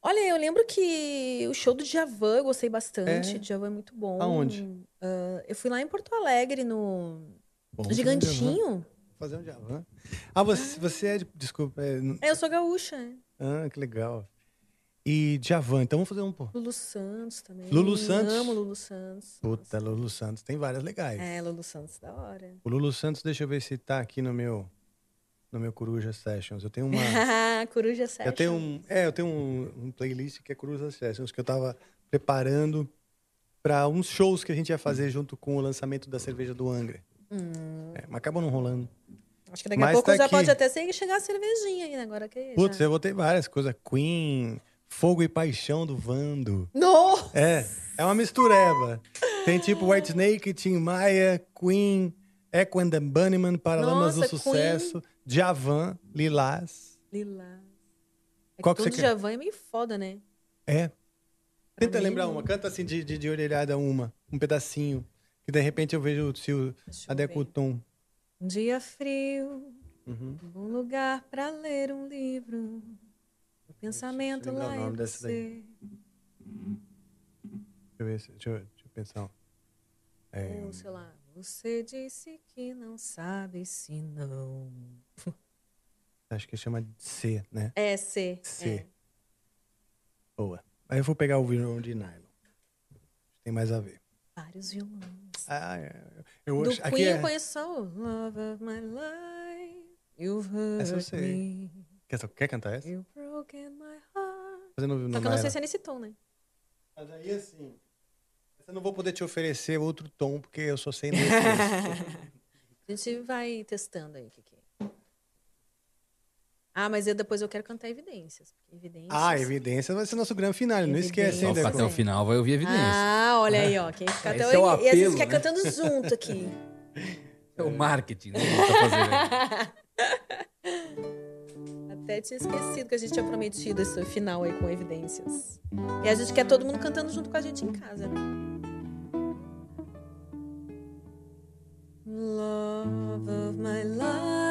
Olha, eu lembro que o show do Djavan eu gostei bastante. É? Djavan é muito bom. Aonde? Ah, eu fui lá em Porto Alegre, no Bom, Gigantinho. Fazer um Djavan. Ah, você, você é de... Desculpa. É... É, eu sou gaúcha, né? Ah, que legal. E Djavan, então vamos fazer um, pô. Lulu Santos também. Lulu Santos? Amo Lulu Santos. Puta, Lulu Santos. Tem várias legais. É, Lulu Santos, da hora. O Lulu Santos, deixa eu ver se tá aqui no meu... No meu Coruja Sessions. Eu tenho uma... <laughs> Coruja Session. Eu tenho um, é, eu tenho um, um playlist que é Coruja Sessions, que eu tava preparando para uns shows que a gente ia fazer junto com o lançamento da cerveja do Angra. Hum, É, mas acabou não rolando. acho que daqui Mas a pouco tá já aqui. pode até ser chegar a cervejinha aí, né? Agora que Putz, já... eu botei várias coisas. Queen, Fogo e Paixão do Vando. Nossa! É, é uma mistureba. Tem tipo White Snake, Tim Maia, Queen, Echo and the Bunnyman, Paralamas do Sucesso, Javan, Lilás. Lila. É Qual que que você quer? Djavan é meio foda, né? É. Tenta mim, lembrar não. uma. Canta assim de, de, de orelhada uma. Um pedacinho. Que de repente eu vejo o eu adequa o tom. Um dia frio, Uhum. um lugar pra ler um livro. O pensamento lá o nome dessa daí. você. Deixa eu ver. se- Deixa eu, deixa eu pensar. É, Ou, sei lá, você disse que não sabe se não. <laughs> acho que chama de C, né? É, C. C. é. Boa. Aí eu vou pegar o violão de nylon. Tem mais a ver. Vários violões. Ah, é. eu Do aqui Queen é... eu conheço só o Love of My Life. You've hurt Essa eu sei. me. Quer, quer cantar essa? You've broken my heart. Fazendo Só que eu não sei nylon. se é nesse tom, né? Mas aí assim. Eu não vou poder te oferecer outro tom, porque eu sou sem <laughs> defesa. A gente vai testando aí o que, que é. Ah, mas eu, depois eu quero cantar evidências. Evidências. ah, evidência vai ser nosso grande final. Não esquece, hein, ficar até o final vai ouvir evidência. Ah, olha aí, ó. Quem fica até é o E às vezes apelo, fica né? cantando junto aqui. <laughs> É o marketing, né? tá. <laughs> Até tinha esquecido que a gente tinha prometido esse final aí com evidências. E a gente quer todo mundo cantando junto com a gente em casa, né? Love of my life,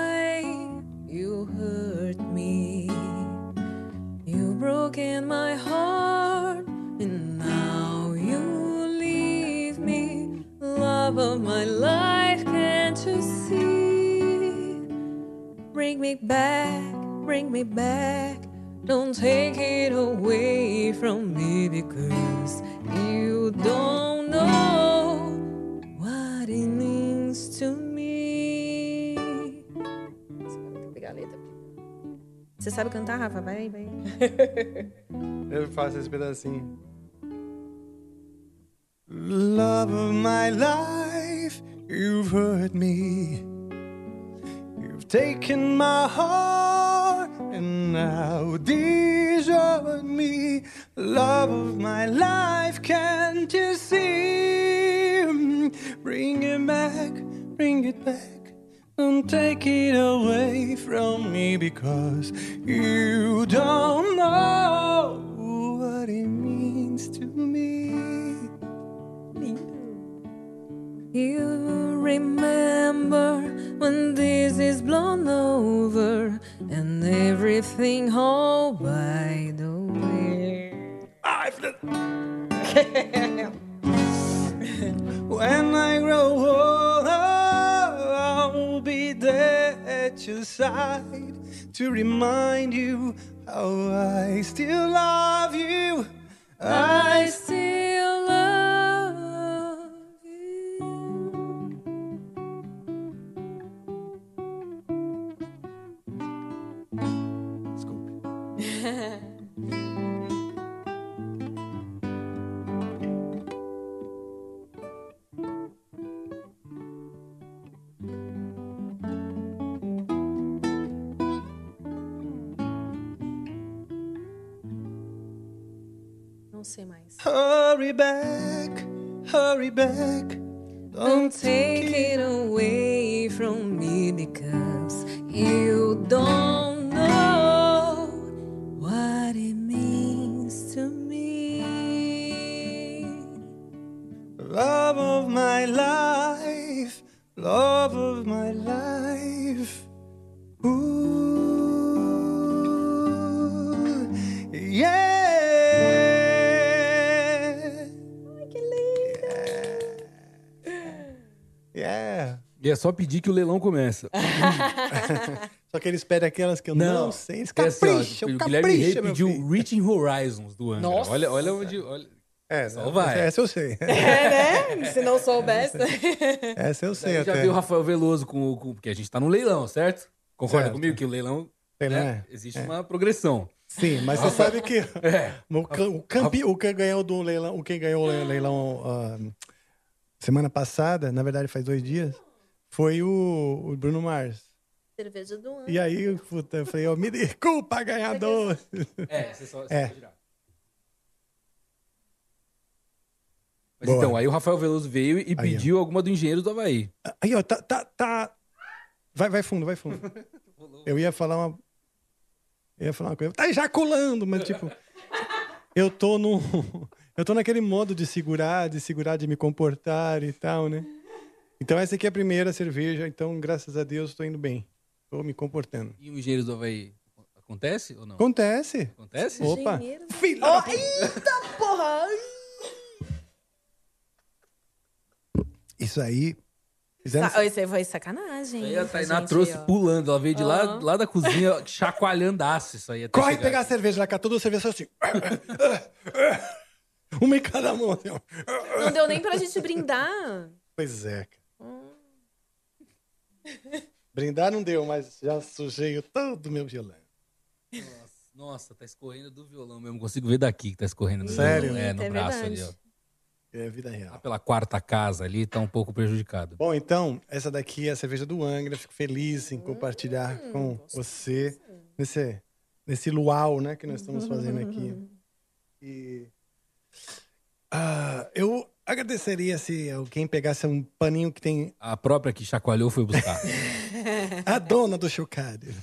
you hurt me. You broke in my heart, and now you leave me. Love of my life, can't you see? Bring me back, bring me back. Don't take it away from me because you don't know Você sabe cantar, Rafa? Vai, vai. <laughs> Eu faço esse pedacinho. Love of my life, you've hurt me. You've taken my heart and now desert me. Love of my life, can't you see? Bring it back, bring it back. Don't take it away from me because you don't know what it means to me. You remember when this is blown over and everything all by the way. When I grow old, I'll be there at your side to remind you how I still love you. I still love Hurry back, hurry back. Don't take it away from me because you don't know what it means to me. Love of my life, love E é só pedir que o leilão começa. <laughs> Só que eles pedem aquelas que eu não, sei. Eles É assim, ó, capricham, o Guilherme Rey capricha, pediu filho. Reaching Horizons do Angra. Nossa. Olha, olha onde. Olha... É, Só não, vai. Essa eu sei. É, né? Se não soubesse. Essa eu sei Já até. viu o Rafael Veloso com, o- com. Porque a gente tá no leilão, certo? Concorda Certo. comigo que o leilão. Tem, né, né? Existe É. uma progressão. Sim, mas você sabe que <laughs> É. o, ca- o, campe, o que ganhou do leilão, o quem ganhou o leilão ah, semana passada, na verdade faz dois dias, foi o, o Bruno Mars. Cerveja do ano. E aí, puta, eu falei, ó, me desculpa, ganhador. <laughs> É, você só, você É. Mas Boa. então, aí o Rafael Veloso veio e Aí, ó. pediu alguma do Engenheiro do Havaí. Aí, ó, tá, tá, tá. Vai, vai fundo, vai fundo. <laughs> Eu ia falar uma. Eu ia falar uma coisa. Tá ejaculando, mas tipo. <laughs> Eu tô no. Eu tô naquele modo de segurar, de segurar, de me comportar e tal, né? Então essa aqui é a primeira cerveja, então graças a Deus tô indo bem. Tô me comportando. E o Engenheiro do Havaí acontece ou não? Acontece. Acontece? Opa. Engenheiro. Da puta. eita porra! Isso aí. Fizeram... Sa- Isso aí foi sacanagem. Aí a Tainá gente, trouxe ó. pulando. Ela veio de lá, Aham. lá da cozinha, <laughs> chacoalhandaço isso aí. até Corre chegar pegar a cerveja lá, catou duas cervejas assim. <laughs> Uma em cada mão. Assim. Não deu nem pra gente brindar. Pois é. cara. Brindar não deu, mas já sujei todo o meu violão. Nossa, nossa, tá escorrendo do violão mesmo. Consigo ver daqui que tá escorrendo do Sério? violão. É, no É braço verdade. ali, ó. É vida real. Lá pela quarta casa ali, tá um pouco prejudicado. Bom, então, essa daqui é a cerveja do Angra. Fico feliz em compartilhar com você nesse, nesse luau né, que nós estamos fazendo aqui. <laughs> E ah, eu agradeceria se alguém pegasse um paninho que tem A própria que chacoalhou foi buscar. <laughs> a dona do chocalho.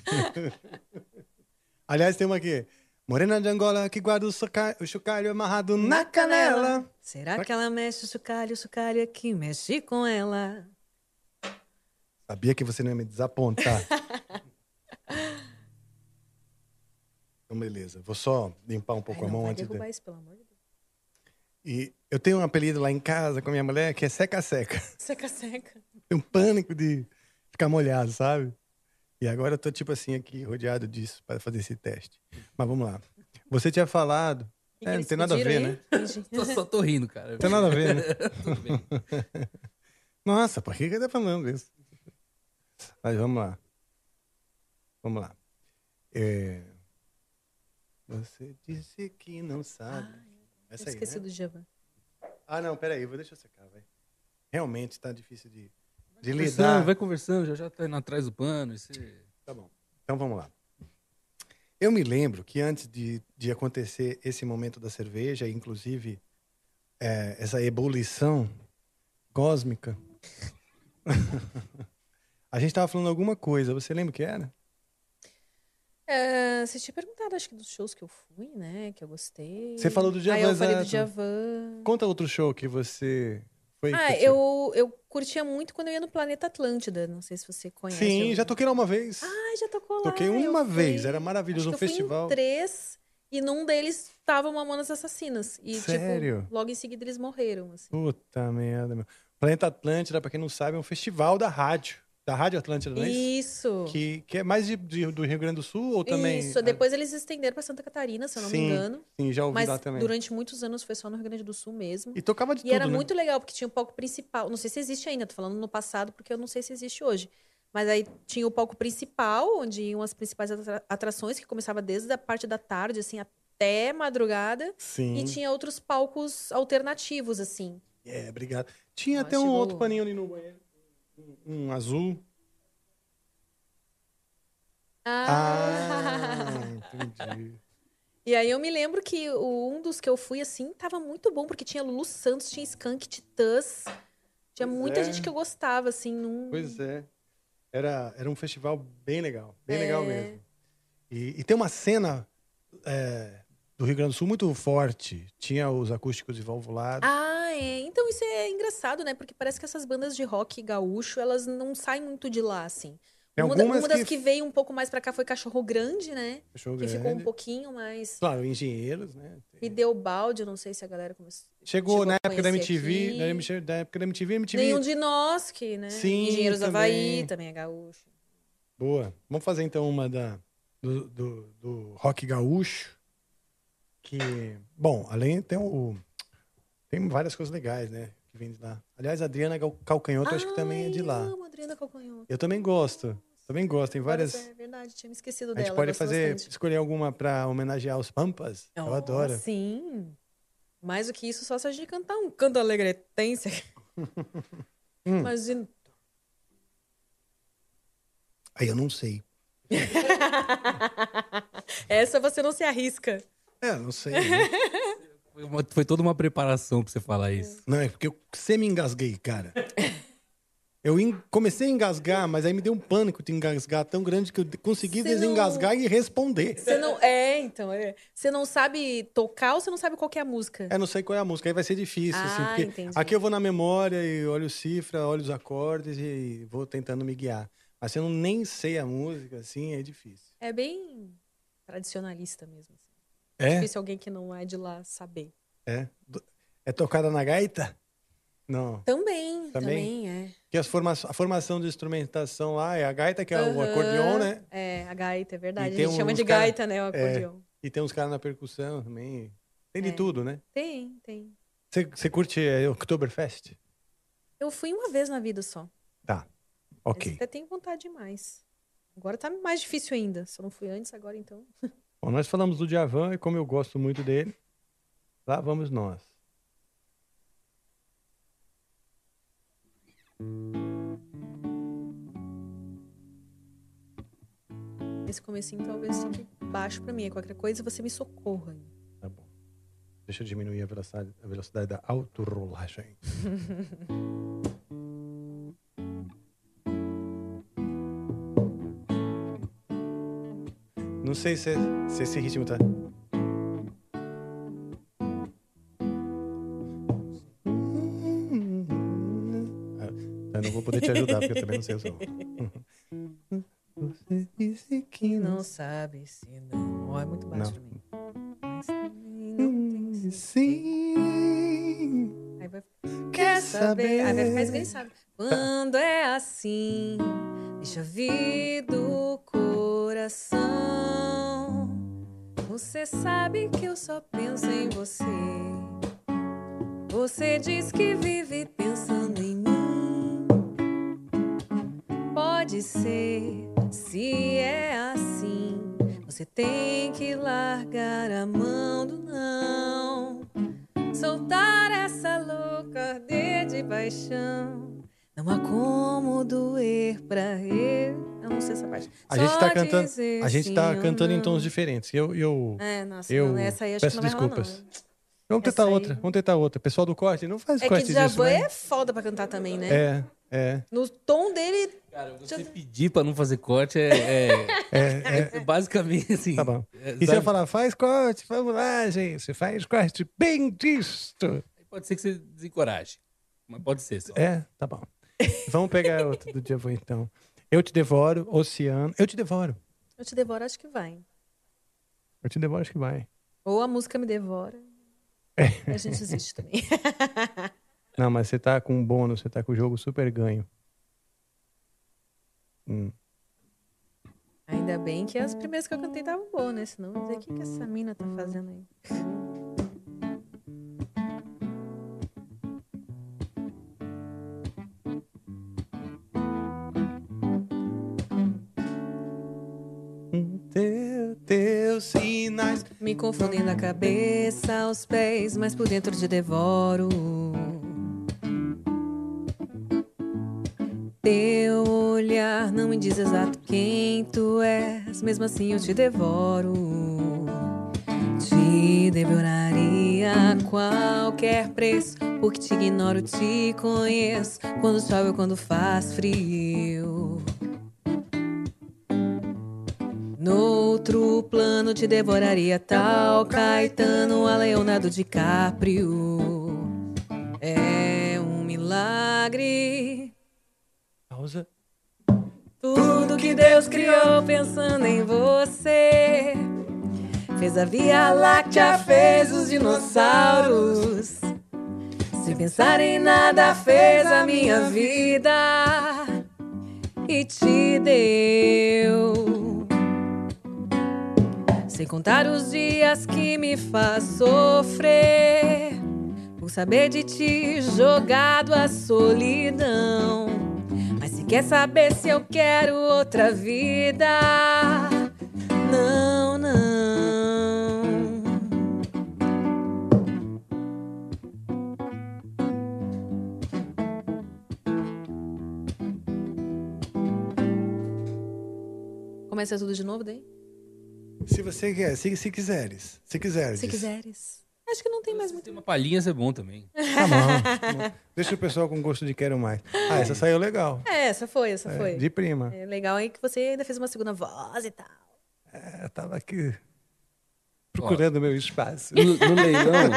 <laughs> Aliás, tem uma aqui. Morena de Angola que guarda o, soca- o chocalho amarrado na canela. Será que ela mexe o chocalho, o chocalho aqui mexe com ela? Sabia que você não ia me desapontar. <laughs> então, beleza. Vou só limpar um pouco Ai, a não mão vai antes de... derrubar isso, pelo amor de Deus. E eu tenho um apelido lá em casa com a minha mulher que é seca-seca. Seca, seca. Tenho pânico de ficar molhado, sabe? E agora eu tô tipo assim aqui, rodeado disso para fazer esse teste. Mas vamos lá. Você tinha falado... que é, não tem nada a ver, pediram, né? Tô- só tô rindo, cara. Não tem nada a ver, né? <laughs> Tudo bem. <laughs> Nossa, por que que tá falando isso? Mas vamos lá. Vamos lá. É, Você disse que não sabe. Essa aí, Esqueci né? do Javan. Ah, não, peraí, vou deixar secar, vai. Realmente tá difícil de, de lidar. vai conversando, já já tá indo atrás do pano. Esse... Tá bom. Então vamos lá. Eu me lembro que antes de, de acontecer esse momento da cerveja, inclusive é, essa ebulição cósmica, <laughs> a gente estava falando alguma coisa. Você lembra o que era? É, você tinha perguntado, acho que dos shows que eu fui, né? Que eu gostei. Você falou do Ah, Djavan, eu falei do. Djavan. Conta outro show que você foi. Ah, eu, eu curtia muito quando eu ia no Planeta Atlântida. Não sei se você conhece. Sim, eu- já toquei lá uma vez. Ai, já tocou lá. Toquei uma fui- vez, era maravilhoso, acho um fui festival. Três, e num deles tava Mamonas Assassinas. E, Sério? tipo, logo em seguida eles morreram, assim. Puta merda, meu. Planeta Atlântida, pra quem não sabe, é um festival da rádio. Da Rádio Atlântida, não é isso? Isso. Que, que é mais de, de- do Rio Grande do Sul ou também? Isso, depois eles estenderam pra Santa Catarina, se eu não sim, me engano. Sim, já ouvi Mas lá também. durante muitos anos foi só no Rio Grande do Sul mesmo. E tocava de E tudo, era né? muito legal, porque tinha o palco principal. Não sei se existe ainda, tô falando no passado, porque eu não sei se existe hoje. Mas aí tinha o palco principal, onde iam as principais atra- atrações, que começava desde a parte da tarde, assim, até madrugada. Sim. E tinha outros palcos alternativos, assim. É, obrigado. Tinha até um outro paninho ali no banheiro. Um, azul. Ah, entendi. <laughs> E aí eu me lembro que o- um dos que eu fui, assim, tava muito bom, porque tinha Lulu Santos, tinha Skank Titãs. Tinha Pois muita é. gente que eu gostava, assim. Num... Pois é. Era, era um festival bem legal. Bem legal É. mesmo. E, e tem uma cena é, do Rio Grande do Sul muito forte. Tinha os acústicos de valvulado. Ah, é. Então isso é engraçado, né? Porque parece que essas bandas de rock gaúcho, elas não saem muito de lá, assim. Tem Uma, da- uma das que- que... veio um pouco mais pra cá foi Cachorro Grande, né? Cachorro que ficou um Grande. pouquinho mais. Claro, engenheiros, né? E deu balde, não sei se a galera começou. Chegou, na a época da MTV, da MTV, da época da MTV, MTV. Nenhum de nós que, né? Sim, Engenheiros também. Havaí também é gaúcho. Boa. Vamos fazer então uma da, do, do, do rock gaúcho. Que, bom, além tem o. Tem várias coisas legais, né? Que vem de lá. Aliás, a Adriana Calcanhoto, acho que também é de lá. Amo a Adriana Calcanhoto. Eu também gosto. Também gosto. Tem várias. É verdade, tinha me esquecido A dela. gente pode fazer, bastante. escolher alguma pra homenagear os Pampas. Eu Oh, adoro. Sim. Mais do que isso, só se a gente cantar um canto alegretense. <laughs> Hum. Imagina. Aí eu não sei. <laughs> Essa você não se arrisca. É, não sei. né? <laughs> Foi, uma- foi toda uma preparação pra você falar isso. Não, é porque eu semi-engasguei, cara. <laughs> Eu comecei a engasgar, mas aí me deu um pânico de engasgar tão grande que eu consegui não- desengasgar e responder. Você não. É, então. é. Você não sabe tocar ou você não sabe qual que é a música? É, não sei qual é a música, aí vai ser difícil, assim, Ah, porque entendi. aqui eu vou na memória e olho cifra, olho os acordes e vou tentando me guiar. Mas se eu não nem sei a música, assim, é difícil. É bem tradicionalista mesmo. Assim. É? Difícil alguém que não é de lá saber. É? É tocada na gaita? Não. Também, Também? também, é. Que as forma... a formação de instrumentação lá é a gaita, que é o Aham, acordeon, né? É, a gaita, é verdade. E A gente chama de cara- gaita, né? O É, acordeon. e tem uns caras na percussão também. Tem de É. tudo, né? Tem, tem. Você, curte é, Oktoberfest? Eu fui uma vez na vida só. Tá. Mas Ok. até tenho vontade demais. Agora tá mais difícil ainda. Se eu não fui antes, agora então. <laughs> Bom, nós falamos do Djavan e como eu gosto muito dele, lá vamos nós. Esse comecinho talvez fique baixo para mim. É qualquer coisa você me socorra. Tá bom. Deixa eu diminuir a velocidade, a velocidade da autorrolagem. <laughs> Não sei se, se esse ritmo tá. Ah, Eu não vou poder te ajudar, porque eu também não sei o som. Você disse Que não sabe se não. Ó, é muito baixo Não. pra mim. Mas também não tem Sim. Aí vai... Quer saber? Aí vai ficar esganiçado. Quando é assim, deixa vir do Você sabe que eu só penso em você. Você diz que vive pensando em mim. Pode ser, se é assim. Você tem que largar a mão do não. Soltar essa louca de paixão. Não há como doer pra eu. Eu não sei essa parte. A gente Só tá cantando, a gente tá cantando em tons diferentes. Eu, eu, É, nossa, eu não, essa aí acho peço que não vai rolar, não. desculpas. Vamos tentar aí- outra, vamos tentar outra. Pessoal do corte, não faz É corte que disso, Djavan né? é foda pra cantar também, né? É, é. No tom dele. Cara, você pedir pra não fazer corte é, <laughs> é- É, é basicamente assim. Tá bom. é, E você sabe? vai falar, faz corte, vamos lá, gente. Faz corte bem disto. Pode ser que você desencoraje. Mas pode ser só. É, tá bom. Vamos pegar outra do Djavan, então. Eu te devoro, Oceano. Eu te devoro. Eu te devoro, acho que vai. Eu te devoro, acho que vai. Ou a música me devora. É. A gente existe também. <laughs> Não, mas você tá com um bônus, você tá com o jogo super ganho. Hum. Ainda bem que as primeiras que eu cantei estavam boas, né? Senão eu ia dizer, o que, que essa mina tá fazendo aí? Me confundindo a cabeça aos pés, mas por dentro te devoro. Teu olhar não me diz exato quem tu és, mesmo assim eu te devoro. Te devoraria a qualquer preço, porque te ignoro, te conheço. Quando chove ou quando faz frio. Outro plano te devoraria tal Caetano a Leonardo DiCaprio. É um milagre. Pausa. Tudo que Deus criou pensando em você. Fez a Via Láctea, fez os dinossauros. Sem pensar em nada, fez a minha vida e te deu. Sem contar os dias que me faz sofrer. Por saber de ti jogado à solidão. Mas se quer saber se eu quero outra vida, não, não. Começa tudo de novo daí? Se você quer, se, se quiseres. Se quiseres. Se quiseres. Acho que não tem mais muito. Tem uma palhinha, isso é bom também. Tá bom, tá <laughs> bom. Deixa o pessoal com gosto de quero mais. Ah, essa saiu legal. É, essa foi, essa É, foi. de prima. É legal aí que você ainda fez uma segunda voz e tal. É, eu tava aqui procurando meu espaço. No, no leilão.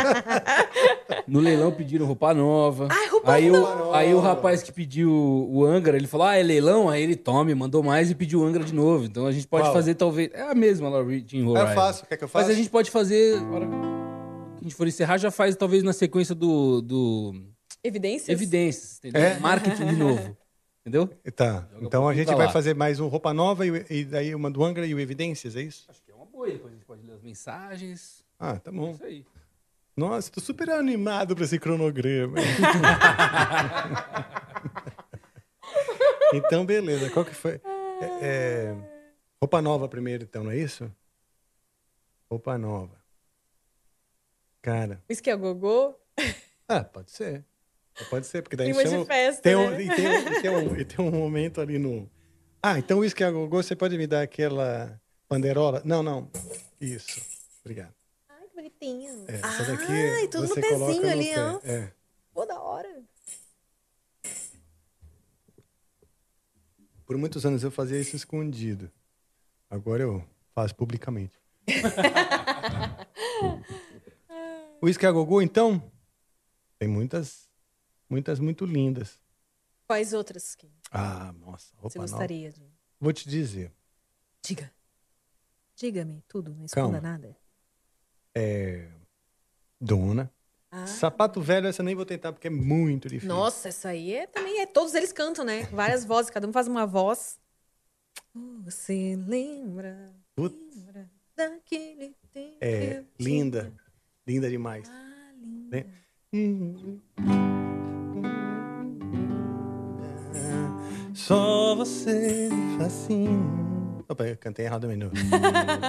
no leilão pediram roupa nova. Ai, roupa aí, nova! O, aí o rapaz que pediu o Angra, ele falou: Ah, é leilão? Aí ele tome, mandou mais e pediu o Angra de novo. Então a gente pode Qual? fazer, talvez. É a mesma lá, Reaching É fácil, quer que eu faça? Mas a gente pode fazer. que a gente for encerrar, já faz talvez na sequência do. do Evidências? Evidências, entendeu? É? Marketing de novo. Entendeu? Tá, Joga então a gente vai lá. fazer mais um Roupa Nova e, e daí uma do Angra e o Evidências, é isso? Acho que é uma boa. Depois mensagens. Ah, tá bom. Isso aí. Nossa, tô super animado pra esse cronograma. <laughs> então, beleza. Qual que foi? É, é, Roupa Nova primeiro, então, não é isso? Roupa Nova. Cara, Isso que é gogô? ah, pode ser. Pode ser, porque daí Clima de chama... festa, tem um, né? e, tem um, e, tem um, e tem um momento ali no... Ah, então isso que é a Gogô, você pode me dar aquela... Panderola? Não, não. Isso. Obrigado. Ai, que bonitinho. É, essa daqui Ai, tudo você no pezinho no ali, pé. ó. É. Pô, da hora. Por muitos anos eu fazia isso escondido. Agora eu faço publicamente. <laughs> Whisky a gogô, então? Tem muitas, muitas muito lindas. Quais outras que Ah, nossa, roupa você gostaria de... Vou te dizer. Diga. Diga-me tudo, não esconda Calma. nada. É... Dona. Ah. Sapato velho, essa nem vou tentar porque é muito difícil. Nossa, essa aí é também é. Todos eles cantam, né? Várias vozes, cada um faz uma voz. Você lembra? Putz. Lembra daquele tempo? que É, eu linda. Linda demais. Ah, linda. Né? Só você me fascina. Opa, eu cantei errado também. Não.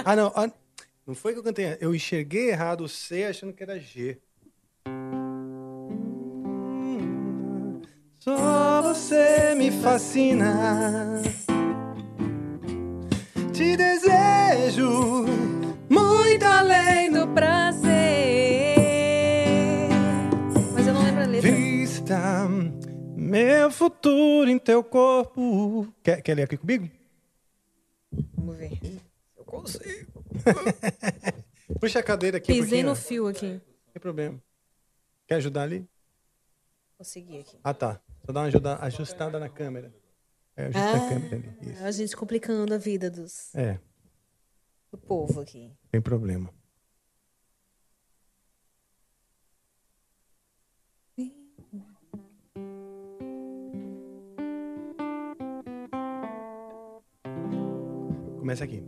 ah, não. ah, não foi que eu cantei errado. Eu enxerguei errado o C achando que era G. Só você me fascina. Te desejo muito além do prazer. Mas eu não lembro a letra. Vista meu futuro em teu corpo. Quer, quer ler aqui comigo? Vamos ver. Eu consigo. <laughs> Puxa a cadeira aqui. um Pisei pouquinho, no fio aqui. Não tem problema. Quer ajudar ali? Consegui aqui. Ah, tá. Só dá uma ajuda, ajustada na câmera. É, ajusta a câmera ali. Isso. a gente complicando a vida dos, É, do povo aqui. tem problema. Começa aqui,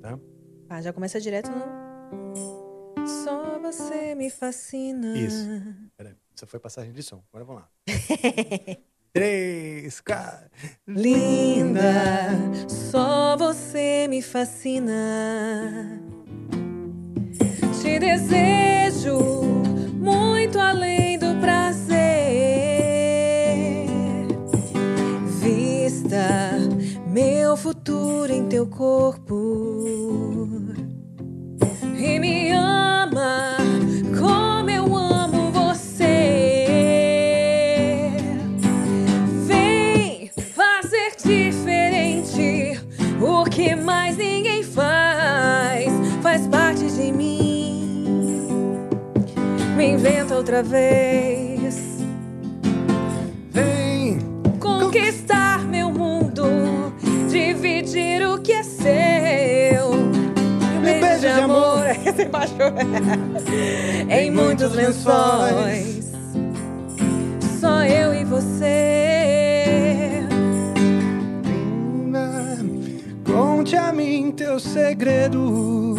tá? Ah, já começa direto no. Só você me fascina. Isso. Peraí, isso foi passagem de som. Agora vamos lá. <laughs> Três, quatro. Linda, só você me fascina. Te desejo teu corpo e me ama como eu amo você. Vem fazer diferente o que mais ninguém faz. Faz parte de mim. Me inventa outra vez. Você <laughs> baixou. em muitos lençóis. Só eu e você. Conte a mim teu segredo.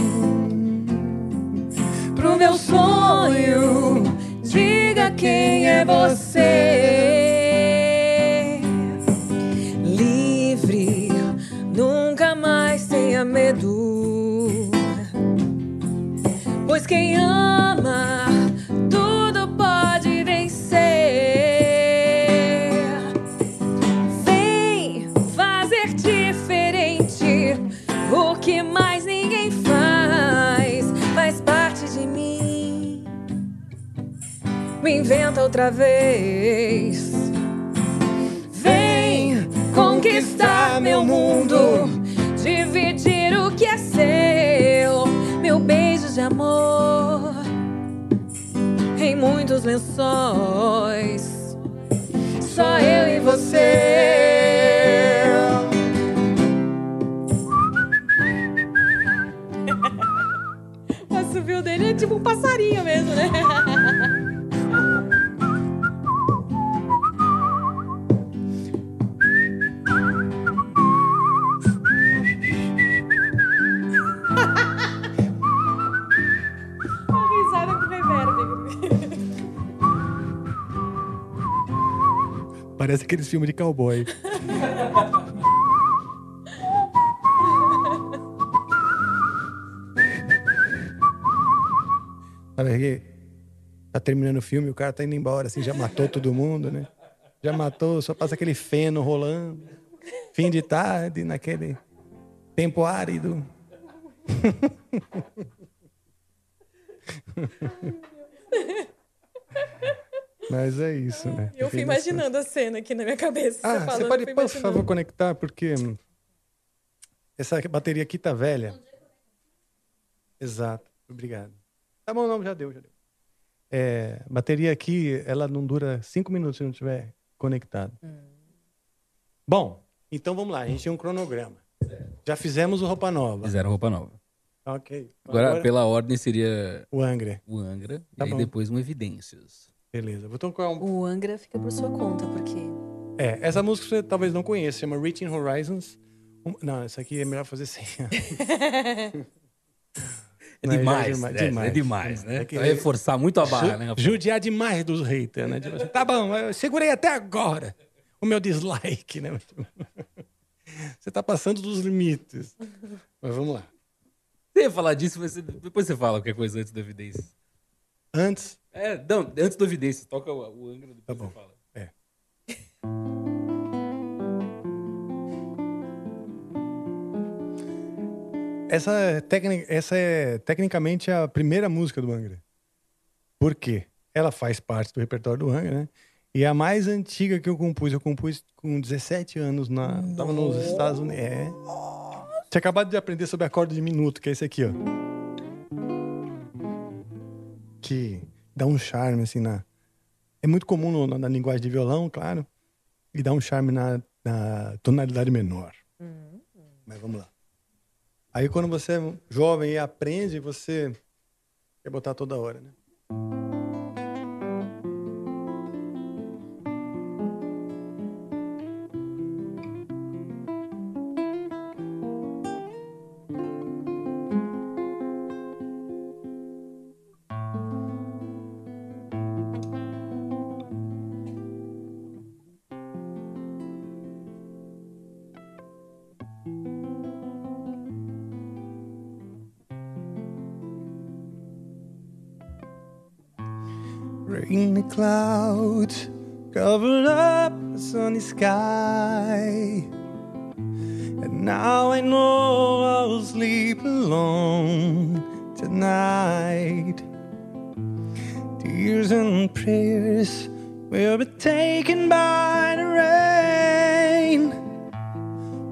Pro meu sonho, diga quem é você. Quem ama, tudo pode vencer. Vem fazer diferente o que mais ninguém faz. Faz parte de mim. Me inventa outra vez. Vem conquistar meu mundo, de amor em muitos lençóis. Só eu e você. <laughs> O assobio dele é tipo um passarinho mesmo, né? <laughs> Parece aqueles filmes de cowboy. <laughs> Sabe que tá terminando o filme, o cara tá indo embora, assim, já matou todo mundo, né? Já matou, só passa aquele feno rolando. Fim de tarde, naquele tempo árido. <laughs> Mas é isso, né? Eu fui imaginando a cena aqui na minha cabeça. Ah, você falando, você pode, por favor, conectar, porque hum, essa bateria aqui tá velha. Exato, obrigado. Tá bom, não, já deu, já deu. É, a bateria aqui, ela não dura cinco minutos se não estiver conectado. Bom, então vamos lá, a gente tem um cronograma. Já fizemos o Roupa Nova. Fizeram roupa nova. Ok. Agora, pela ordem, seria O Angra. o Angra Tá e depois um Evidências. Beleza, vou tocar um... O Angra fica por sua conta, porque. É, essa música você talvez não conheça, chama Reaching Horizons. Um- Não, essa aqui é melhor fazer sem. <laughs> É Não, já demais, né? demais, É demais, né? É que- Vai reforçar muito a barra, né? Judiar demais dos haters, né? Tipo tá bom, eu segurei até agora o meu dislike, né? <laughs> Você tá passando dos limites. Mas vamos lá. Você ia falar disso, mas você- depois você fala qualquer coisa antes do Evidências. Antes, É, não, antes do Evidências. Toca o, o Angra, depois Tá bom. fala. É. essa é, tecni- essa é tecnicamente a primeira música do Angra. Por quê? Ela faz parte do repertório do Angra, né? E a mais antiga que eu compus. Eu compus com 17 anos, na, tava nos Estados Unidos. É. Tinha acabado de aprender sobre acorde de minuto, que é esse aqui, ó. Que dá um charme, assim, na... É muito comum no- na, na linguagem de violão, claro. E dá um charme na, na tonalidade menor. Mas vamos lá. Aí quando você é jovem e aprende, você quer botar toda hora, né? Sky. And now I know I'll sleep alone tonight. Tears and prayers will be taken by the rain.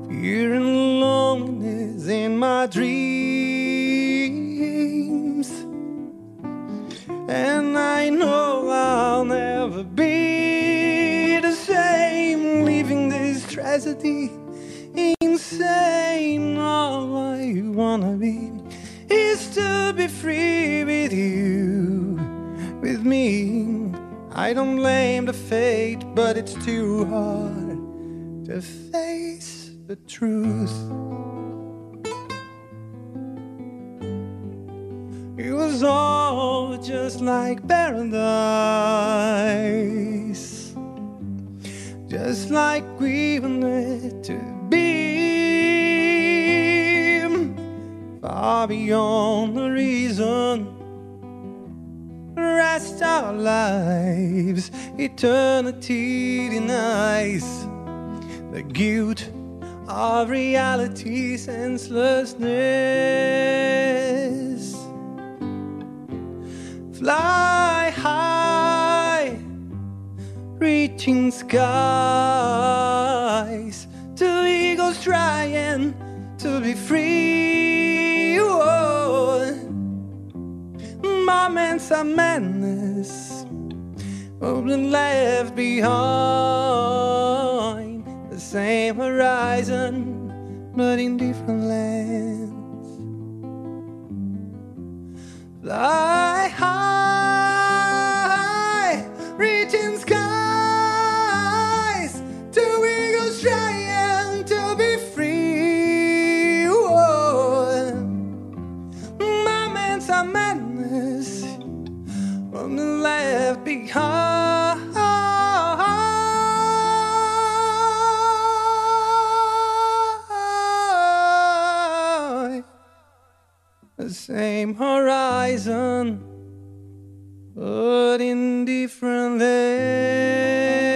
Fear and loneliness in my dreams. And I know insane. All I wanna be is to be free with you, with me. I don't blame the fate, but it's too hard to face the truth. It was all just like paradise, just like we were meant to be, far beyond the reason. Rest our lives, eternity denies the guilt of reality senselessness. Fly high, reaching skies, two eagles trying to be free. Whoa. Moments of madness be left behind. The same horizon, but in different lands. High, behind. The same horizon, but in different lands.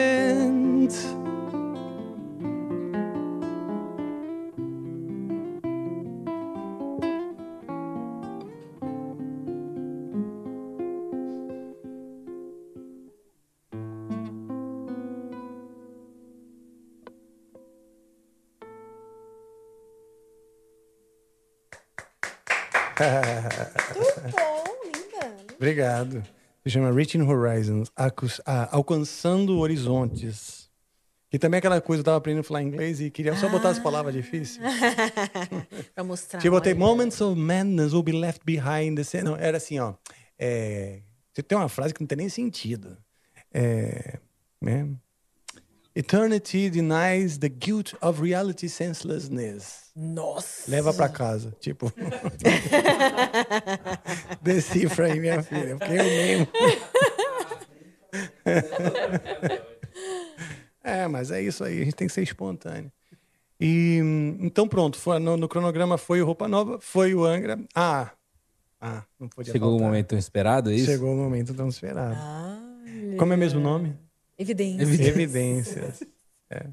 <laughs> Muito bom, linda. Obrigado. Se chama Reaching Horizons, ah, Alcançando Horizontes. Que também é aquela coisa, eu tava aprendendo a falar inglês e queria só botar as palavras difíceis. <laughs> pra mostrar. Tipo, botei. Moments of Madness will be left behind. The scene. Não, era assim, ó. É, você tem uma frase que não tem nem sentido. É, né? Eternity denies the guilt of reality senselessness. Nossa. Leva pra casa. Tipo. <laughs> Decifra aí, minha filha, porque eu mesmo. <laughs> é, mas é isso aí, a gente tem que ser espontâneo. E então pronto, foi, no, no cronograma foi o Roupa Nova, foi o Angra. Ah, ah não podia Chegou o faltar. momento esperado, é isso? Chegou o momento tão esperado. Como é mesmo o nome? Evidência. Evidências. É.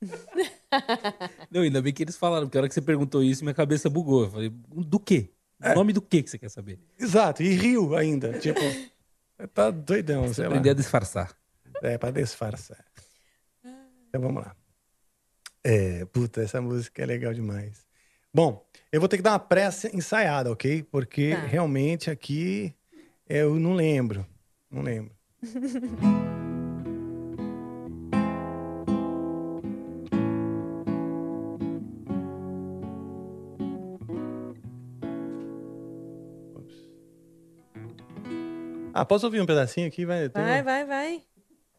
<laughs> Não, ainda bem que eles falaram, porque a hora que você perguntou isso, minha cabeça bugou. Eu falei, do quê? O nome do quê que você quer saber? Exato, e riu ainda. Tipo, <laughs> tá doidão, sei lá. Aprender a disfarçar. É, pra disfarçar. Então vamos lá. É, puta, essa música é legal demais. Bom, eu vou ter que dar uma pressa ensaiada, ok? Porque Tá. realmente aqui eu não lembro. Não lembro. <laughs> Ah, posso ouvir um pedacinho aqui? Vai, tem Vai, vai, vai.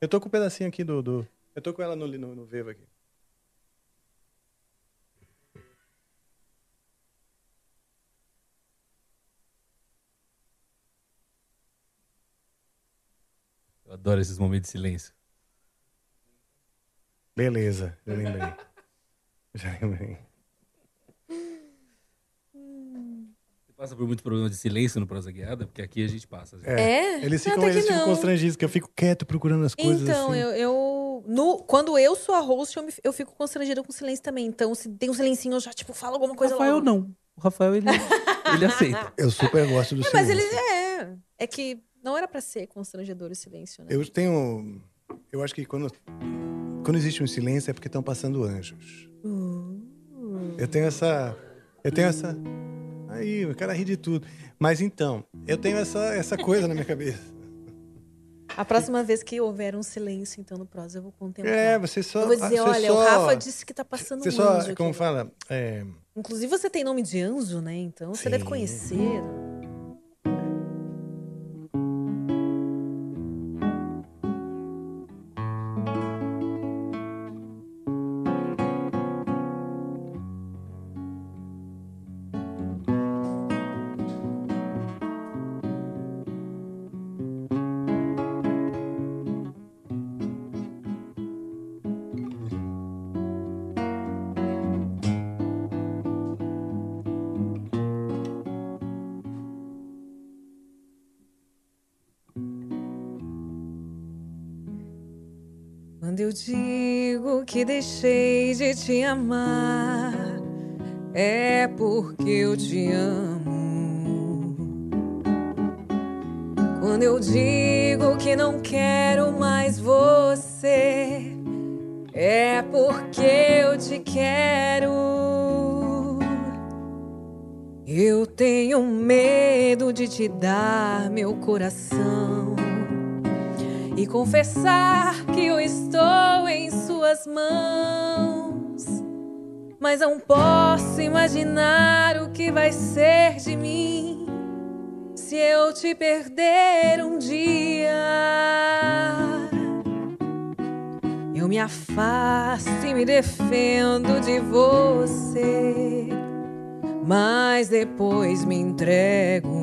Eu tô com um pedacinho aqui do. do- Eu tô com ela no, no, no Vevo aqui. Eu adoro esses momentos de silêncio. Beleza, já lembrei. <laughs> já lembrei. Você passa por muito problema de silêncio no Prosa Guiada? Porque aqui a gente passa. assim. É? Eles Não, ficam, até que eles ficam constrangidos, que eu fico quieto procurando as coisas Então, assim. eu, eu no, quando eu sou a host, eu, me- eu fico constrangida com silêncio também. Então, se tem um silencinho, eu já, tipo, falo alguma coisa Rafael logo. não. O Rafael, ele, ele aceita. Eu super gosto do É, mas silêncio. ele é. É que não era pra ser constrangedor o silêncio, né? Eu tenho. Eu acho que quando, quando existe um silêncio é porque estão passando anjos. Uh. Eu tenho essa. Eu tenho essa. Aí, o cara ri de tudo. Mas então, eu tenho essa, essa coisa na minha cabeça. A próxima vez que houver um silêncio, então, no prosa, eu vou contemplar. É, você só. Eu vou dizer, olha, só- o Rafa disse que tá passando Você um só. Como aqui. fala? É, Inclusive, você tem nome de anjo, né? Então, você deve conhecer. Que deixei de te amar, é porque eu te amo. Quando eu digo que não quero mais você, é porque eu te quero. Eu tenho medo de te dar meu coração e confessar que eu estou em suas mãos. Mas não posso imaginar o que vai ser de mim se eu te perder um dia. Eu me afasto e me defendo de você, mas depois me entrego.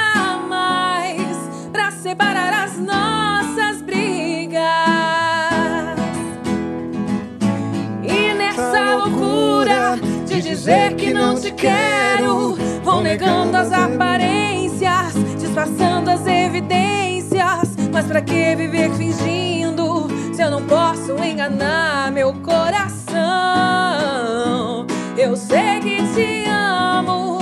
separar as nossas brigas. E nessa loucura de dizer que não te quero, vou Vão negando as aparências, disfarçando as evidências. Mas pra que viver fingindo se eu não posso enganar meu coração? Eu sei que te amo.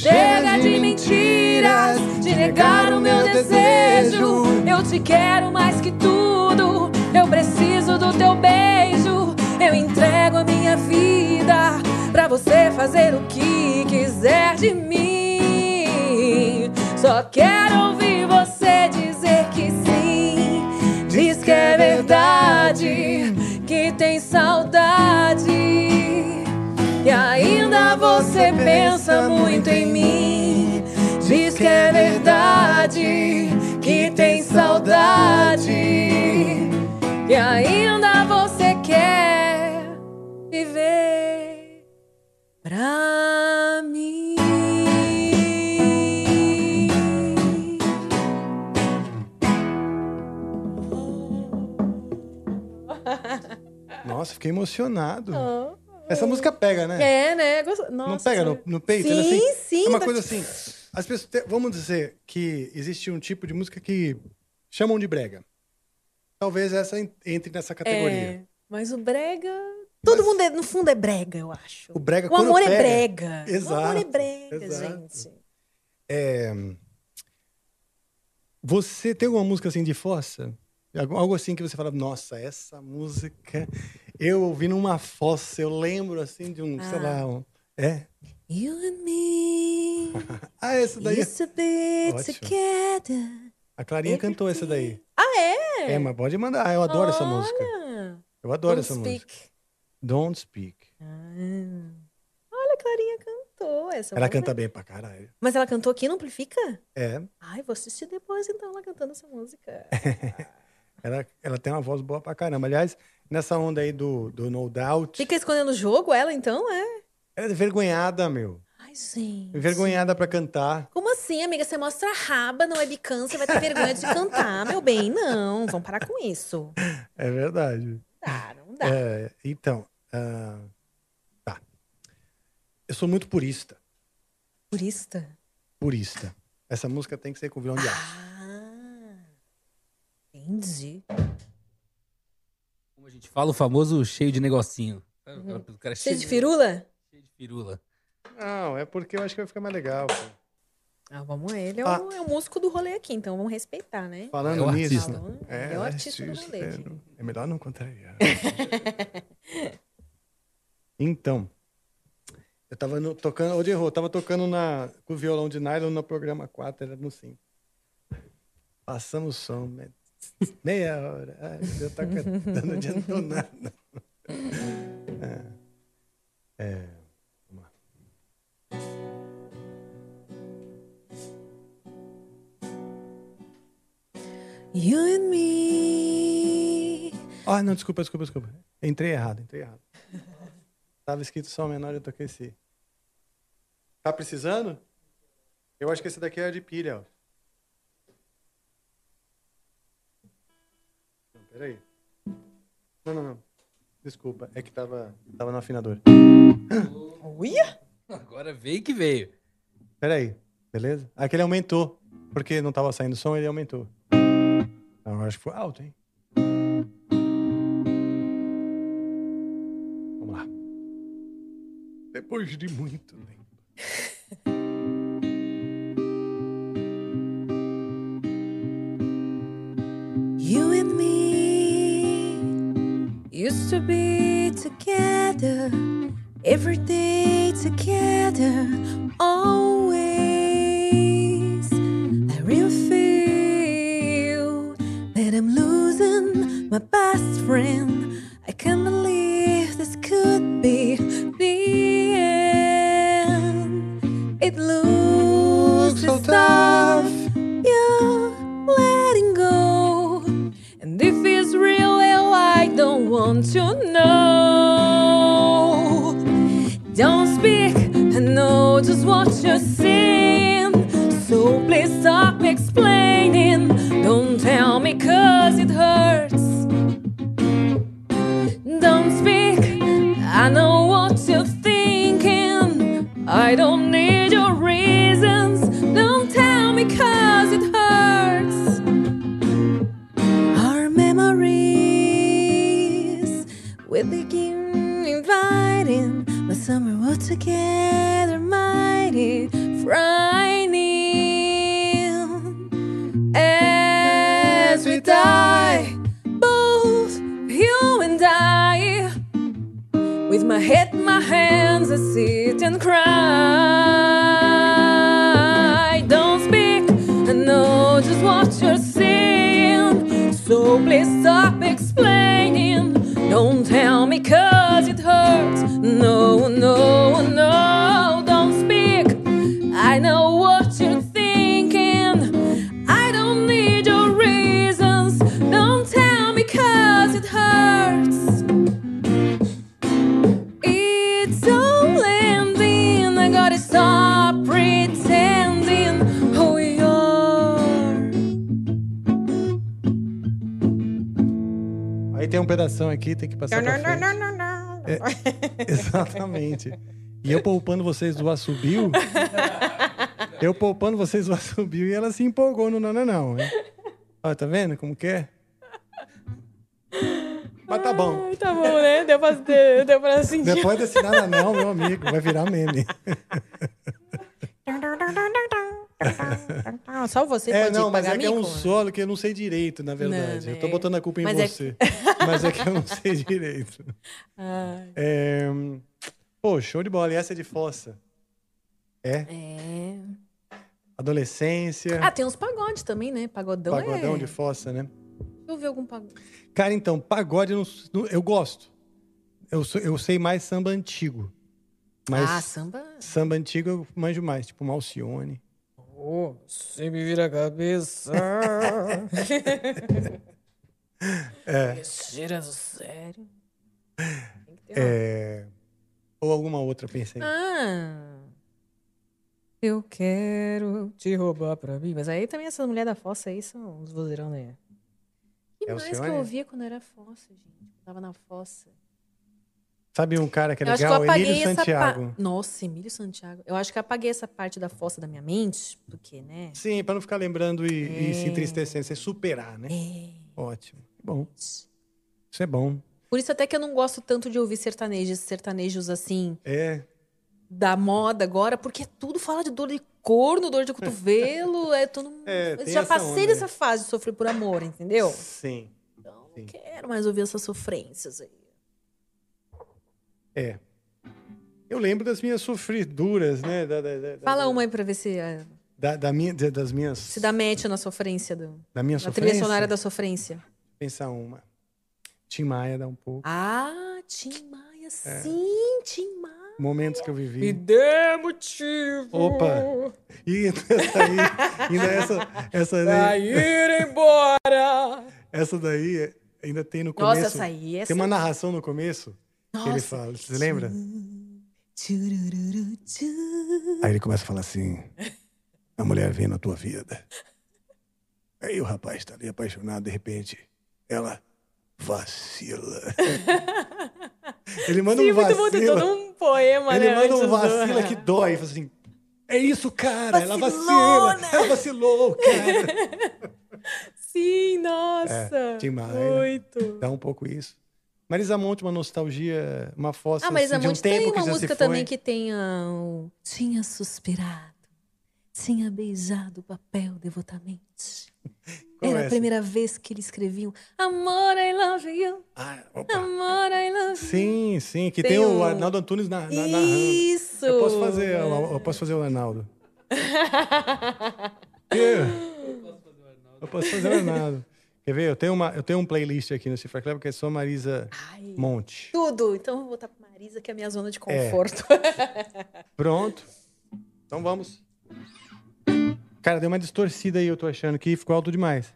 Chega de mentiras, de negar o meu desejo. Eu te quero mais que tudo. Eu preciso do teu beijo. Eu entrego a minha vida pra você fazer o que quiser de mim. Só quero ouvir você dizer que sim. Diz que é verdade, que tem saudade. Você pensa muito em mim. Diz que é verdade, que tem saudade. E ainda você quer viver pra mim. Nossa, fiquei emocionado. Essa música pega, né? É, né? Gosto- Não Nossa, pega no, no peito? Sim, Ela assim, sim. É uma dá- coisa assim. As pessoas. te- Vamos dizer que existe um tipo de música que chamam de brega. Talvez essa en- entre nessa categoria. É, mas o brega. Todo mundo, é- no fundo, é brega, eu acho. O brega O amor é pega- brega. O Exato. amor é brega, exato. gente. É, Você tem alguma música assim de fossa? Algo algo assim que você fala, nossa, essa música eu ouvi numa fossa, eu lembro assim de um, sei Ah. lá, um... é? You and me <laughs> Ah, essa daí. used to be Ótimo. together. A Clarinha cantou essa daí. Ah, é? É, mas pode mandar, eu adoro essa música. Olha. Eu adoro Don't essa speak. música. Don't Speak. Ah. Olha, a Clarinha cantou essa. Ela canta bem pra caralho. Mas ela cantou aqui no Amplifica? É, Ai, vou assistir depois então ela cantando essa música. <laughs> ela, ela tem uma voz boa pra caramba. Aliás, nessa onda aí do, do No Doubt, Fica escondendo o jogo, ela então, é? ela é envergonhada, meu. Ai, gente. Envergonhada pra cantar. Como assim, amiga? Você mostra a raba no webcam, você vai ter vergonha de cantar, meu bem. Não, vamos parar com isso. É verdade. Dá, não dá. É, então, ah, tá. Eu sou muito purista. Purista? Purista. Essa música tem que ser com violão de aço. Ah, entendi. Como a gente fala, o famoso cheio de negocinho. Uhum. O cara é Cheio de firula? Cheio de firula. Não, é porque eu acho que vai ficar mais legal. pô. Ah, vamos, ele é, Ah. o, é o músico do rolê aqui, então vamos respeitar, né? Falando É o nisso. artista. Falando- é o artista do rolê é, é melhor não contrariar. <laughs> então, eu tava no- tocando, onde errou? Eu tava tocando na, com o violão de nylon no programa 4, era no 5. Passamos o som, me- meia hora. Ai, eu tô cantando, não adiantou nada. É. É, vamos lá. You and me. Ah, não, desculpa, desculpa, desculpa. Entrei errado, entrei errado. Tava escrito Sol menor e eu toquei Si. Tá precisando? Eu acho que esse daqui é de pilha, ó. Peraí. Não, não, não. Desculpa, é que tava, tava no afinador. Uia! Agora veio que veio. Peraí, beleza? Aqui ele aumentou. Porque não tava saindo som, ele aumentou. Então, eu acho que foi alto, hein? Vamos lá. Depois de muito tempo. Used to be together every day together, always. I really feel that I'm losing my best friend. Want to know. Don't speak, I know just what you're saying. So please stop explaining. Don't tell me cause it hurts. Together mighty frightening as we die, both you and I. With my head my hands, I sit and cry. Don't speak, I know just what you're saying. So please pedação aqui, tem que passar Não, pra não, não, não, não, não. É, exatamente. E eu poupando vocês do assobio. eu poupando vocês do assobio e ela se empolgou no não, não, não. né? Ó, tá vendo como que é? Mas tá bom. Ai, tá bom, né? Deu pra, deu, deu pra sentir. Depois desse nada não, meu amigo, vai virar meme. Só você É, pode não, mas é que é um solo que eu não sei direito, na verdade. Não, eu tô né? botando a culpa em Mas é você. Mas é que eu não sei direito. Ai. É... Pô, show de bola. E essa é de fossa? É? É. Adolescência. Ah, tem uns pagodes também, né? Pagodão, pagodão é... de fossa, né? Deixa eu ver algum pagode. Cara, então, pagode eu, não- não- eu gosto. Eu, sou- eu sei mais samba antigo. Mas Ah, samba... samba antigo eu manjo mais, tipo Malcione. Oh, você me vira a cabeça. <laughs> É. Do sério. É, Ou alguma outra, pensei. Ah. Eu quero te roubar pra mim. Mas aí também essas mulheres da fossa aí são uns vozeirão, né? Que É mais que eu ouvia quando era fossa, gente? Eu tava na fossa. Sabe um cara que é eu acho legal? apaguei Emílio Santiago. parte. Nossa, Emílio Santiago. Eu acho que eu apaguei essa parte da fossa da minha mente, porque, né? Sim, pra não ficar lembrando e, e se É. entristecendo, você superar, né? Ótimo. Bom. Isso é bom. Por isso até que eu não gosto tanto de ouvir sertanejos, sertanejos assim, É. da moda agora, porque tudo fala de dor de corno, dor de cotovelo, é todo mundo... <laughs> É, já passei onda, dessa fase de sofrer por amor, entendeu? Sim. Não quero mais ouvir essas sofrências aí. É. Eu lembro das minhas sofriduras, né? Da, da, da- Fala uma aí pra ver se, eh, da- da minha, da- das minhas. se dá match na sofrência. Do, Da minha na sofrência? trilha sonora da sofrência. Pensar uma. Tim Maia dá um pouco. Ah, Tim Maia, É. sim, Tim Maia. Momentos que eu vivi. Me dê motivo. Opa! E <laughs> essa aí, ainda essa, essa Pra daí, ir embora. essa daí ainda tem no Nossa, começo. essa aí, essa- Tem uma narração no começo que ele Nossa. fala. Você lembra? Aí ele começa a falar assim: a mulher vem na tua vida. Aí o rapaz tá ali apaixonado, de repente, ela vacila. <laughs> ele manda Sim, um muito bom, tem vacila. todo um poema, ele né? manda um antes do- vacila que dói. Fala assim: é isso, cara. Ela Vacilona. vacila. Ela vacilou, cara. <laughs> Sim, nossa. É, Tim Maia. Muito. Dá um pouco isso. Marisa Monte, uma nostalgia, uma fossa Ah, Marisa assim, de um Monte tempo tem que uma já música se foi. também que tem o... Tinha suspirado, tinha beijado o papel devotamente. Qual <laughs> Era é a primeira vez que eles escreviam Amor, I love you. Amor, I love you. Sim, sim, que Tem tem, o Arnaldo Antunes na, na, narrando. Isso! Eu posso fazer, eu, eu posso fazer o Arnaldo. <laughs> Eu posso fazer o Arnaldo. Quer ver? Eu tenho, uma, eu tenho um playlist aqui no Cifra Club que é só Marisa Monte. Tudo. Então eu vou botar pra Marisa, que é a minha zona de É. conforto. <laughs> Pronto. Então vamos. Cara, deu uma distorcida aí, eu tô achando que ficou alto demais.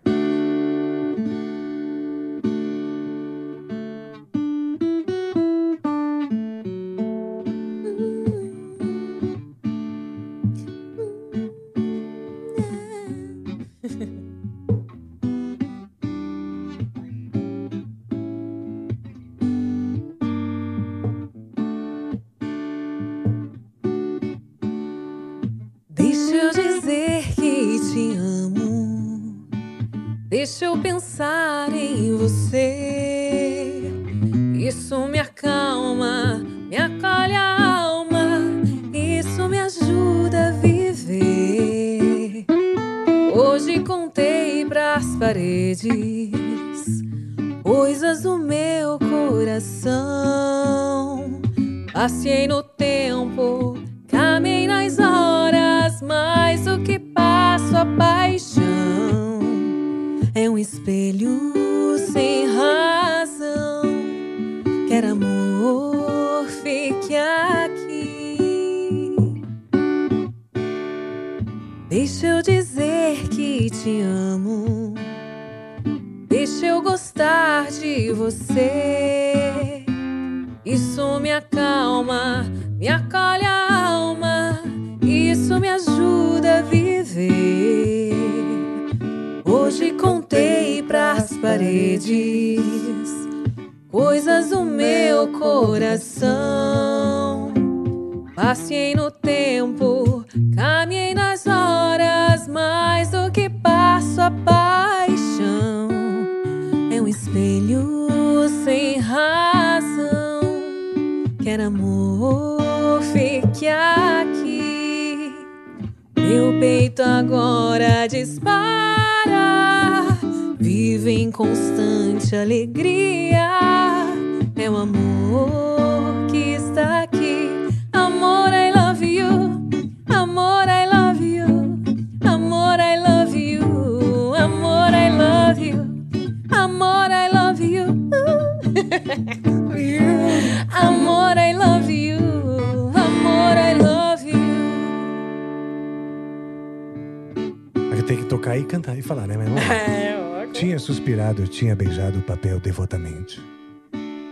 Tinha beijado o papel devotamente.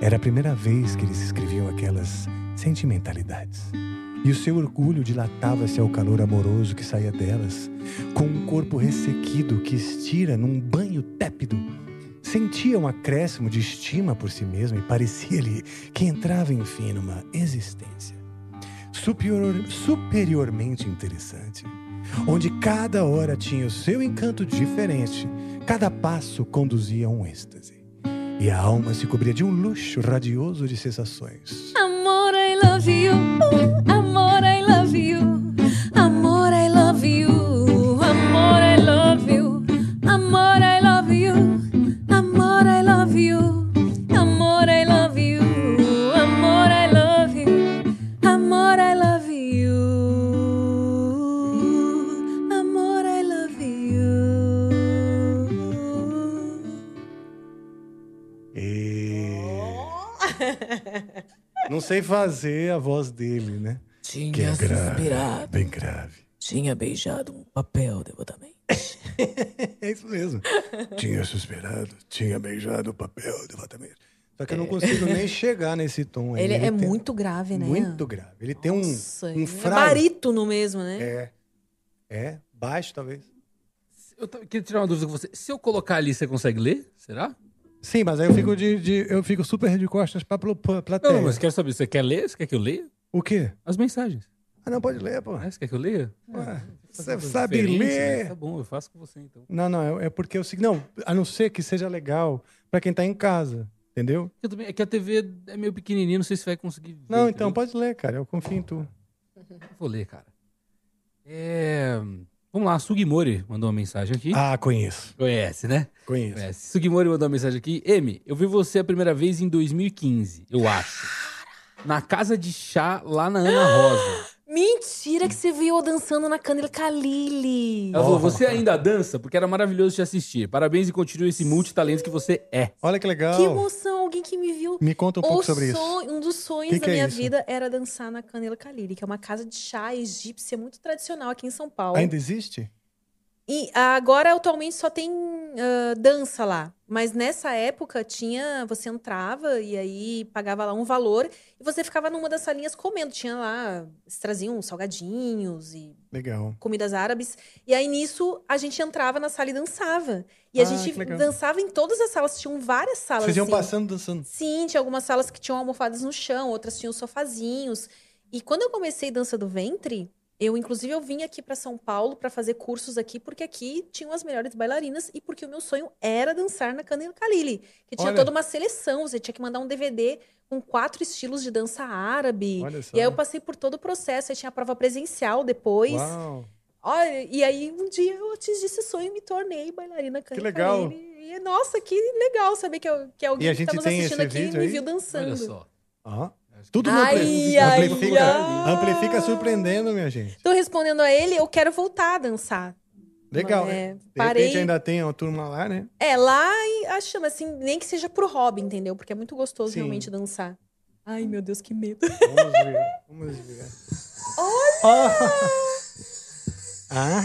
Era a primeira vez que eles escreviam aquelas sentimentalidades. E o seu orgulho dilatava-se ao calor amoroso que saía delas, com um corpo ressequido que estira num banho tépido. Sentia um acréscimo de estima por si mesmo e parecia-lhe que entrava, enfim, numa existência superior, superiormente interessante, onde cada hora tinha o seu encanto diferente, cada passo conduzia a um êxtase. E a alma se cobria de um luxo radioso de sensações. Amor, I love you. Amor, I Não sei fazer a voz dele, né? Tinha Que é grave, suspirado. bem grave. Tinha beijado um papel devotamente. <laughs> É isso mesmo. tinha suspirado, tinha beijado o papel devotamente. Só que eu não consigo nem chegar nesse tom. aí. Ele, é tem- muito grave, né? Muito grave. Ele tem um, Nossa, um ele é barítono mesmo, né? É. É, baixo talvez. Eu queria tirar uma dúvida com você. Se eu colocar ali, você consegue ler? Será? Sim, mas aí eu fico de, de- eu fico super de costas pra, pra plateia. Não, mas quero saber, você quer ler? Você quer que eu leia? O quê? As mensagens. Ah, não, pode ler, pô. Ah, você quer que eu leia? Ué, você Coisa sabe diferente, ler. né? Tá bom, eu faço com você então. Não, não, é, é porque eu sei. Não, a não ser que seja legal pra quem tá em casa, entendeu? Eu também, é que a TV é meio pequenininha, não sei se vai conseguir ver. Não, então entendeu? pode ler, cara. Eu confio em tu. Vou ler, cara. É... Vamos lá, Sugimori mandou uma mensagem aqui. Ah, conheço. Conhece, né? Conheço. Conhece. Sugimori mandou uma mensagem aqui. M, eu vi você a primeira vez em 2015, eu acho. Na casa de chá lá na Ana Rosa. Mentira que você viu eu dançando na Canela Kalili. Ela falou, você ainda dança? Porque era maravilhoso te assistir. Parabéns e continue esse multitalento que você é. Olha que legal. Que emoção, alguém que me viu. Me conta um pouco O sobre isso. sonho- Um dos sonhos Que da que é minha isso? vida era dançar na Canela Kalili, que é uma casa de chá egípcia muito tradicional aqui em São Paulo. Ainda existe? E agora, atualmente, só tem ah, dança lá. Mas nessa época tinha. Você entrava e aí pagava lá um valor e você ficava numa das salinhas comendo. Tinha lá. Eles traziam salgadinhos e Legal. comidas árabes. E aí nisso a gente entrava na sala e dançava. E a Ah, gente que legal. dançava em todas as salas. Tinham várias salas. Vocês iam assim. passando dançando. Sim, tinha algumas salas que tinham almofadas no chão, outras tinham sofazinhos. E quando eu comecei dança do ventre, eu inclusive eu vim aqui para São Paulo para fazer cursos aqui, porque aqui tinham as melhores bailarinas e porque o meu sonho era dançar na Canela Kalili, que tinha Olha. toda uma seleção, você tinha que mandar um DVD com quatro estilos de dança árabe. Olha só. E aí eu passei por todo o processo, aí tinha a prova presencial depois. Uau. Olha, e aí um dia eu atingi esse sonho e me tornei bailarina Que legal. E, nossa, que legal saber que, eu- que alguém E a que estamos tem assistindo aqui me viu dançando. Olha só. Ó. Tudo no Ai, ampli- ai, amplifica, ai. amplifica surpreendendo, minha gente. Tô respondendo a ele, eu quero voltar a dançar. Legal. É, De parei. repente ainda tem uma turma lá, né? É, lá e acho, assim, nem que seja pro hobby, entendeu? Porque é muito gostoso Sim. realmente dançar. Ai, meu Deus, que medo. Vamos ver. Vamos ver. Olha! Ah!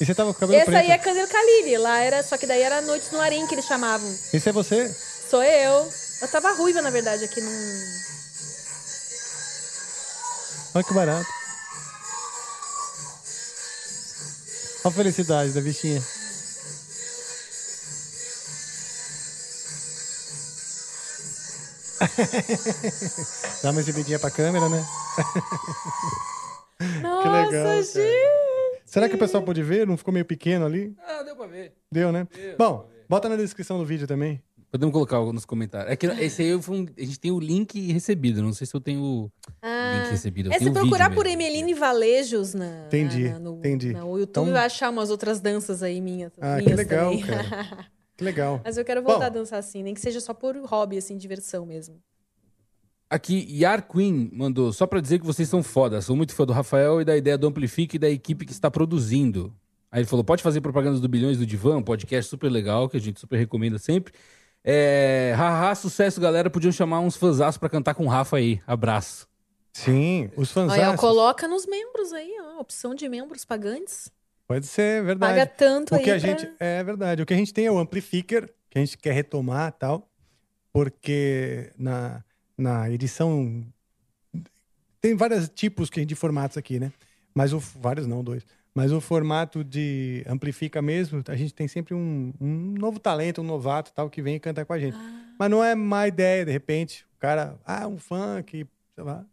E você tava com o cabelo Esse preto. aí é Cândido Kalili. Lá era, só que daí era Noites no Arim que eles chamavam. Esse é você? Sou eu. Eu tava ruiva, na verdade, aqui num. Olha que barato. Olha a felicidade da bichinha. <laughs> Dá uma exibidinha pra câmera, né? <laughs> Nossa, legal, cara. gente! Será que o pessoal pôde ver? Não ficou meio pequeno ali? Ah, deu pra ver. Deu, né? Bom, bota na descrição do vídeo também. Podemos colocar algo nos comentários. É que esse aí foi um- a gente tem o link recebido. Não sei se eu tenho o Ah, link recebido. Eu é se procurar vídeo por mesmo. Emeline Valejos na, Entendi, na- no, entendi. no YouTube Então- vai achar umas outras danças aí minhas. Ah, que minhas legal, também. cara. <laughs> Que legal. Mas eu quero voltar Bom. a dançar assim, nem que seja só por hobby, assim, diversão mesmo. Aqui, Yar Queen mandou, só pra dizer que vocês são foda. Sou muito fã do Rafael e da ideia do Amplifique e da equipe que está produzindo. Aí ele falou, pode fazer propagandas do Bilhões do Divã, um podcast super legal, que a gente super recomenda sempre. É, haha, sucesso, galera. Podiam chamar uns fãs pra cantar com o Rafa aí. Abraço. Sim, os fãs. Olha, coloca nos membros aí, ó, opção de membros pagantes. Pode ser, é verdade. Paga tanto o aí que a pra- gente É verdade. O que a gente tem é o Amplifier, que a gente quer retomar tal, porque na, na edição. Tem vários tipos que- de formatos aqui, né? Mas o. Vários não, dois. Mas o formato de Amplifica mesmo, a gente tem sempre um, um novo talento, um novato tal, que vem e canta com a gente. Mas não é má ideia, de repente, o cara, ah, um fã que, sei lá,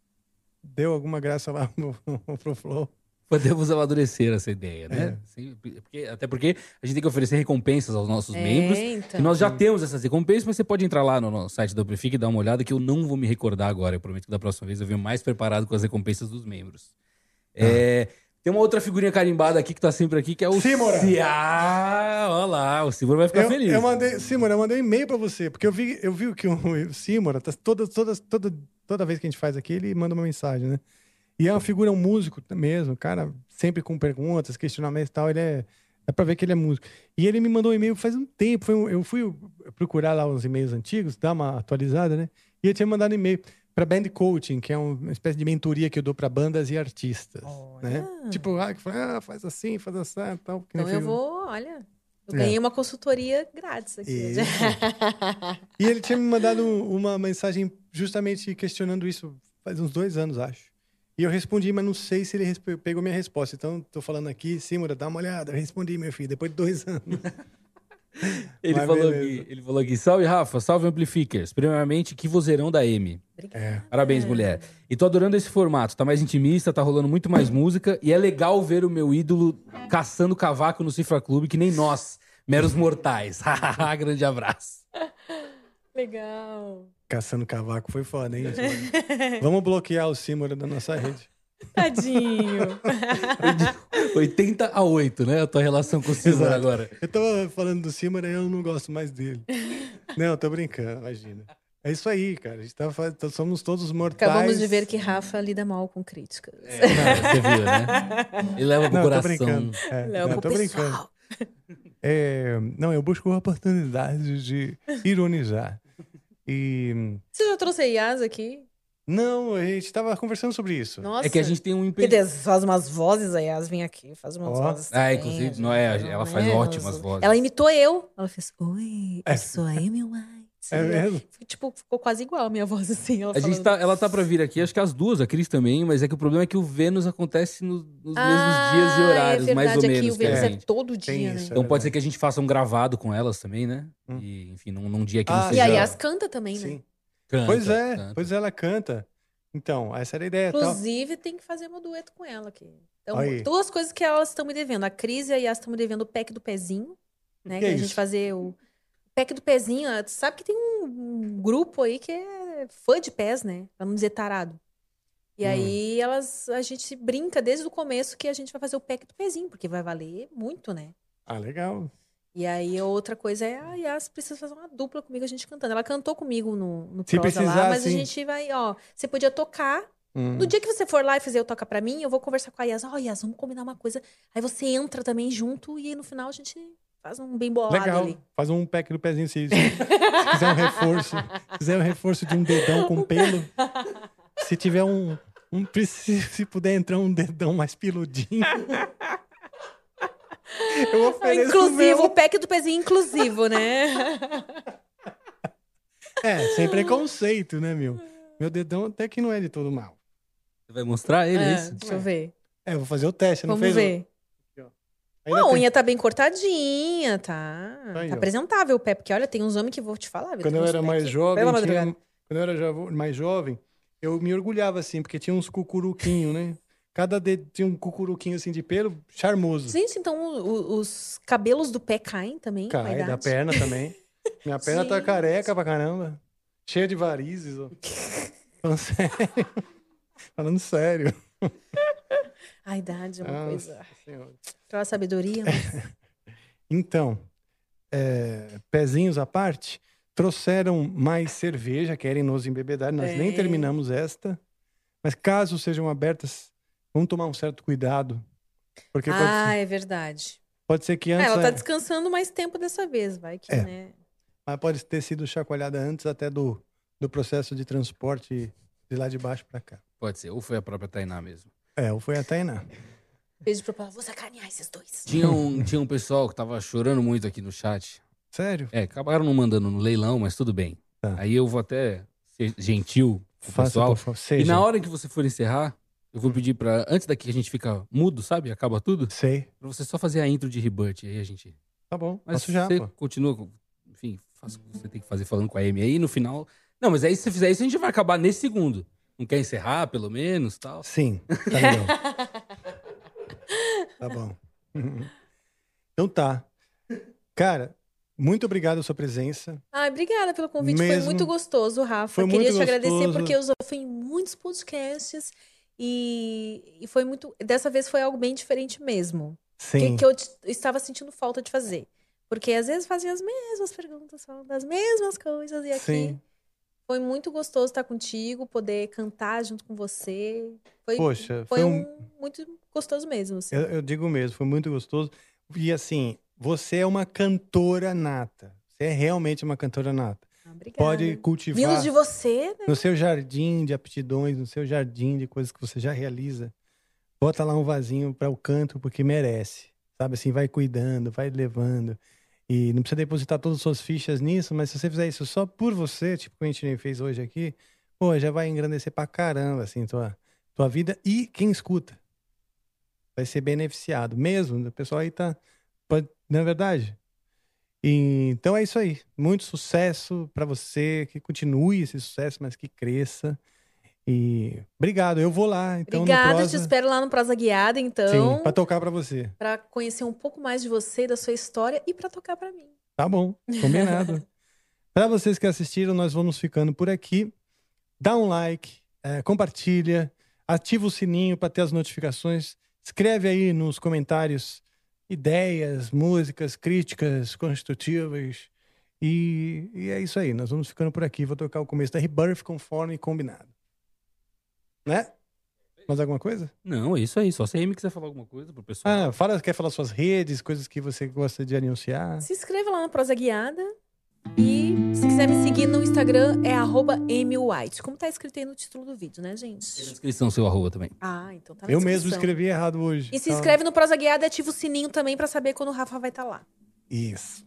deu alguma graça lá <laughs> no, pro Flow. Podemos amadurecer essa ideia, né? É. Sim, porque- até porque a gente tem que oferecer recompensas aos nossos É, membros. então. E nós já temos essas recompensas, mas você pode entrar lá no, no site do Amplifique e dar uma olhada que eu não vou me recordar agora. Eu prometo que da próxima vez eu venho mais preparado com as recompensas dos membros. É, tem uma outra figurinha carimbada aqui que tá sempre aqui, que é o Simora. Si- Ah, olha lá, o Simora vai ficar eu, feliz. Eu mandei, Simora, eu mandei um e-mail pra você, porque eu vi, eu vi que o <laughs> Simora, tá, toda, toda, toda, toda vez que a gente faz aqui, ele manda uma mensagem, né? E é uma figura, um músico mesmo, cara, sempre com perguntas, questionamentos e tal, ele é. É pra ver que ele é músico. E ele me mandou um e-mail faz um tempo. Um- eu fui procurar lá os e-mails antigos, dar uma atualizada, né? E ele tinha mandado um e-mail para Band Coaching, que é uma espécie de mentoria que eu dou para bandas e artistas. Né? Tipo, ah, ah, faz assim, faz assim e tal. que Então eu vou, olha, eu É. ganhei uma consultoria grátis aqui. Isso. E ele tinha me mandado uma mensagem justamente questionando isso faz uns dois anos, acho. E eu respondi, mas não sei se ele pegou minha resposta. Então, tô falando aqui, Simura, dá uma olhada. Eu respondi, meu filho, depois de dois <laughs> anos. Ele Mas falou, beleza. ele falou aqui, salve Rafa, salve Amplificers. Primeiramente, que vozeirão da M. É. Parabéns, mulher. E tô adorando esse formato, tá mais intimista, tá rolando muito mais música. E é legal ver o meu ídolo caçando cavaco no Cifra Clube, que nem nós, meros mortais. <laughs> Grande abraço. Legal. Caçando cavaco foi foda, hein? Vamos bloquear o Simura da nossa rede. Tadinho. 80 a 8, né? A tua relação com o Exato. agora. Eu tava falando do Simura e eu não gosto mais dele. Não, tô brincando, imagina. É isso aí, cara. A gente tá, somos todos mortais. Acabamos de ver que Rafa lida mal com críticas. É, você viu, né? Ele leva pro Não, tô coração. brincando. É, Leva não, pro tô pessoal. brincando. É, não, eu busco oportunidades de ironizar. E. Você já trouxe a Yas aqui? Não, a gente tava conversando sobre isso. Nossa. É que a gente tem um impedimento. Deus, faz umas vozes, a Yas vem aqui, faz umas Ó. vozes. Ah, também, inclusive, não é, não ela faz é, ótimas vozes. Ela imitou eu. Ela fez, oi, É. eu sou a Amy White. É mesmo? Tipo, ficou quase igual a minha voz, assim. Ela A gente tá, ela tá pra vir aqui, acho que as duas, a Cris também, mas é que o problema é que o Vênus acontece no- nos Ah, mesmos dias e horários, é mais ou verdade, menos. Aqui o Vênus que a é todo Tem dia, né? isso, Então é pode ser que a gente faça um gravado com elas também, né? E, enfim, num, num dia que não Ah, E seja... a Yas canta também, né? Sim. Canta, pois é, canta. pois ela canta. Então, essa era a ideia. Tal. Inclusive, tem que fazer um dueto com ela aqui. Então, Aí. duas coisas que elas estão me devendo. A Cris e a Yas estão me devendo o pack do pezinho, né? Que Que, é a gente isso? fazer o pack do pezinho. ah, sabe que tem um, um grupo aí que é fã de pés, né? Pra não dizer tarado. E Hum. aí elas, a gente brinca desde o começo que a gente vai fazer o pack do pezinho, porque vai valer muito, né? Ah, legal. E aí outra coisa é, a Yas precisa fazer uma dupla comigo, a gente cantando. Ela cantou comigo no, no Se prosa precisar, lá, mas sim. a gente vai, ó, você podia tocar. Hum. No dia que você for lá e fazer o Toca Pra Mim, eu vou conversar com a Yas. Ó, Yas, vamos combinar uma coisa. Aí você entra também junto e aí no final a gente faz um bem bolado Legal. ali. Faz um pack do pezinho se, se quiser um reforço. Se quiser um reforço de um dedão com pelo. Se tiver um. um se puder entrar um dedão mais peludinho. <laughs> Eu ofereço o Inclusivo, meu. o pack do pezinho inclusivo, né? <laughs> É, sem preconceito, né, meu? Meu dedão até que não é de todo mal. Você vai mostrar ele, é, É, isso? deixa eu ver. É, eu vou fazer o teste, não Vamos fez? o- ver. Ainda a tem- unha tá bem cortadinha, tá? Aí, tá apresentável o pé, porque olha, tem uns homens que vou te falar. viu? Quando eu era mais que- jovem, tinha- quando eu era mais jovem, eu me orgulhava assim, porque tinha uns cucuruquinhos, né? Cada dedo tinha um cucuruquinho assim de pelo charmoso. Gente, então o- os cabelos do pé caem também? Cai, da perna também. Minha <laughs> perna tá Gente. careca pra caramba. Cheia de varizes, ó. <laughs> Falando sério. Falando sério. A idade é uma Nossa coisa. Senhora. Sabedoria. mas- <laughs> Então, é, pezinhos à parte, trouxeram mais cerveja, querem nos embebedar. Nós nem É. terminamos esta. Mas caso sejam abertas, vamos tomar um certo cuidado. Porque pode, ah, ser, é verdade. pode ser que Ah, antes. ela tá é, descansando mais tempo dessa vez, vai que, É. né? mas pode ter sido chacoalhada antes até do, do processo de transporte de lá de baixo para cá. Pode ser, ou foi a própria Tainá mesmo. É, ou foi a Tainá. Beijo pro Paulo. Vou sacanear esses dois. Tinha um, tinha um pessoal que tava chorando muito aqui no chat. Sério? É, acabaram não mandando no leilão, mas tudo bem. Tá. Aí eu vou até ser gentil com o Faça, pessoal. por favor, E na hora que você for encerrar, eu vou pedir pra. Antes daqui que a gente fica mudo, sabe? Acaba tudo. Sei. Pra você só fazer a intro de Rebirth. Aí a gente. Tá bom, Mas faço já, você pô. continua. com- Enfim, faz o que você tem que fazer falando com a Amy aí no final. Não, mas aí se você fizer isso, a gente vai acabar nesse segundo. Não quer encerrar, pelo menos tal? Sim, tá legal. <laughs> tá bom. <laughs> Então tá. Cara, muito obrigado pela sua presença. Ai, obrigada pelo convite. Foi Mesmo. muito gostoso, Rafa. Foi Queria muito te agradecer gostoso. porque eu já fui em muitos podcasts e, e foi muito. Dessa vez foi algo bem diferente mesmo. Sim. Que, que eu estava sentindo falta de fazer. Porque às vezes fazem as mesmas perguntas, falam das mesmas coisas, e aqui Sim. foi muito gostoso estar contigo, poder cantar junto com você. Foi, Poxa, foi foi um... um- muito gostoso mesmo. assim. Eu, eu digo mesmo, foi muito gostoso. E assim, você é uma cantora nata. Você é realmente uma cantora nata. Obrigada. Pode cultivar Vindo de você, né? no seu jardim de aptidões, no seu jardim de coisas que você já realiza. Bota lá um vasinho para o canto, porque merece. Sabe assim, vai cuidando, vai levando. E não precisa depositar todas as suas fichas nisso, mas se você fizer isso só por você, tipo o que a gente fez hoje aqui, pô, já vai engrandecer pra caramba, assim, tua, tua vida e quem escuta. Vai ser beneficiado. Mesmo, o pessoal aí tá. Pode, não é verdade? E, então é isso aí. Muito sucesso pra você, que continue esse sucesso, mas que cresça. E obrigado, eu vou lá. Então, Obrigada, no te prosa, espero lá no Prosa Guiada, então. Sim, pra tocar pra você. Pra conhecer um pouco mais de você, da sua história e pra tocar pra mim. Tá bom, combinado. <laughs> Para vocês que assistiram, nós vamos ficando por aqui. Dá um like, eh, compartilha, ativa o sininho para ter as notificações. Escreve aí nos comentários ideias, músicas, críticas construtivas. E, e é isso aí, nós vamos ficando por aqui. Vou tocar o começo da Rebirth conforme combinado. Né? Mais alguma coisa? Não, é isso aí. Só se a Amy quiser falar alguma coisa pro pessoal. Ah, fala, quer falar suas redes, coisas que você gosta de anunciar? Se inscreva lá na Prosa Guiada. E se quiser me seguir no Instagram, é arroba White. Como tá escrito aí no título do vídeo, né, Na gente? descrição, seu arroba também. Ah, então tá na Eu mesmo descrição. escrevi errado hoje. E se tá? inscreve no Prosa Guiada e ativa o sininho também pra saber quando o Rafa vai estar lá. Isso.